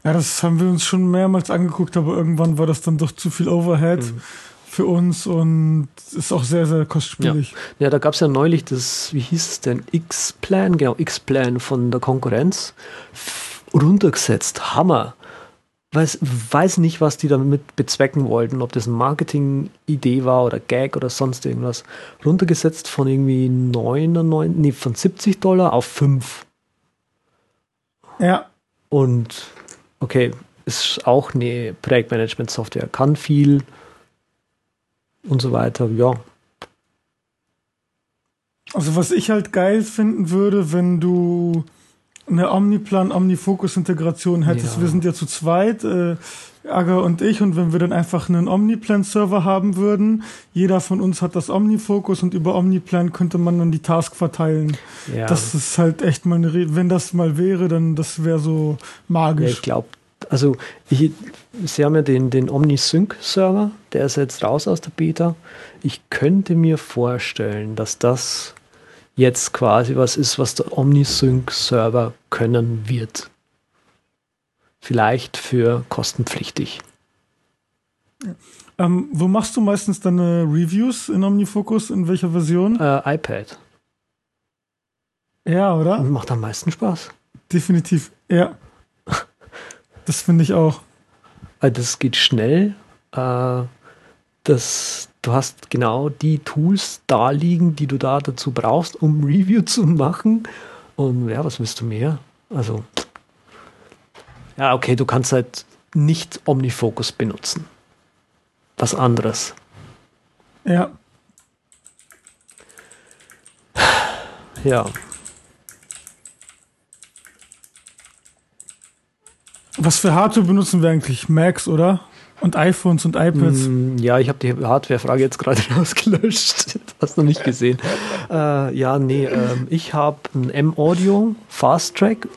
Ja, das haben wir uns schon mehrmals angeguckt, aber irgendwann war das dann doch zu viel Overhead mhm. für uns und ist auch sehr, sehr kostspielig. Ja, ja da gab es ja neulich das, wie hieß es denn, X-Plan, genau, X-Plan von der Konkurrenz runtergesetzt. Hammer weiß, weiß nicht, was die damit bezwecken wollten, ob das eine Marketing-Idee war oder Gag oder sonst irgendwas. Runtergesetzt von irgendwie 99, nee, von 70 Dollar auf 5. Ja. Und okay, ist auch eine Projektmanagement-Software, kann viel und so weiter, ja. Also was ich halt geil finden würde, wenn du eine Omniplan, Omnifocus-Integration hättest. Ja. Wir sind ja zu zweit, äh, Aga und ich, und wenn wir dann einfach einen Omniplan-Server haben würden, jeder von uns hat das Omnifocus und über Omniplan könnte man dann die Task verteilen. Ja. Das ist halt echt mal eine, Re wenn das mal wäre, dann das wäre so magisch. Ja, ich glaube, also ich, Sie haben ja den, den OmniSync-Server, der ist jetzt raus aus der Beta. Ich könnte mir vorstellen, dass das jetzt quasi was ist, was der OmniSync-Server können wird. Vielleicht für kostenpflichtig. Ähm, wo machst du meistens deine Reviews in OmniFocus? In welcher Version? Äh, iPad. Ja, oder? Macht am meisten Spaß. Definitiv, ja. das finde ich auch. Äh, das geht schnell. Äh, das, du hast genau die Tools da liegen, die du da dazu brauchst, um Review zu machen. Und ja, was willst du mehr? Also, ja, okay, du kannst halt nicht Omnifocus benutzen. Was anderes. Ja. Ja. Was für Hardware benutzen wir eigentlich? Macs, oder? Und iPhones und iPads? Mm, ja, ich habe die Hardware-Frage jetzt gerade [laughs] rausgelöscht. Hast du nicht gesehen. [laughs] Äh, ja, nee, ähm, ich habe ein M-Audio Fast Track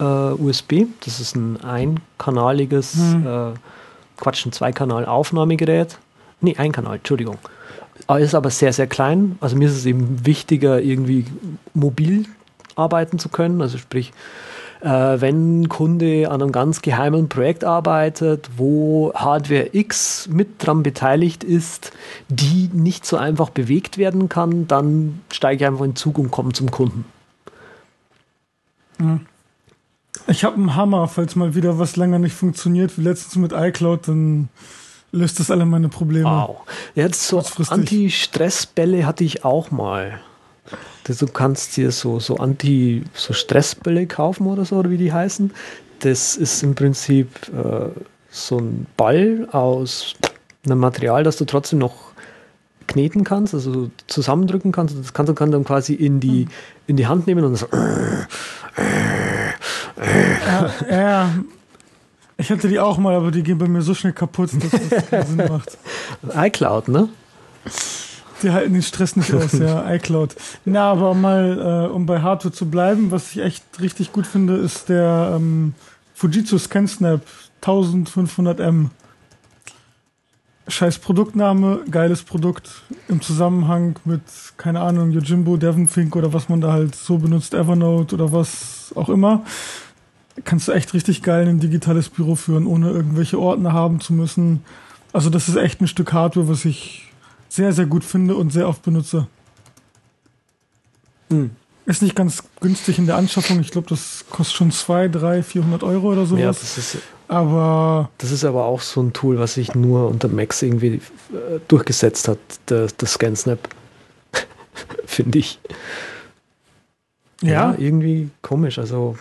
äh, USB. Das ist ein einkanaliges, hm. äh, Quatsch, ein Zweikanal-Aufnahmegerät. Nee, ein Kanal, Entschuldigung. Ist aber sehr, sehr klein. Also mir ist es eben wichtiger, irgendwie mobil arbeiten zu können. Also sprich, äh, wenn ein Kunde an einem ganz geheimen Projekt arbeitet, wo Hardware X mit dran beteiligt ist, die nicht so einfach bewegt werden kann, dann steige ich einfach in den Zug und komme zum Kunden. Ich habe einen Hammer, falls mal wieder was länger nicht funktioniert, wie letztens mit iCloud, dann löst das alle meine Probleme. Wow. Jetzt so Anti-Stress-Bälle hatte ich auch mal. Du kannst dir so, so Anti, so Stressbälle kaufen oder so, oder wie die heißen. Das ist im Prinzip äh, so ein Ball aus einem Material, das du trotzdem noch kneten kannst, also zusammendrücken kannst. Das kannst du kann dann quasi in die, in die Hand nehmen und so. Ja, ja, ich hatte die auch mal, aber die gehen bei mir so schnell kaputt, dass das keinen Sinn macht. [laughs] iCloud, ne? Die halten den Stress nicht aus, ja, [laughs] iCloud. Na, aber mal, äh, um bei Hardware zu bleiben, was ich echt richtig gut finde, ist der ähm, Fujitsu ScanSnap 1500M. Scheiß Produktname, geiles Produkt im Zusammenhang mit, keine Ahnung, Yojimbo, Devonfink oder was man da halt so benutzt, Evernote oder was auch immer. Kannst du echt richtig geil ein digitales Büro führen, ohne irgendwelche Ordner haben zu müssen. Also das ist echt ein Stück Hardware, was ich sehr, sehr gut finde und sehr oft benutze. Mhm. Ist nicht ganz günstig in der Anschaffung. Ich glaube, das kostet schon 200, 300, 400 Euro oder sowas. Ja, das ist, aber das ist aber auch so ein Tool, was sich nur unter Max irgendwie äh, durchgesetzt hat, der, der ScanSnap. [laughs] Finde ich. Ja. ja. irgendwie komisch. Also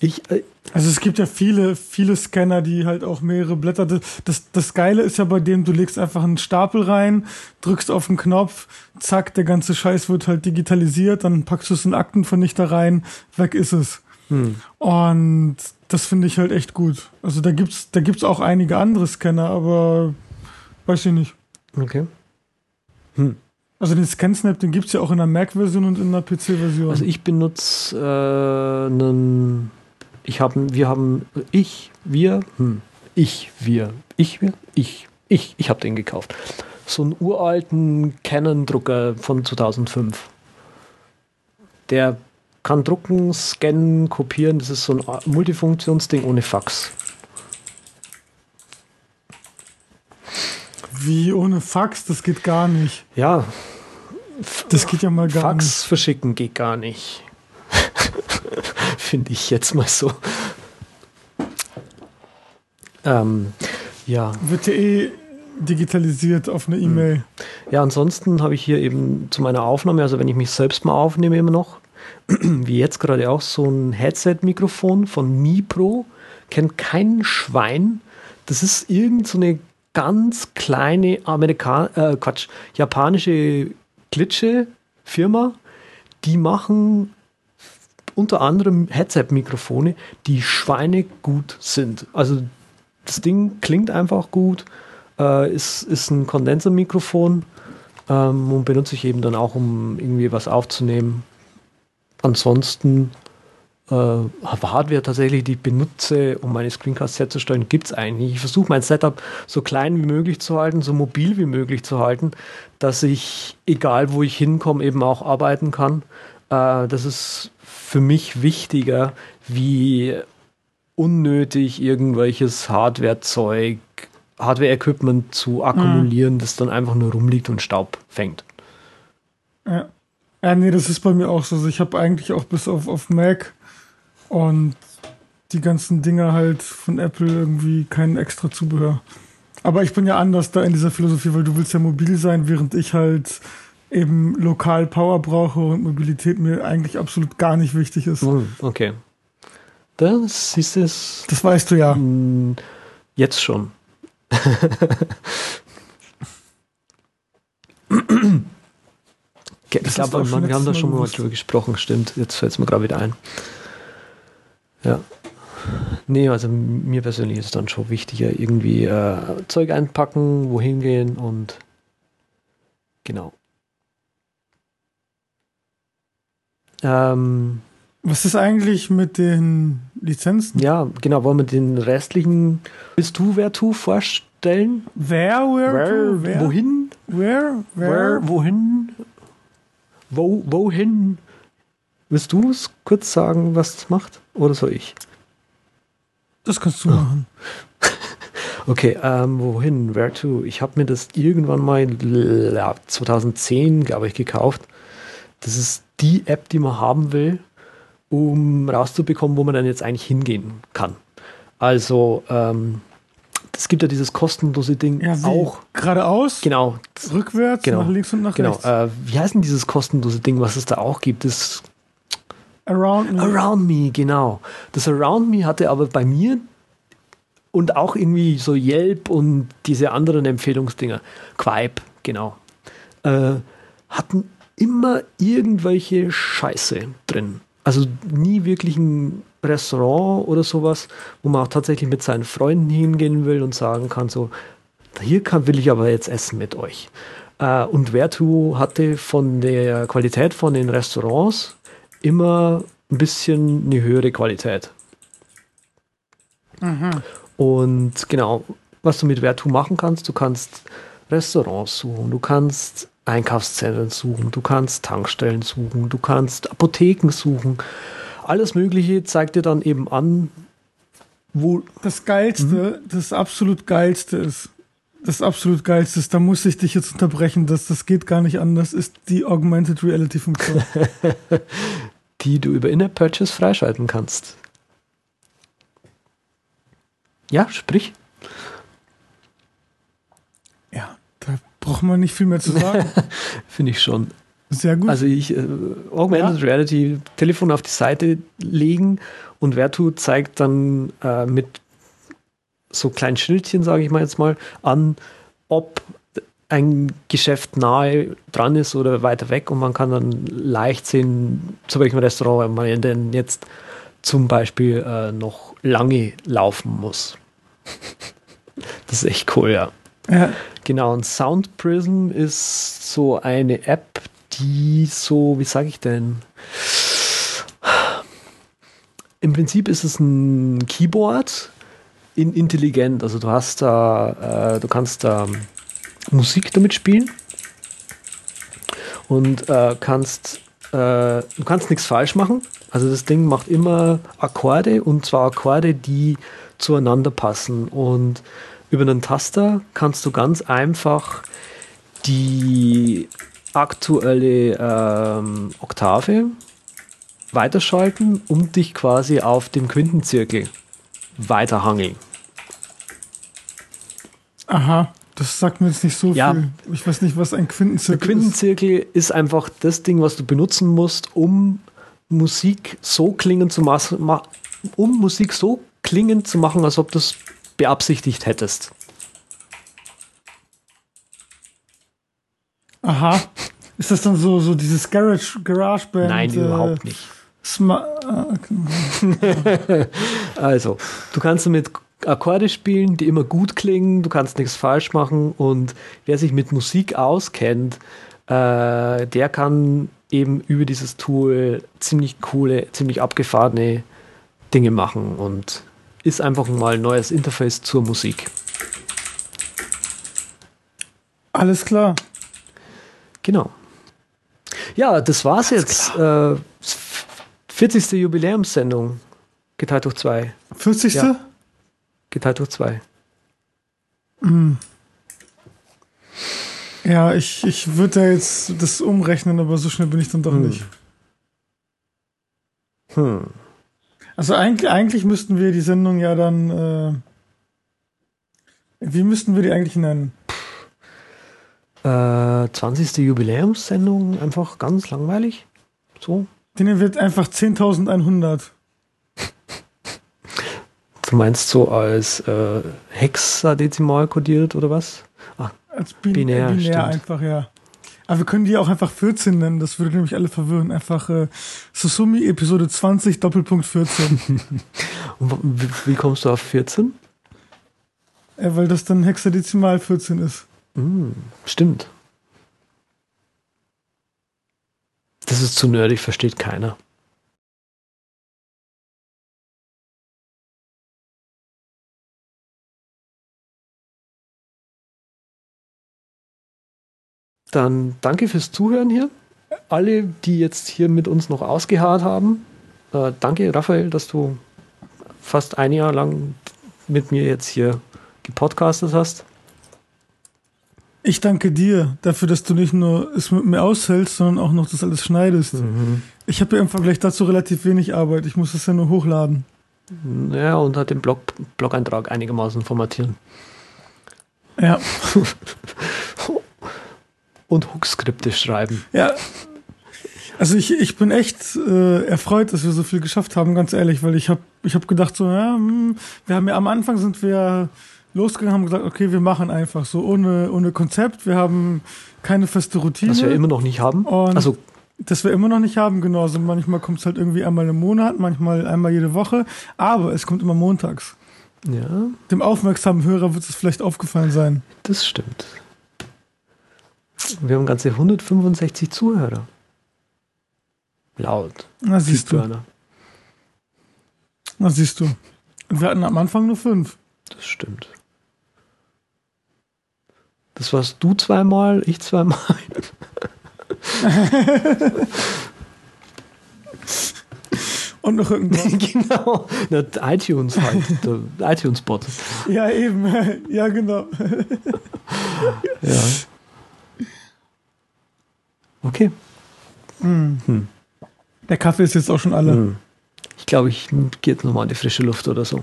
ich, äh, also es gibt ja viele, viele Scanner, die halt auch mehrere Blätter. Das, das Geile ist ja bei dem, du legst einfach einen Stapel rein, drückst auf den Knopf, zack, der ganze Scheiß wird halt digitalisiert, dann packst du es in Aktenvernichter rein, weg ist es. Hm. Und das finde ich halt echt gut. Also da gibt's, da gibt's auch einige andere Scanner, aber weiß ich nicht. Okay. Hm. Also den ScanSnap, den gibt's ja auch in der Mac-Version und in der PC-Version. Also ich benutze äh, einen ich haben, wir haben, ich, wir, hm, ich, wir, ich, wir, ich, ich, ich habe den gekauft. So einen uralten Canon-Drucker von 2005. Der kann drucken, scannen, kopieren. Das ist so ein Multifunktionsding ohne Fax. Wie ohne Fax? Das geht gar nicht. Ja. Das geht ja mal gar Fax nicht. Fax verschicken geht gar nicht. [laughs] Finde ich jetzt mal so. Ähm, ja. Wird ja eh digitalisiert auf eine E-Mail. Hm. Ja, ansonsten habe ich hier eben zu meiner Aufnahme, also wenn ich mich selbst mal aufnehme, immer noch, [clears throat] wie jetzt gerade auch, so ein Headset-Mikrofon von Mi Pro. Kennt kein Schwein. Das ist irgend so eine ganz kleine Amerikan äh, Quatsch, japanische Glitsche-Firma. Die machen unter anderem Headset-Mikrofone, die schweinegut sind. Also das Ding klingt einfach gut, äh, ist, ist ein Kondensermikrofon ähm, und benutze ich eben dann auch, um irgendwie was aufzunehmen. Ansonsten äh, Hardware tatsächlich, die ich benutze, um meine Screencasts herzustellen, gibt es eigentlich. Ich versuche mein Setup so klein wie möglich zu halten, so mobil wie möglich zu halten, dass ich, egal wo ich hinkomme, eben auch arbeiten kann. Äh, das ist für mich wichtiger, wie unnötig irgendwelches Hardware-Zeug, Hardware-Equipment zu akkumulieren, mhm. das dann einfach nur rumliegt und Staub fängt. Ja. Ja, nee, das ist bei mir auch so. Also ich habe eigentlich auch bis auf, auf Mac und die ganzen Dinge halt von Apple irgendwie kein extra Zubehör. Aber ich bin ja anders da in dieser Philosophie, weil du willst ja mobil sein, während ich halt eben lokal Power brauche und Mobilität mir eigentlich absolut gar nicht wichtig ist. Hm, okay. Das ist es. Das weißt du ja. Hm, jetzt schon. [clears throat] ich glaube, wir haben da schon mal drüber gesprochen, stimmt. Jetzt fällt es mir gerade wieder ein. Ja. Nee, also mir persönlich ist es dann schon wichtiger, irgendwie äh, Zeug einpacken, wohin gehen und genau. Ähm, Was ist eigentlich mit den Lizenzen? ja, genau, wollen wir den restlichen Willst du wer tu vorstellen? Wer, where, Where, to, wer, wohin? where, Where, where, wohin? Wo, wohin? Willst du es kurz sagen, was es macht? Oder soll ich? Das kannst du machen. [laughs] Okay, ähm, wohin? Where to? Ich habe mir das irgendwann mal l- ja, 2010, glaube ich, gekauft. Das ist die App, die man haben will, um rauszubekommen, wo man dann jetzt eigentlich hingehen kann. Also, ähm, es gibt ja dieses kostenlose Ding Ja, auch. Geradeaus, Genau, rückwärts, Genau. nach links und nach genau. rechts. Äh, wie heißt denn dieses kostenlose Ding, was es da auch gibt? Das Around me. Around Me, genau. Das Around Me hatte aber bei mir und auch irgendwie so Yelp und diese anderen Empfehlungsdinger, Quipe, genau, äh, hatten immer irgendwelche Scheiße drin. Also nie wirklich ein Restaurant oder sowas, wo man auch tatsächlich mit seinen Freunden hingehen will und sagen kann, so, hier kann, will ich aber jetzt essen mit euch. Äh, und Vertu hatte von der Qualität von den Restaurants immer ein bisschen eine höhere Qualität. Und genau, was du mit Vertu machen kannst, du kannst Restaurants suchen, du kannst Einkaufszentren suchen, du kannst Tankstellen suchen, du kannst Apotheken suchen. Alles Mögliche zeigt dir dann eben an, wo. Das Geilste, Mhm. das absolut Geilste ist, das absolut Geilste ist, da muss ich dich jetzt unterbrechen, das, das geht gar nicht anders, ist die Augmented Reality Funktion. [laughs] die du über In-App Purchase freischalten kannst. Ja, sprich. ja, da braucht man nicht viel mehr zu sagen. [laughs] Finde ich schon. Sehr gut. Also ich, äh, Augmented Reality, Telefon auf die Seite legen und Vertu zeigt dann äh, mit so kleinen Schildchen, sage ich mal jetzt mal, an, ob ein Geschäft nahe dran ist oder weiter weg und man kann dann leicht sehen, zu welchem Restaurant man denn jetzt zum Beispiel äh, noch lange laufen muss. [laughs] Das ist echt cool, ja. Ja, Genau, und Sound Prism ist so eine App, die so, wie sage ich denn? Im Prinzip ist es ein Keyboard in intelligent. Also du hast da, äh, du kannst da Musik damit spielen und äh, kannst, äh, du kannst nichts falsch machen. Also das Ding macht immer Akkorde und zwar Akkorde, die zueinander passen. Und über einen Taster kannst du ganz einfach die aktuelle ähm, Oktave weiterschalten und dich quasi auf dem Quintenzirkel weiterhangeln. aha, das sagt mir jetzt nicht so Ja. viel. Ich weiß nicht, was ein Quintenzirkel ist. Quintenzirkel ist einfach das Ding, was du benutzen musst, um Musik so klingen zu machen, ma um Musik so klingen zu machen, als ob du es beabsichtigt hättest. Aha. Ist das dann so, so dieses Garage, GarageBand? Nein, äh, überhaupt nicht. Sma ah, okay. [laughs] Also, du kannst damit Akkorde spielen, die immer gut klingen, du kannst nichts falsch machen und wer sich mit Musik auskennt, äh, der kann eben über dieses Tool ziemlich coole, ziemlich abgefahrene Dinge machen und ist einfach mal ein neues Interface zur Musik. Alles klar. Genau. Ja, das war's jetzt. Äh, 40. Jubiläumssendung. Geteilt durch zwei. 40. Ja. Geteilt durch zwei. Ja, ich, ich würde da jetzt das umrechnen, aber so schnell bin ich dann doch Hm. nicht. Hm. Also eigentlich, eigentlich müssten wir die Sendung ja dann. Äh, wie müssten wir die eigentlich nennen? Äh, 20. Jubiläumssendung, einfach ganz langweilig. So. Den wird einfach 10.100. Du meinst so als äh, Hexadezimal kodiert oder was? Ah, Als bin Binär, binär, stimmt. einfach, ja. Aber wir können die auch einfach 14 nennen, das würde nämlich alle verwirren. Einfach äh, Susumi Episode 20 Doppelpunkt 14. [laughs] Und wie, wie kommst du auf 14? Ja, weil das dann Hexadezimal 14 ist. Hm, stimmt. Das ist zu nerdig, versteht keiner. Dann danke fürs Zuhören hier. Alle, die jetzt hier mit uns noch ausgeharrt haben. Äh, danke, Raphael, dass du fast ein Jahr lang mit mir jetzt hier gepodcastet hast. Ich danke dir dafür, dass du nicht nur es mit mir aushältst, sondern auch noch das alles schneidest. Mhm. Ich habe ja im Vergleich dazu relativ wenig Arbeit. Ich muss das ja nur hochladen. Ja, und hat den Blog, Blog-Eintrag einigermaßen formatieren. Ja. [laughs] und Hook-Skripte schreiben. Ja. Also ich, ich bin echt äh, erfreut, dass wir so viel geschafft haben, ganz ehrlich, weil ich habe ich hab gedacht so, ja, hm, wir haben ja am Anfang sind wir losgegangen, haben gesagt, okay, wir machen einfach so ohne ohne Konzept, wir haben keine feste Routine. Was wir immer noch nicht haben. Also das wir immer noch nicht haben, genau. Also manchmal kommt es halt irgendwie einmal im Monat, manchmal einmal jede Woche, aber es kommt immer montags. ja, Dem aufmerksamen Hörer wird es vielleicht aufgefallen sein. das stimmt. Wir haben ganze 165 Zuhörer. Laut. Na siehst du, na siehst du. Wir hatten am Anfang nur fünf. Das stimmt. Das warst du zweimal, ich zweimal. [laughs] Und noch irgendwas. [laughs] genau. Na, iTunes halt. Der iTunes-Bot. ja, eben. Ja, genau. Ja. Okay. Hm. Der Kaffee ist jetzt auch schon alle. Hm. Ich glaube, ich gehe jetzt nochmal in die frische Luft oder so.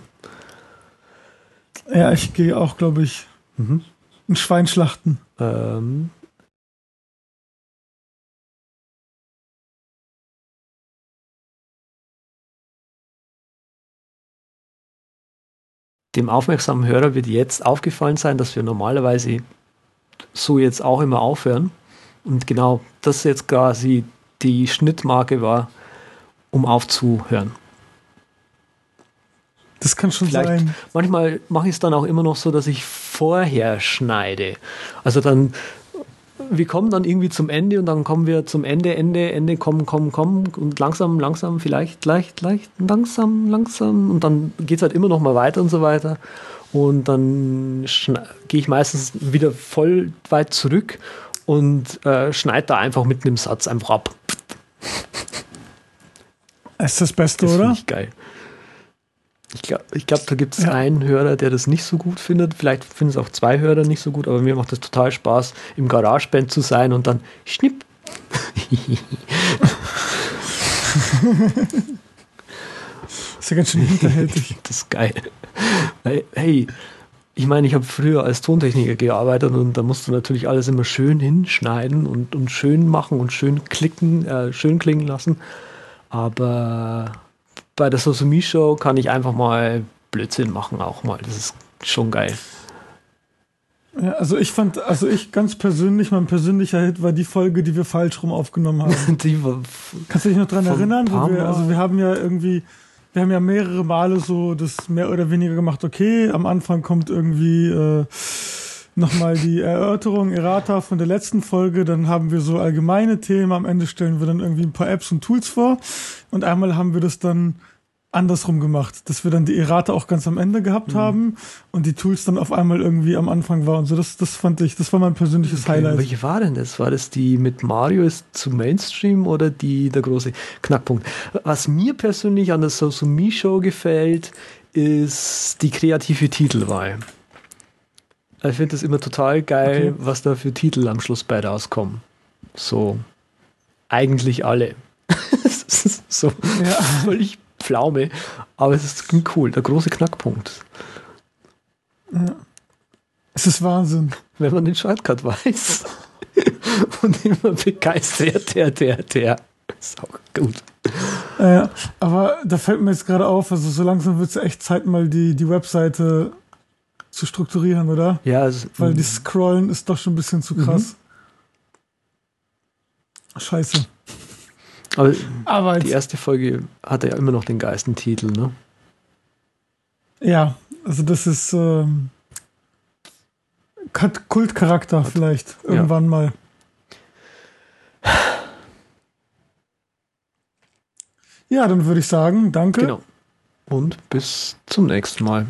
Ja, ich gehe auch, glaube ich, Mhm. ein Schwein schlachten. Ähm, dem aufmerksamen Hörer wird jetzt aufgefallen sein, dass wir normalerweise so jetzt auch immer aufhören. Und genau das jetzt quasi die Schnittmarke war, um aufzuhören. Das kann schon Vielleicht, sein. manchmal mache ich es dann auch immer noch so, dass ich vorher schneide. Also dann, wir kommen dann irgendwie zum Ende und dann kommen wir zum Ende, Ende, Ende, kommen, kommen, kommen und langsam, langsam, vielleicht, leicht, leicht, langsam, langsam und dann geht es halt immer noch mal weiter und so weiter. Und dann gehe ich meistens wieder voll weit zurück und äh, schneide da einfach mitten im Satz einfach ab. Ist das Beste, Das oder? ich geil. Ich glaube, glaub, da gibt es Ja. einen Hörer, der das nicht so gut findet. Vielleicht finden es auch zwei Hörer nicht so gut, aber mir macht es total Spaß, im GarageBand zu sein und dann schnipp. Ist ja ganz schön hinterhältig. [laughs] das ist geil. Hey, ich meine, ich habe früher als Tontechniker gearbeitet und da musst du natürlich alles immer schön hinschneiden und, und schön machen und schön klicken, äh, schön klingen lassen. Aber bei der Sosumi Show kann ich einfach mal Blödsinn machen auch mal. Das ist schon geil. Ja, also ich fand, also ich ganz persönlich, mein persönlicher Hit war die Folge, die wir falsch rum aufgenommen haben. [laughs] Die war Kannst du dich noch dran ein erinnern? wir, also wir haben ja irgendwie, wir haben ja mehrere Male so das mehr oder weniger gemacht, okay, am Anfang kommt irgendwie äh, nochmal die Erörterung, Errata von der letzten Folge, dann haben wir so allgemeine Themen, am Ende stellen wir dann irgendwie ein paar Apps und Tools vor und einmal haben wir das dann andersrum gemacht, dass wir dann die Errata auch ganz am Ende gehabt Mhm. haben und die Tools dann auf einmal irgendwie am Anfang war und so. Das, das fand ich, das war mein persönliches Highlight. Welche war denn das? War das die mit Mario ist zu Mainstream oder die der große Knackpunkt? Was mir persönlich an der Sosumi Show gefällt, ist die kreative Titelwahl. Ich finde das immer total geil, Okay. was da für Titel am Schluss bei rauskommen. So, eigentlich alle. [laughs] So Ja. völlig Pflaume, aber es ist cool, der große Knackpunkt. Es ist Wahnsinn. wenn man den Shortcut weiß [laughs] und immer begeistert, der, der, der. Ist auch gut. Äh, aber da fällt mir jetzt gerade auf, also so langsam wird es echt Zeit, mal die, die Webseite zu strukturieren, oder? Ja, also, Weil das Scrollen ist doch schon ein bisschen zu krass. Scheiße. Aber Aber die erste Folge hatte ja immer noch den geilsten Titel, ne? Ja, also das ist ähm, hat Kultcharakter vielleicht irgendwann ja. mal. Ja, dann würde ich sagen, danke. Genau. Und bis zum nächsten Mal.